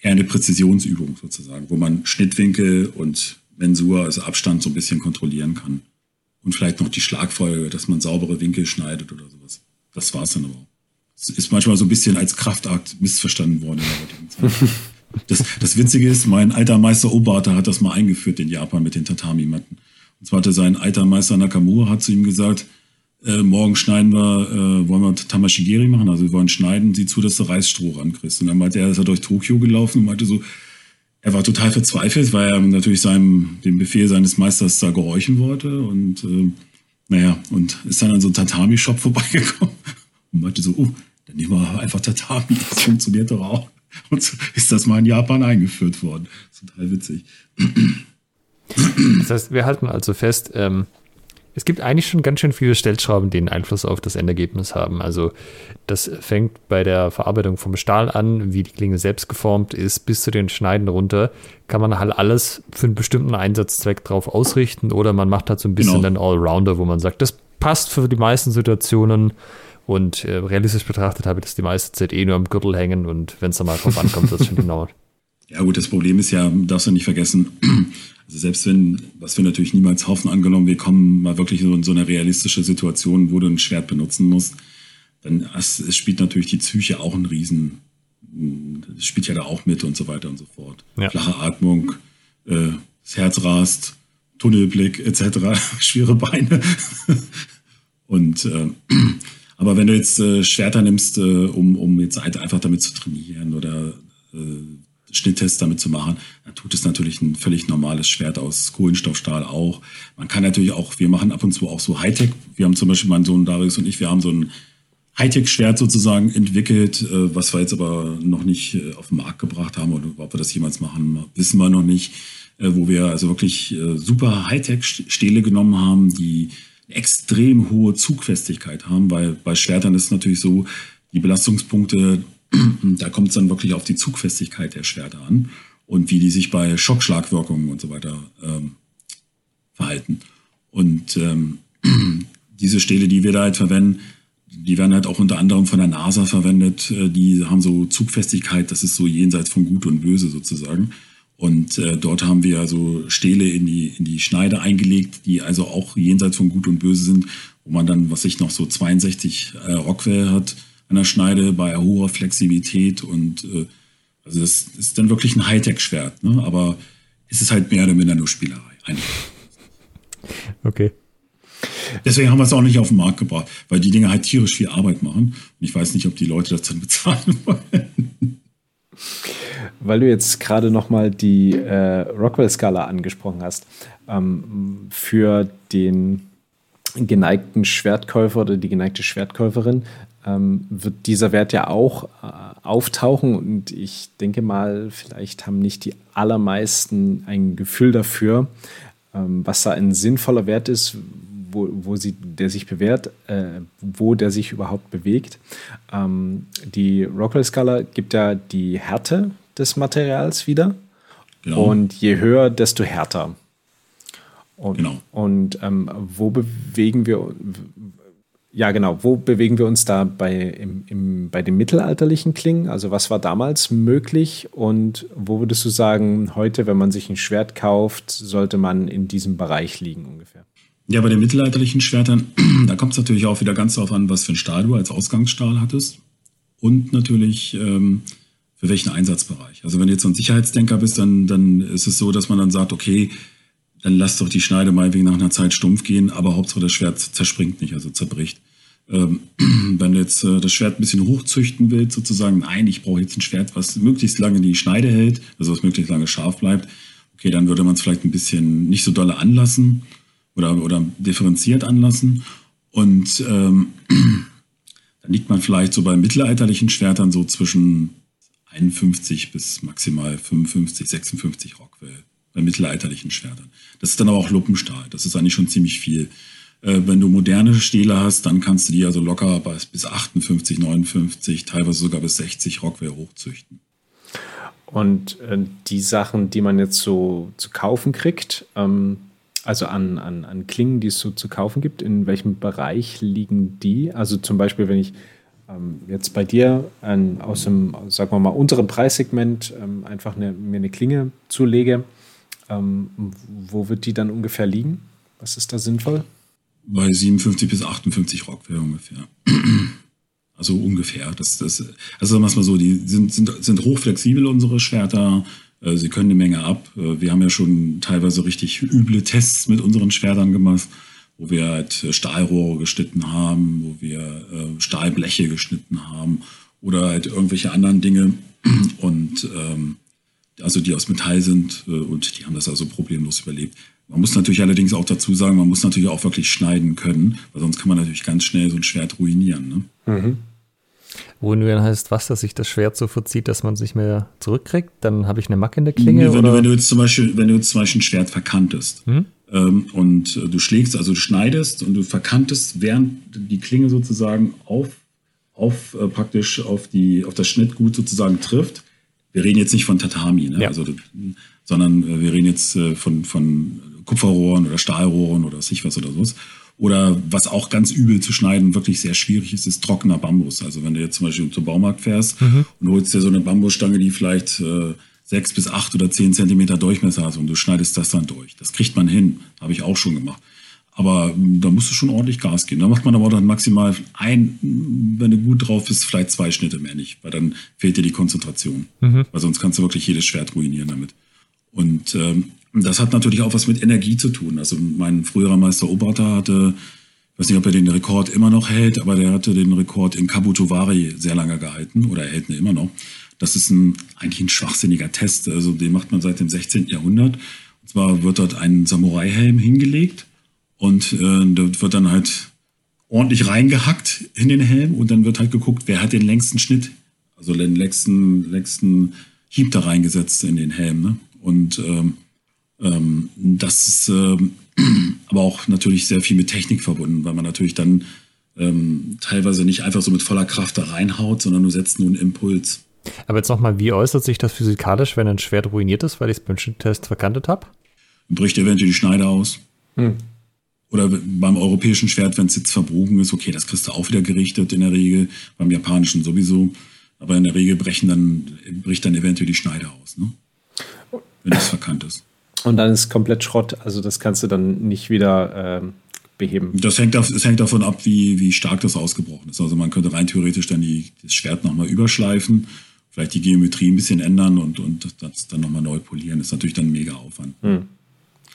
eher eine Präzisionsübung sozusagen, wo man Schnittwinkel und Mensur, also Abstand, so ein bisschen kontrollieren kann. Und vielleicht noch die Schlagfolge, dass man saubere Winkel schneidet oder sowas. Das war's dann aber auch. Es ist manchmal so ein bisschen als Kraftakt missverstanden worden in der heutigen Zeit. *laughs* Das, das Witzige ist, mein alter Meister Obata hat das mal eingeführt in Japan mit den Tatami-Matten. Und zwar hatte sein alter Meister Nakamura hat zu ihm gesagt, äh, morgen schneiden wir, äh, wollen wir Tamashigeri machen, also wir wollen schneiden, sieh zu, dass du Reisstroh rankriegst. Und dann meinte er, ist er durch Tokio gelaufen und meinte so, er war total verzweifelt, weil er natürlich seinem, dem Befehl seines Meisters da gehorchen wollte und äh, naja, und ist dann an so einen Tatami-Shop vorbeigekommen *laughs* und meinte so, oh, dann nehmen wir einfach Tatami, das funktioniert doch auch. Und so ist das mal in Japan eingeführt worden. Total witzig. Das heißt, wir halten also fest, ähm, es gibt eigentlich schon ganz schön viele Stellschrauben, die einen Einfluss auf das Endergebnis haben. Also das fängt bei der Verarbeitung vom Stahl an, wie die Klinge selbst geformt ist, bis zu den Schneiden runter, kann man halt alles für einen bestimmten Einsatzzweck drauf ausrichten oder man macht halt so ein bisschen genau. einen Allrounder, wo man sagt, das passt für die meisten Situationen und äh, realistisch betrachtet habe ich das die meiste Zeit eh nur am Gürtel hängen und wenn es dann mal drauf ankommt, wird es schon genau. *laughs* Ja gut, das Problem ist ja, darfst du nicht vergessen, *clears throat* also selbst wenn, was wir natürlich niemals hoffen, angenommen, wir kommen mal wirklich in so eine realistische Situation, wo du ein Schwert benutzen musst, dann es, es spielt natürlich die Psyche auch einen Riesen, das spielt ja da auch mit und so weiter und so fort. Ja. Flache Atmung, äh, das Herz rast, Tunnelblick etc., *laughs* schwere Beine. und äh, *clears throat* aber wenn du jetzt äh, Schwerter nimmst, äh, um, um jetzt einfach damit zu trainieren oder äh, Schnitttests damit zu machen, dann tut es natürlich ein völlig normales Schwert aus Kohlenstoffstahl auch. Man kann natürlich auch, wir machen ab und zu auch so Hightech. Wir haben zum Beispiel mein Sohn Darius und ich, wir haben so ein Hightech-Schwert sozusagen entwickelt, äh, was wir jetzt aber noch nicht äh, auf den Markt gebracht haben oder ob wir das jemals machen, wissen wir noch nicht. Äh, wo wir also wirklich super Hightech-Stähle genommen haben, die extrem hohe Zugfestigkeit haben, weil bei Schwertern ist es natürlich so, die Belastungspunkte *clears throat* da kommt es dann wirklich auf die Zugfestigkeit der Schwerter an und wie die sich bei Schockschlagwirkungen und so weiter ähm, verhalten. Und ähm, *clears throat* diese Stähle, die wir da halt verwenden, die werden halt auch unter anderem von der NASA verwendet. Äh, die haben so Zugfestigkeit, das ist so jenseits von Gut und Böse sozusagen. Und äh, dort haben wir also Stähle in die, in die Schneide eingelegt, die also auch jenseits von Gut und Böse sind, wo man dann, was ich noch so 62 äh, Rockwell hat, an der Schneide bei hoher Flexibilität und äh, also das ist dann wirklich ein Hightech-Schwert, ne? aber es ist halt mehr oder minder nur Spielerei. Eigentlich. Okay. Deswegen haben wir es auch nicht auf den Markt gebracht, weil die Dinge halt tierisch viel Arbeit machen. Und ich weiß nicht, ob die Leute das dann bezahlen wollen. Weil du jetzt gerade nochmal die äh, Rockwell-Skala angesprochen hast. Ähm, für den geneigten Schwertkäufer oder die geneigte Schwertkäuferin ähm, wird dieser Wert ja auch äh, auftauchen und ich denke mal, vielleicht haben nicht die allermeisten ein Gefühl dafür, ähm, was da ein sinnvoller Wert ist, wo, wo sie, der sich bewährt, äh, wo der sich überhaupt bewegt. Ähm, die Rockwell-Skala gibt ja die Härte des Materials wieder. Genau. Und je höher, desto härter. Und, genau. und ähm, wo bewegen wir, ja, genau. Wo bewegen wir uns da bei, im, im, bei den mittelalterlichen Klingen? Also was war damals möglich und wo würdest du sagen, heute, wenn man sich ein Schwert kauft, sollte man in diesem Bereich liegen ungefähr? Ja, bei den mittelalterlichen Schwertern, *clears throat* da kommt es natürlich auch wieder ganz darauf an, was für ein Stahl du als Ausgangsstahl hattest und natürlich ähm, für welchen Einsatzbereich. Also wenn du jetzt so ein Sicherheitsdenker bist, dann, dann ist es so, dass man dann sagt, okay, dann lass doch die Schneide mal wegen nach einer Zeit stumpf gehen, aber Hauptsache das Schwert zerspringt nicht, also zerbricht. Ähm, *clears throat* wenn du jetzt äh, das Schwert ein bisschen hochzüchten willst, sozusagen, nein, ich brauche jetzt ein Schwert, was möglichst lange die Schneide hält, also was möglichst lange scharf bleibt, okay, dann würde man es vielleicht ein bisschen nicht so dolle anlassen oder, oder differenziert anlassen. Und ähm, *clears throat* dann liegt man vielleicht so bei mittelalterlichen Schwertern so zwischen 51 bis maximal 55, 56 Rockwell bei mittelalterlichen Schwertern. Das ist dann aber auch Luppenstahl. Das ist eigentlich schon ziemlich viel. Äh, wenn du moderne Stähle hast, dann kannst du die also locker bis 58, 59, teilweise sogar bis 60 Rockwell hochzüchten. Und äh, die Sachen, die man jetzt so zu kaufen kriegt, ähm, also an, an, an Klingen, die es so zu kaufen gibt, in welchem Bereich liegen die? Also zum Beispiel, wenn ich ähm, jetzt bei dir ein, aus dem, sagen wir mal, unteren Preissegment ähm, einfach eine, mir eine Klinge zulege, ähm, wo wird die dann ungefähr liegen? Was ist da sinnvoll? Bei 57 bis 58 Rockwell ungefähr. Also ungefähr. Das, das, also sagen wir es mal so, die sind, sind, sind hochflexibel, unsere Schwerter. Äh, sie können eine Menge ab. Äh, wir haben ja schon teilweise richtig üble Tests mit unseren Schwertern gemacht, wo wir halt Stahlrohre geschnitten haben, wo wir äh, Stahlbleche geschnitten haben oder halt irgendwelche anderen Dinge. *clears throat* Und ähm, also die aus Metall sind und die haben das also problemlos überlebt. Man muss natürlich allerdings auch dazu sagen, man muss natürlich auch wirklich schneiden können, weil sonst kann man natürlich ganz schnell so ein Schwert ruinieren. Ne? Mhm. Ruinieren heißt was, dass sich das Schwert so verzieht, dass man es nicht mehr zurückkriegt? Dann habe ich eine Macke in der Klinge? Nee, wenn, Du, wenn, du jetzt zum Beispiel, wenn du jetzt zum Beispiel ein Schwert verkantest mhm. ähm, und äh, du schlägst, also du schneidest und du verkantest, während die Klinge sozusagen auf, auf äh, praktisch auf, die, auf das Schnittgut sozusagen trifft, wir reden jetzt nicht von Tatami, ne? ja. also, sondern äh, wir reden jetzt äh, von, von Kupferrohren oder Stahlrohren oder was ich was oder sowas. Oder was auch ganz übel zu schneiden, wirklich sehr schwierig ist, ist trockener Bambus. Also wenn du jetzt zum Beispiel zum Baumarkt fährst mhm. und holst dir so eine Bambusstange, die vielleicht äh, sechs bis acht oder zehn Zentimeter Durchmesser hat und du schneidest das dann durch. Das kriegt man hin, habe ich auch schon gemacht. Aber hm, da musst du schon ordentlich Gas geben. Da macht man aber dann maximal ein, wenn du gut drauf bist, vielleicht zwei Schnitte mehr nicht, weil dann fehlt dir die Konzentration. Mhm. Weil sonst kannst du wirklich jedes Schwert ruinieren damit. Und ähm, das hat natürlich auch was mit Energie zu tun. Also mein früherer Meister Obata hatte, ich weiß nicht, ob er den Rekord immer noch hält, aber der hatte den Rekord in Kabutovari sehr lange gehalten oder er hält ihn immer noch. Das ist ein, eigentlich ein schwachsinniger Test. Also den macht man seit dem 16. Jahrhundert. Und zwar wird dort ein Samurai-Helm hingelegt und äh, da wird dann halt ordentlich reingehackt in den Helm und dann wird halt geguckt, wer hat den längsten Schnitt, also den längsten, längsten Hieb da reingesetzt in den Helm. Ne? Und ähm, ähm, das ist ähm, *clears throat* aber auch natürlich sehr viel mit Technik verbunden, weil man natürlich dann ähm, teilweise nicht einfach so mit voller Kraft da reinhaut, sondern du setzt nur einen Impuls. Aber jetzt nochmal, wie äußert sich das physikalisch, wenn ein Schwert ruiniert ist, weil ich es beim Schnitttest verkantet habe? Bricht eventuell die Schneide aus. Hm. Oder beim europäischen Schwert, wenn es jetzt verbogen ist, okay, das kriegst du auch wieder gerichtet in der Regel, beim japanischen sowieso. Aber in der Regel brechen dann, bricht dann eventuell die Schneide aus, ne? wenn es verkannt ist. Und dann ist komplett Schrott. Also das kannst du dann nicht wieder ähm, beheben. Das hängt, das hängt davon ab, wie, wie stark das ausgebrochen ist. Also man könnte rein theoretisch dann die, das Schwert nochmal überschleifen, vielleicht die Geometrie ein bisschen ändern und, und das dann nochmal neu polieren. Das ist natürlich dann ein mega Aufwand. Hm.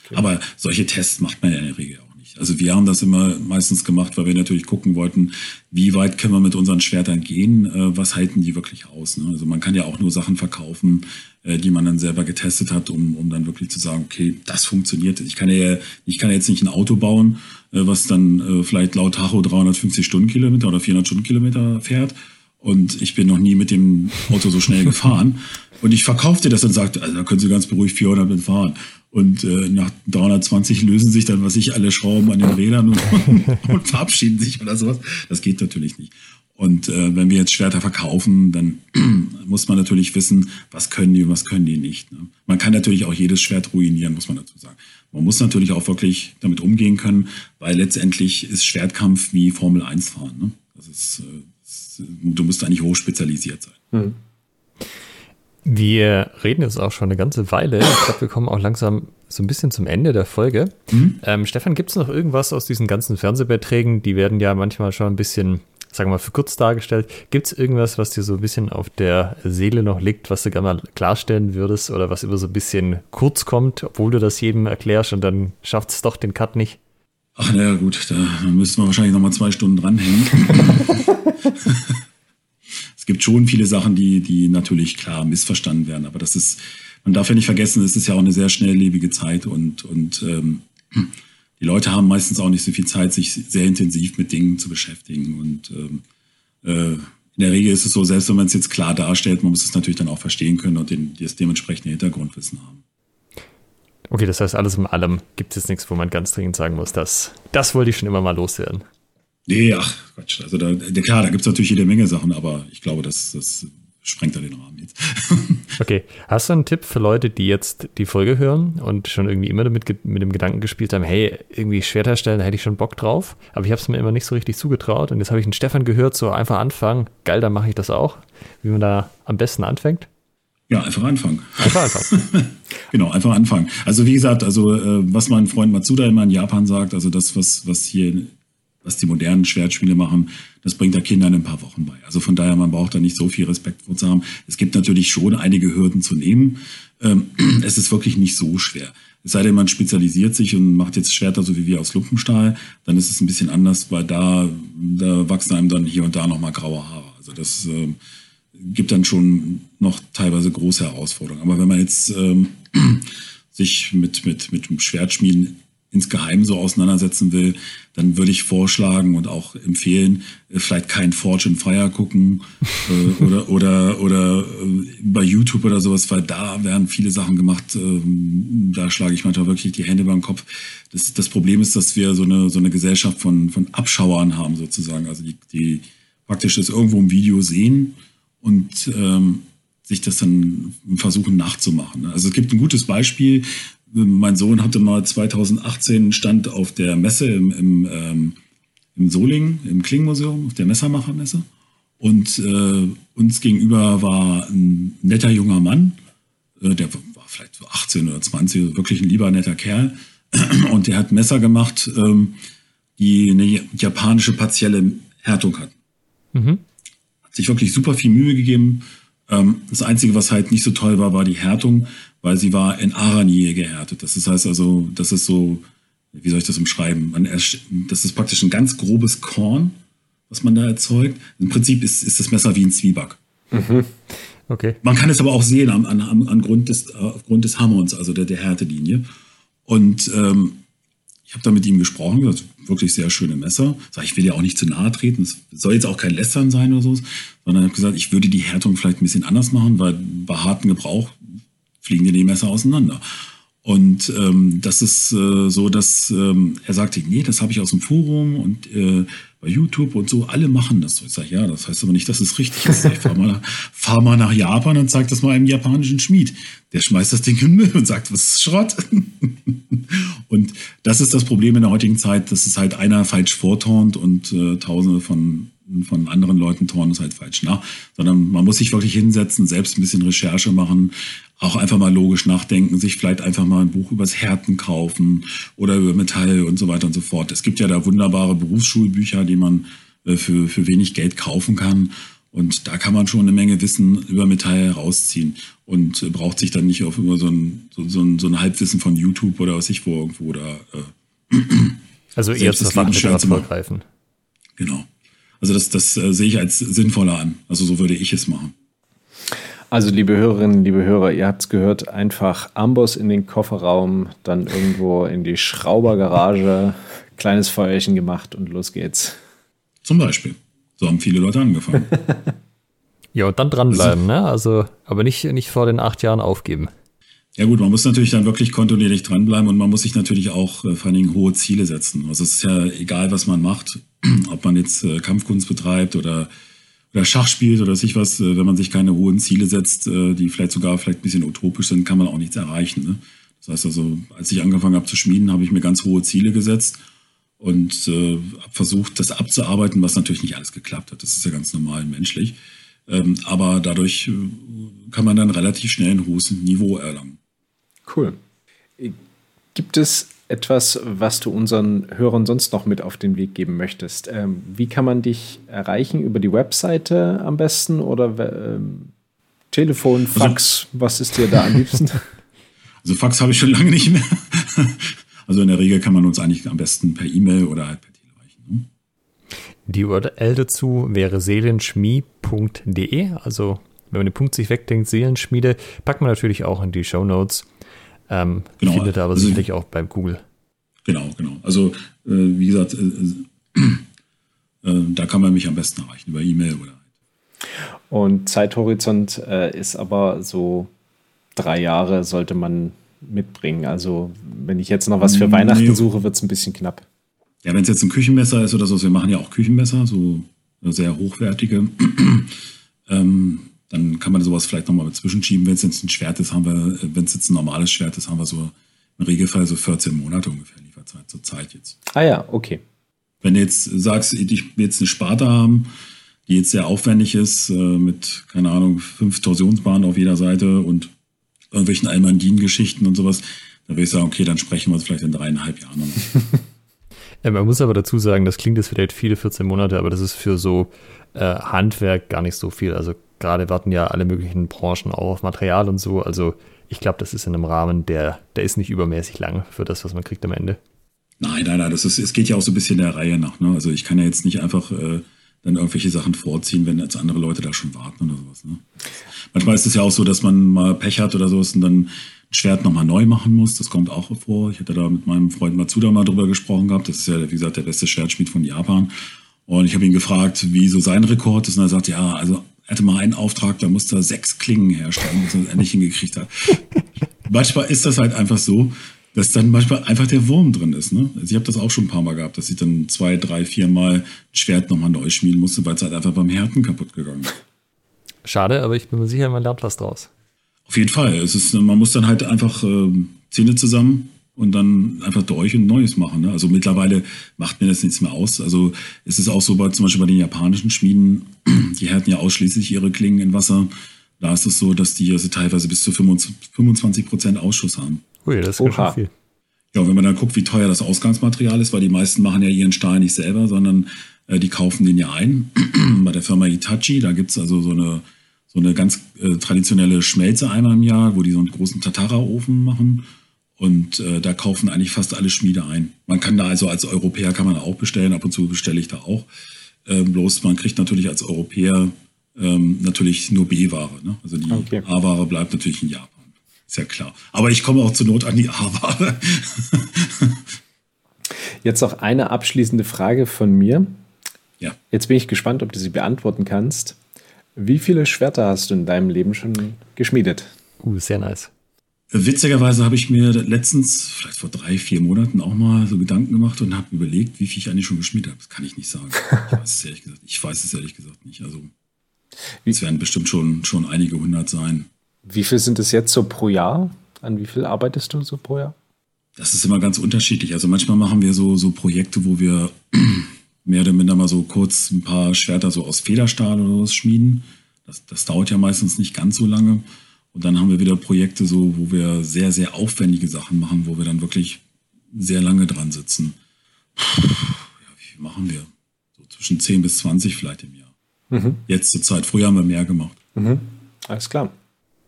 Okay. Aber solche Tests macht man ja in der Regel auch nicht. Also wir haben das immer meistens gemacht, weil wir natürlich gucken wollten, wie weit können wir mit unseren Schwertern gehen, äh, was halten die wirklich aus. Ne? Also man kann ja auch nur Sachen verkaufen, die man dann selber getestet hat, um, um dann wirklich zu sagen, okay, das funktioniert. Ich kann ja, ich kann jetzt nicht ein Auto bauen, äh, was dann äh, vielleicht laut Tacho 350 Stundenkilometer oder 400 Stundenkilometer fährt. Und ich bin noch nie mit dem Auto so schnell *laughs* gefahren. Und ich verkaufte das und sagte, also da können Sie ganz beruhigt 400 mit fahren. Und äh, nach 320 lösen sich dann, was ich, alle Schrauben an den Rädern und, *laughs* und verabschieden sich oder sowas. Das geht natürlich nicht. Und äh, wenn wir jetzt Schwerter verkaufen, dann *clears throat* muss man natürlich wissen, was können die und was können die nicht. Ne? Man kann natürlich auch jedes Schwert ruinieren, muss man dazu sagen. Man muss natürlich auch wirklich damit umgehen können, weil letztendlich ist Schwertkampf wie Formel 1 fahren. Ne? Das ist, äh, du musst eigentlich hochspezialisiert sein. Hm. Wir reden jetzt auch schon eine ganze Weile. Ich glaube, wir kommen auch langsam so ein bisschen zum Ende der Folge. Mhm. Ähm, Stefan, gibt es noch irgendwas aus diesen ganzen Fernsehbeiträgen? Die werden ja manchmal schon ein bisschen sagen wir mal, für kurz dargestellt. Gibt es irgendwas, was dir so ein bisschen auf der Seele noch liegt, was du gerne mal klarstellen würdest oder was immer so ein bisschen kurz kommt, obwohl du das jedem erklärst und dann schafft es doch den Cut nicht? Ach naja, gut, da müssten wir wahrscheinlich noch mal zwei Stunden dranhängen. *laughs* es gibt schon viele Sachen, die, die natürlich klar missverstanden werden, aber das ist, man darf ja nicht vergessen, es ist ja auch eine sehr schnelllebige Zeit und, und ähm, die Leute haben meistens auch nicht so viel Zeit, sich sehr intensiv mit Dingen zu beschäftigen. Und ähm, äh, in der Regel ist es so, selbst wenn man es jetzt klar darstellt, man muss es natürlich dann auch verstehen können und den, das dementsprechende Hintergrundwissen haben. Okay, das heißt, alles in allem gibt es jetzt nichts, wo man ganz dringend sagen muss, dass das wollte ich schon immer mal loswerden. Nee, ach Quatsch. Also da, klar, da gibt es natürlich jede Menge Sachen, aber ich glaube, das, das sprengt da den Rahmen jetzt. *laughs* okay, hast du einen Tipp für Leute, die jetzt die Folge hören und schon irgendwie immer damit mit dem Gedanken gespielt haben, hey, irgendwie Schwert herstellen, da hätte ich schon Bock drauf, aber ich habe es mir immer nicht so richtig zugetraut und jetzt habe ich einen Stefan gehört, so einfach anfangen, geil, dann mache ich das auch, wie man da am besten anfängt. Ja, einfach anfangen. Einfach anfangen. *laughs* genau, einfach anfangen. Also wie gesagt, also äh, was mein Freund Matsuda immer in Japan sagt, also das, was, was hier was die modernen Schwertspiele machen, das bringt der Kindern in ein paar Wochen bei. Also von daher, man braucht da nicht so viel Respekt vor zu haben. Es gibt natürlich schon einige Hürden zu nehmen. Ähm, *clears throat* es ist wirklich nicht so schwer. Es sei denn, man spezialisiert sich und macht jetzt Schwerter so wie wir aus Lumpenstahl, dann ist es ein bisschen anders, weil da, da wachsen einem dann hier und da nochmal graue Haare. Also das ähm, gibt dann schon noch teilweise große Herausforderungen. Aber wenn man jetzt ähm, *clears throat* sich mit, mit, mit dem Schwertschmieden insgeheim so auseinandersetzen will, dann würde ich vorschlagen und auch empfehlen, äh, vielleicht kein Forge and Fire gucken äh, *laughs* oder oder oder äh, bei YouTube oder sowas, weil da werden viele Sachen gemacht. Äh, da schlage ich manchmal wirklich die Hände beim Kopf. Das, das Problem ist, dass wir so eine so eine Gesellschaft von von Abschauern haben sozusagen, also die, die praktisch das irgendwo im Video sehen und ähm, sich das dann versuchen nachzumachen. Also es gibt ein gutes Beispiel, mein Sohn hatte mal 2018 stand auf der Messe im, im, ähm, im Solingen, im Klingmuseum, auf der Messermachermesse. Und äh, uns gegenüber war ein netter junger Mann, äh, der war vielleicht so 18 oder 20, also wirklich ein lieber netter Kerl. *clears throat* Und der hat Messer gemacht, ähm, die eine japanische partielle Härtung hatten. Mhm. Hat sich wirklich super viel Mühe gegeben. Ähm, das Einzige, was halt nicht so toll war, war die Härtung weil sie war in Aranie gehärtet. Das heißt also, das ist so, wie soll ich das umschreiben? Man das ist praktisch ein ganz grobes Korn, was man da erzeugt. Im Prinzip ist, ist das Messer wie ein Zwieback. Mhm. Okay. Man kann es aber auch sehen an, an, an Grund des, aufgrund des Hammons, also der, der Härtelinie. Und ähm, ich habe da mit ihm gesprochen, das wirklich sehr schöne Messer. Sag, ich will ja auch nicht zu nahe treten, es soll jetzt auch kein Lästern sein oder so, sondern habe gesagt, ich würde die Härtung vielleicht ein bisschen anders machen, weil bei harten Gebrauch fliegen dir die Messer auseinander. Und ähm, das ist äh, so, dass ähm, er sagte, nee, das habe ich aus dem Forum und äh, bei YouTube und so, alle machen das. Ich sage, ja, das heißt aber nicht, dass es richtig ist. Ich fahr mal, fahr mal nach Japan und zeig das mal einem japanischen Schmied. Der schmeißt das Ding in den Müll und sagt, was ist Schrott? *laughs* und das ist das Problem in der heutigen Zeit, dass es halt einer falsch vorturnt und äh, tausende von von anderen Leuten tornen es halt falsch nach, sondern man muss sich wirklich hinsetzen, selbst ein bisschen Recherche machen, auch einfach mal logisch nachdenken, sich vielleicht einfach mal ein Buch übers Härten kaufen oder über Metall und so weiter und so fort. Es gibt ja da wunderbare Berufsschulbücher, die man äh, für, für wenig Geld kaufen kann. Und da kann man schon eine Menge Wissen über Metall herausziehen und äh, braucht sich dann nicht auf über so ein, so, so, ein, so ein Halbwissen von YouTube oder was ich wo irgendwo oder äh, Also *clears throat* eher zur Fachliteratur greifen. Genau. Also das, das äh, sehe ich als sinnvoller an. Also so würde ich es machen. Also liebe Hörerinnen, liebe Hörer, ihr habt es gehört, einfach Amboss in den Kofferraum, dann irgendwo in die Schraubergarage, kleines Feuerchen gemacht und los geht's. Zum Beispiel. So haben viele Leute angefangen. *laughs* ja, und dann dranbleiben, also, ne? Also, aber nicht, nicht vor den acht Jahren aufgeben. Ja gut, man muss natürlich dann wirklich kontinuierlich dranbleiben und man muss sich natürlich auch äh, vor allen Dingen hohe Ziele setzen. Also es ist ja egal, was man macht, *clears throat* ob man jetzt äh, Kampfkunst betreibt oder, oder Schach spielt oder sich was, äh, wenn man sich keine hohen Ziele setzt, äh, die vielleicht sogar vielleicht ein bisschen utopisch sind, kann man auch nichts erreichen. Ne? Das heißt also, als ich angefangen habe zu schmieden, habe ich mir ganz hohe Ziele gesetzt und habe versucht, das abzuarbeiten, was natürlich nicht alles geklappt hat. Das ist ja ganz normal menschlich. Ähm, aber dadurch kann man dann relativ schnell ein hohes Niveau erlangen. Cool. Gibt es etwas, was du unseren Hörern sonst noch mit auf den Weg geben möchtest? Ähm, wie kann man dich erreichen? Über die Webseite am besten oder ähm, Telefon, also Fax? Also, was ist dir da am liebsten? *laughs* Also Fax habe ich schon lange nicht mehr. Also in der Regel kann man uns eigentlich am besten per E-Mail oder halt per Telefon erreichen. Ne? Die URL dazu wäre seelenschmie.de. Also wenn man den Punkt sich wegdenkt, Seelenschmiede, packt man natürlich auch in die Show Notes. Ähm, genau. Findet aber also, sicherlich auch beim Google. Genau, genau. Also, äh, wie gesagt, äh, äh, da kann man mich am besten erreichen, über E-Mail oder. Und Zeithorizont äh, ist aber so drei Jahre sollte man mitbringen. Also wenn ich jetzt noch was für Weihnachten nee. suche, wird es ein bisschen knapp. Ja, wenn es jetzt ein Küchenmesser ist oder so, wir machen ja auch Küchenmesser, so sehr hochwertige, *clears throat* ähm, dann kann man sowas vielleicht nochmal zwischenschieben. Wenn es jetzt ein Schwert ist, haben wir, wenn es jetzt ein normales Schwert ist, haben wir so im Regelfall so 14 Monate ungefähr Lieferzeit zur Zeit jetzt. Ah ja, okay. Wenn du jetzt sagst, ich will jetzt eine Sparte haben, die jetzt sehr aufwendig ist, äh, mit, keine Ahnung, fünf Torsionsbahnen auf jeder Seite und irgendwelchen Almandin-Geschichten und sowas, dann würde ich sagen, okay, dann sprechen wir uns vielleicht in dreieinhalb Jahren noch. ja, *laughs* man muss aber dazu sagen, das klingt jetzt vielleicht viele 14 Monate, aber das ist für so äh, Handwerk gar nicht so viel. Also gerade warten ja alle möglichen Branchen auch auf Material und so. Also ich glaube, das ist in einem Rahmen, der, der ist nicht übermäßig lang für das, was man kriegt am Ende. Nein, nein, nein, das ist, es geht ja auch so ein bisschen der Reihe nach. Ne? Also ich kann ja jetzt nicht einfach äh, dann irgendwelche Sachen vorziehen, wenn jetzt andere Leute da schon warten oder sowas. Ne? Manchmal ist es ja auch so, dass man mal Pech hat oder sowas und dann ein Schwert nochmal neu machen muss. Das kommt auch vor. Ich hatte da mit meinem Freund Matsuda mal drüber gesprochen gehabt. Das ist ja, wie gesagt, der beste Schwertschmied von Japan. Und ich habe ihn gefragt, wie so sein Rekord ist. Und er sagt, ja, also hatte mal einen Auftrag, da musste er sechs Klingen herstellen, bis er es endlich hingekriegt hat. *laughs* manchmal ist das halt einfach so, dass dann manchmal einfach der Wurm drin ist. Ne? Also ich habe das auch schon ein paar Mal gehabt, dass ich dann zwei, drei, vier Mal ein Schwert nochmal neu schmieden musste, weil es halt einfach beim Härten kaputt gegangen ist. Schade, aber ich bin mir sicher, man lernt was draus. Auf jeden Fall. Es ist, man muss dann halt einfach äh, Zähne zusammen und dann einfach durch und Neues machen. Ne? Also mittlerweile macht mir das nichts mehr aus. Also es ist auch so bei zum Beispiel bei den japanischen Schmieden, *clears throat* die härten ja ausschließlich ihre Klingen in Wasser. Da ist es so, dass die also teilweise bis zu 25 Prozent Ausschuss haben. Ui, das ist Oha. schon viel. Ja, wenn man dann guckt, wie teuer das Ausgangsmaterial ist, weil die meisten machen ja ihren Stahl nicht selber, sondern äh, die kaufen den ja ein. *clears throat* Bei der Firma Itachi, da gibt's also so eine, so eine ganz äh, traditionelle Schmelze einmal im Jahr, wo die so einen großen Tatara-Ofen machen. Und äh, da kaufen eigentlich fast alle Schmiede ein. Man kann da also als Europäer kann man auch bestellen, ab und zu bestelle ich da auch. Ähm, bloß man kriegt natürlich als Europäer ähm, natürlich nur B-Ware. Ne? Also die okay. A-Ware bleibt natürlich in Japan. Ist ja klar. Aber ich komme auch zur Not an die A-Ware. *laughs* Jetzt noch eine abschließende Frage von mir. Ja. Jetzt bin ich gespannt, ob du sie beantworten kannst. Wie viele Schwerter hast du in deinem Leben schon geschmiedet? Uh, sehr nice. Witzigerweise habe ich mir letztens, vielleicht vor drei, vier Monaten, auch mal so Gedanken gemacht und habe überlegt, wie viel ich eigentlich schon geschmiedet habe. Das kann ich nicht sagen. Ich weiß es ehrlich gesagt, ich weiß es ehrlich gesagt nicht. Also es werden bestimmt schon, schon einige hundert sein. Wie viel sind es jetzt so pro Jahr? An wie viel arbeitest du so pro Jahr? Das ist immer ganz unterschiedlich. Also manchmal machen wir so, so Projekte, wo wir *clears throat* mehr oder minder mal so kurz ein paar Schwerter so aus Federstahl oder was schmieden. Das, das dauert ja meistens nicht ganz so lange. Und dann haben wir wieder Projekte so, wo wir sehr, sehr aufwendige Sachen machen, wo wir dann wirklich sehr lange dran sitzen. Ja, wie viel machen wir? So zwischen 10 bis 20 vielleicht im Jahr. Mhm. Jetzt zur Zeit. Früher haben wir mehr gemacht. Mhm. Alles klar.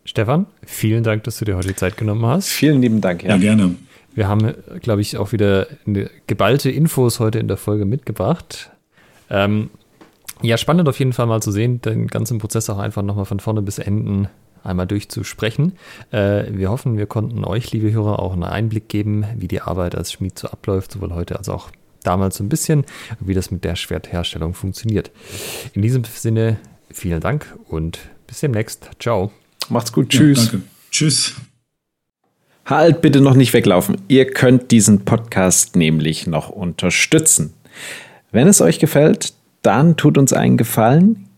Stefan, vielen Dank, dass du dir heute die Zeit genommen hast. Vielen lieben Dank. Ja, ja gerne. Wir haben, glaube ich, auch wieder geballte Infos heute in der Folge mitgebracht. Ähm, ja, spannend auf jeden Fall mal zu sehen, den ganzen Prozess auch einfach nochmal von vorne bis Enden einmal durchzusprechen. Äh, wir hoffen, wir konnten euch, liebe Hörer, auch einen Einblick geben, wie die Arbeit als Schmied so abläuft, sowohl heute als auch damals so ein bisschen, wie das mit der Schwertherstellung funktioniert. In diesem Sinne, vielen Dank und bis demnächst. Ciao. Macht's gut. Tschüss. Ja, danke. Tschüss. Halt bitte noch nicht weglaufen. Ihr könnt diesen Podcast nämlich noch unterstützen. Wenn es euch gefällt, dann tut uns einen Gefallen,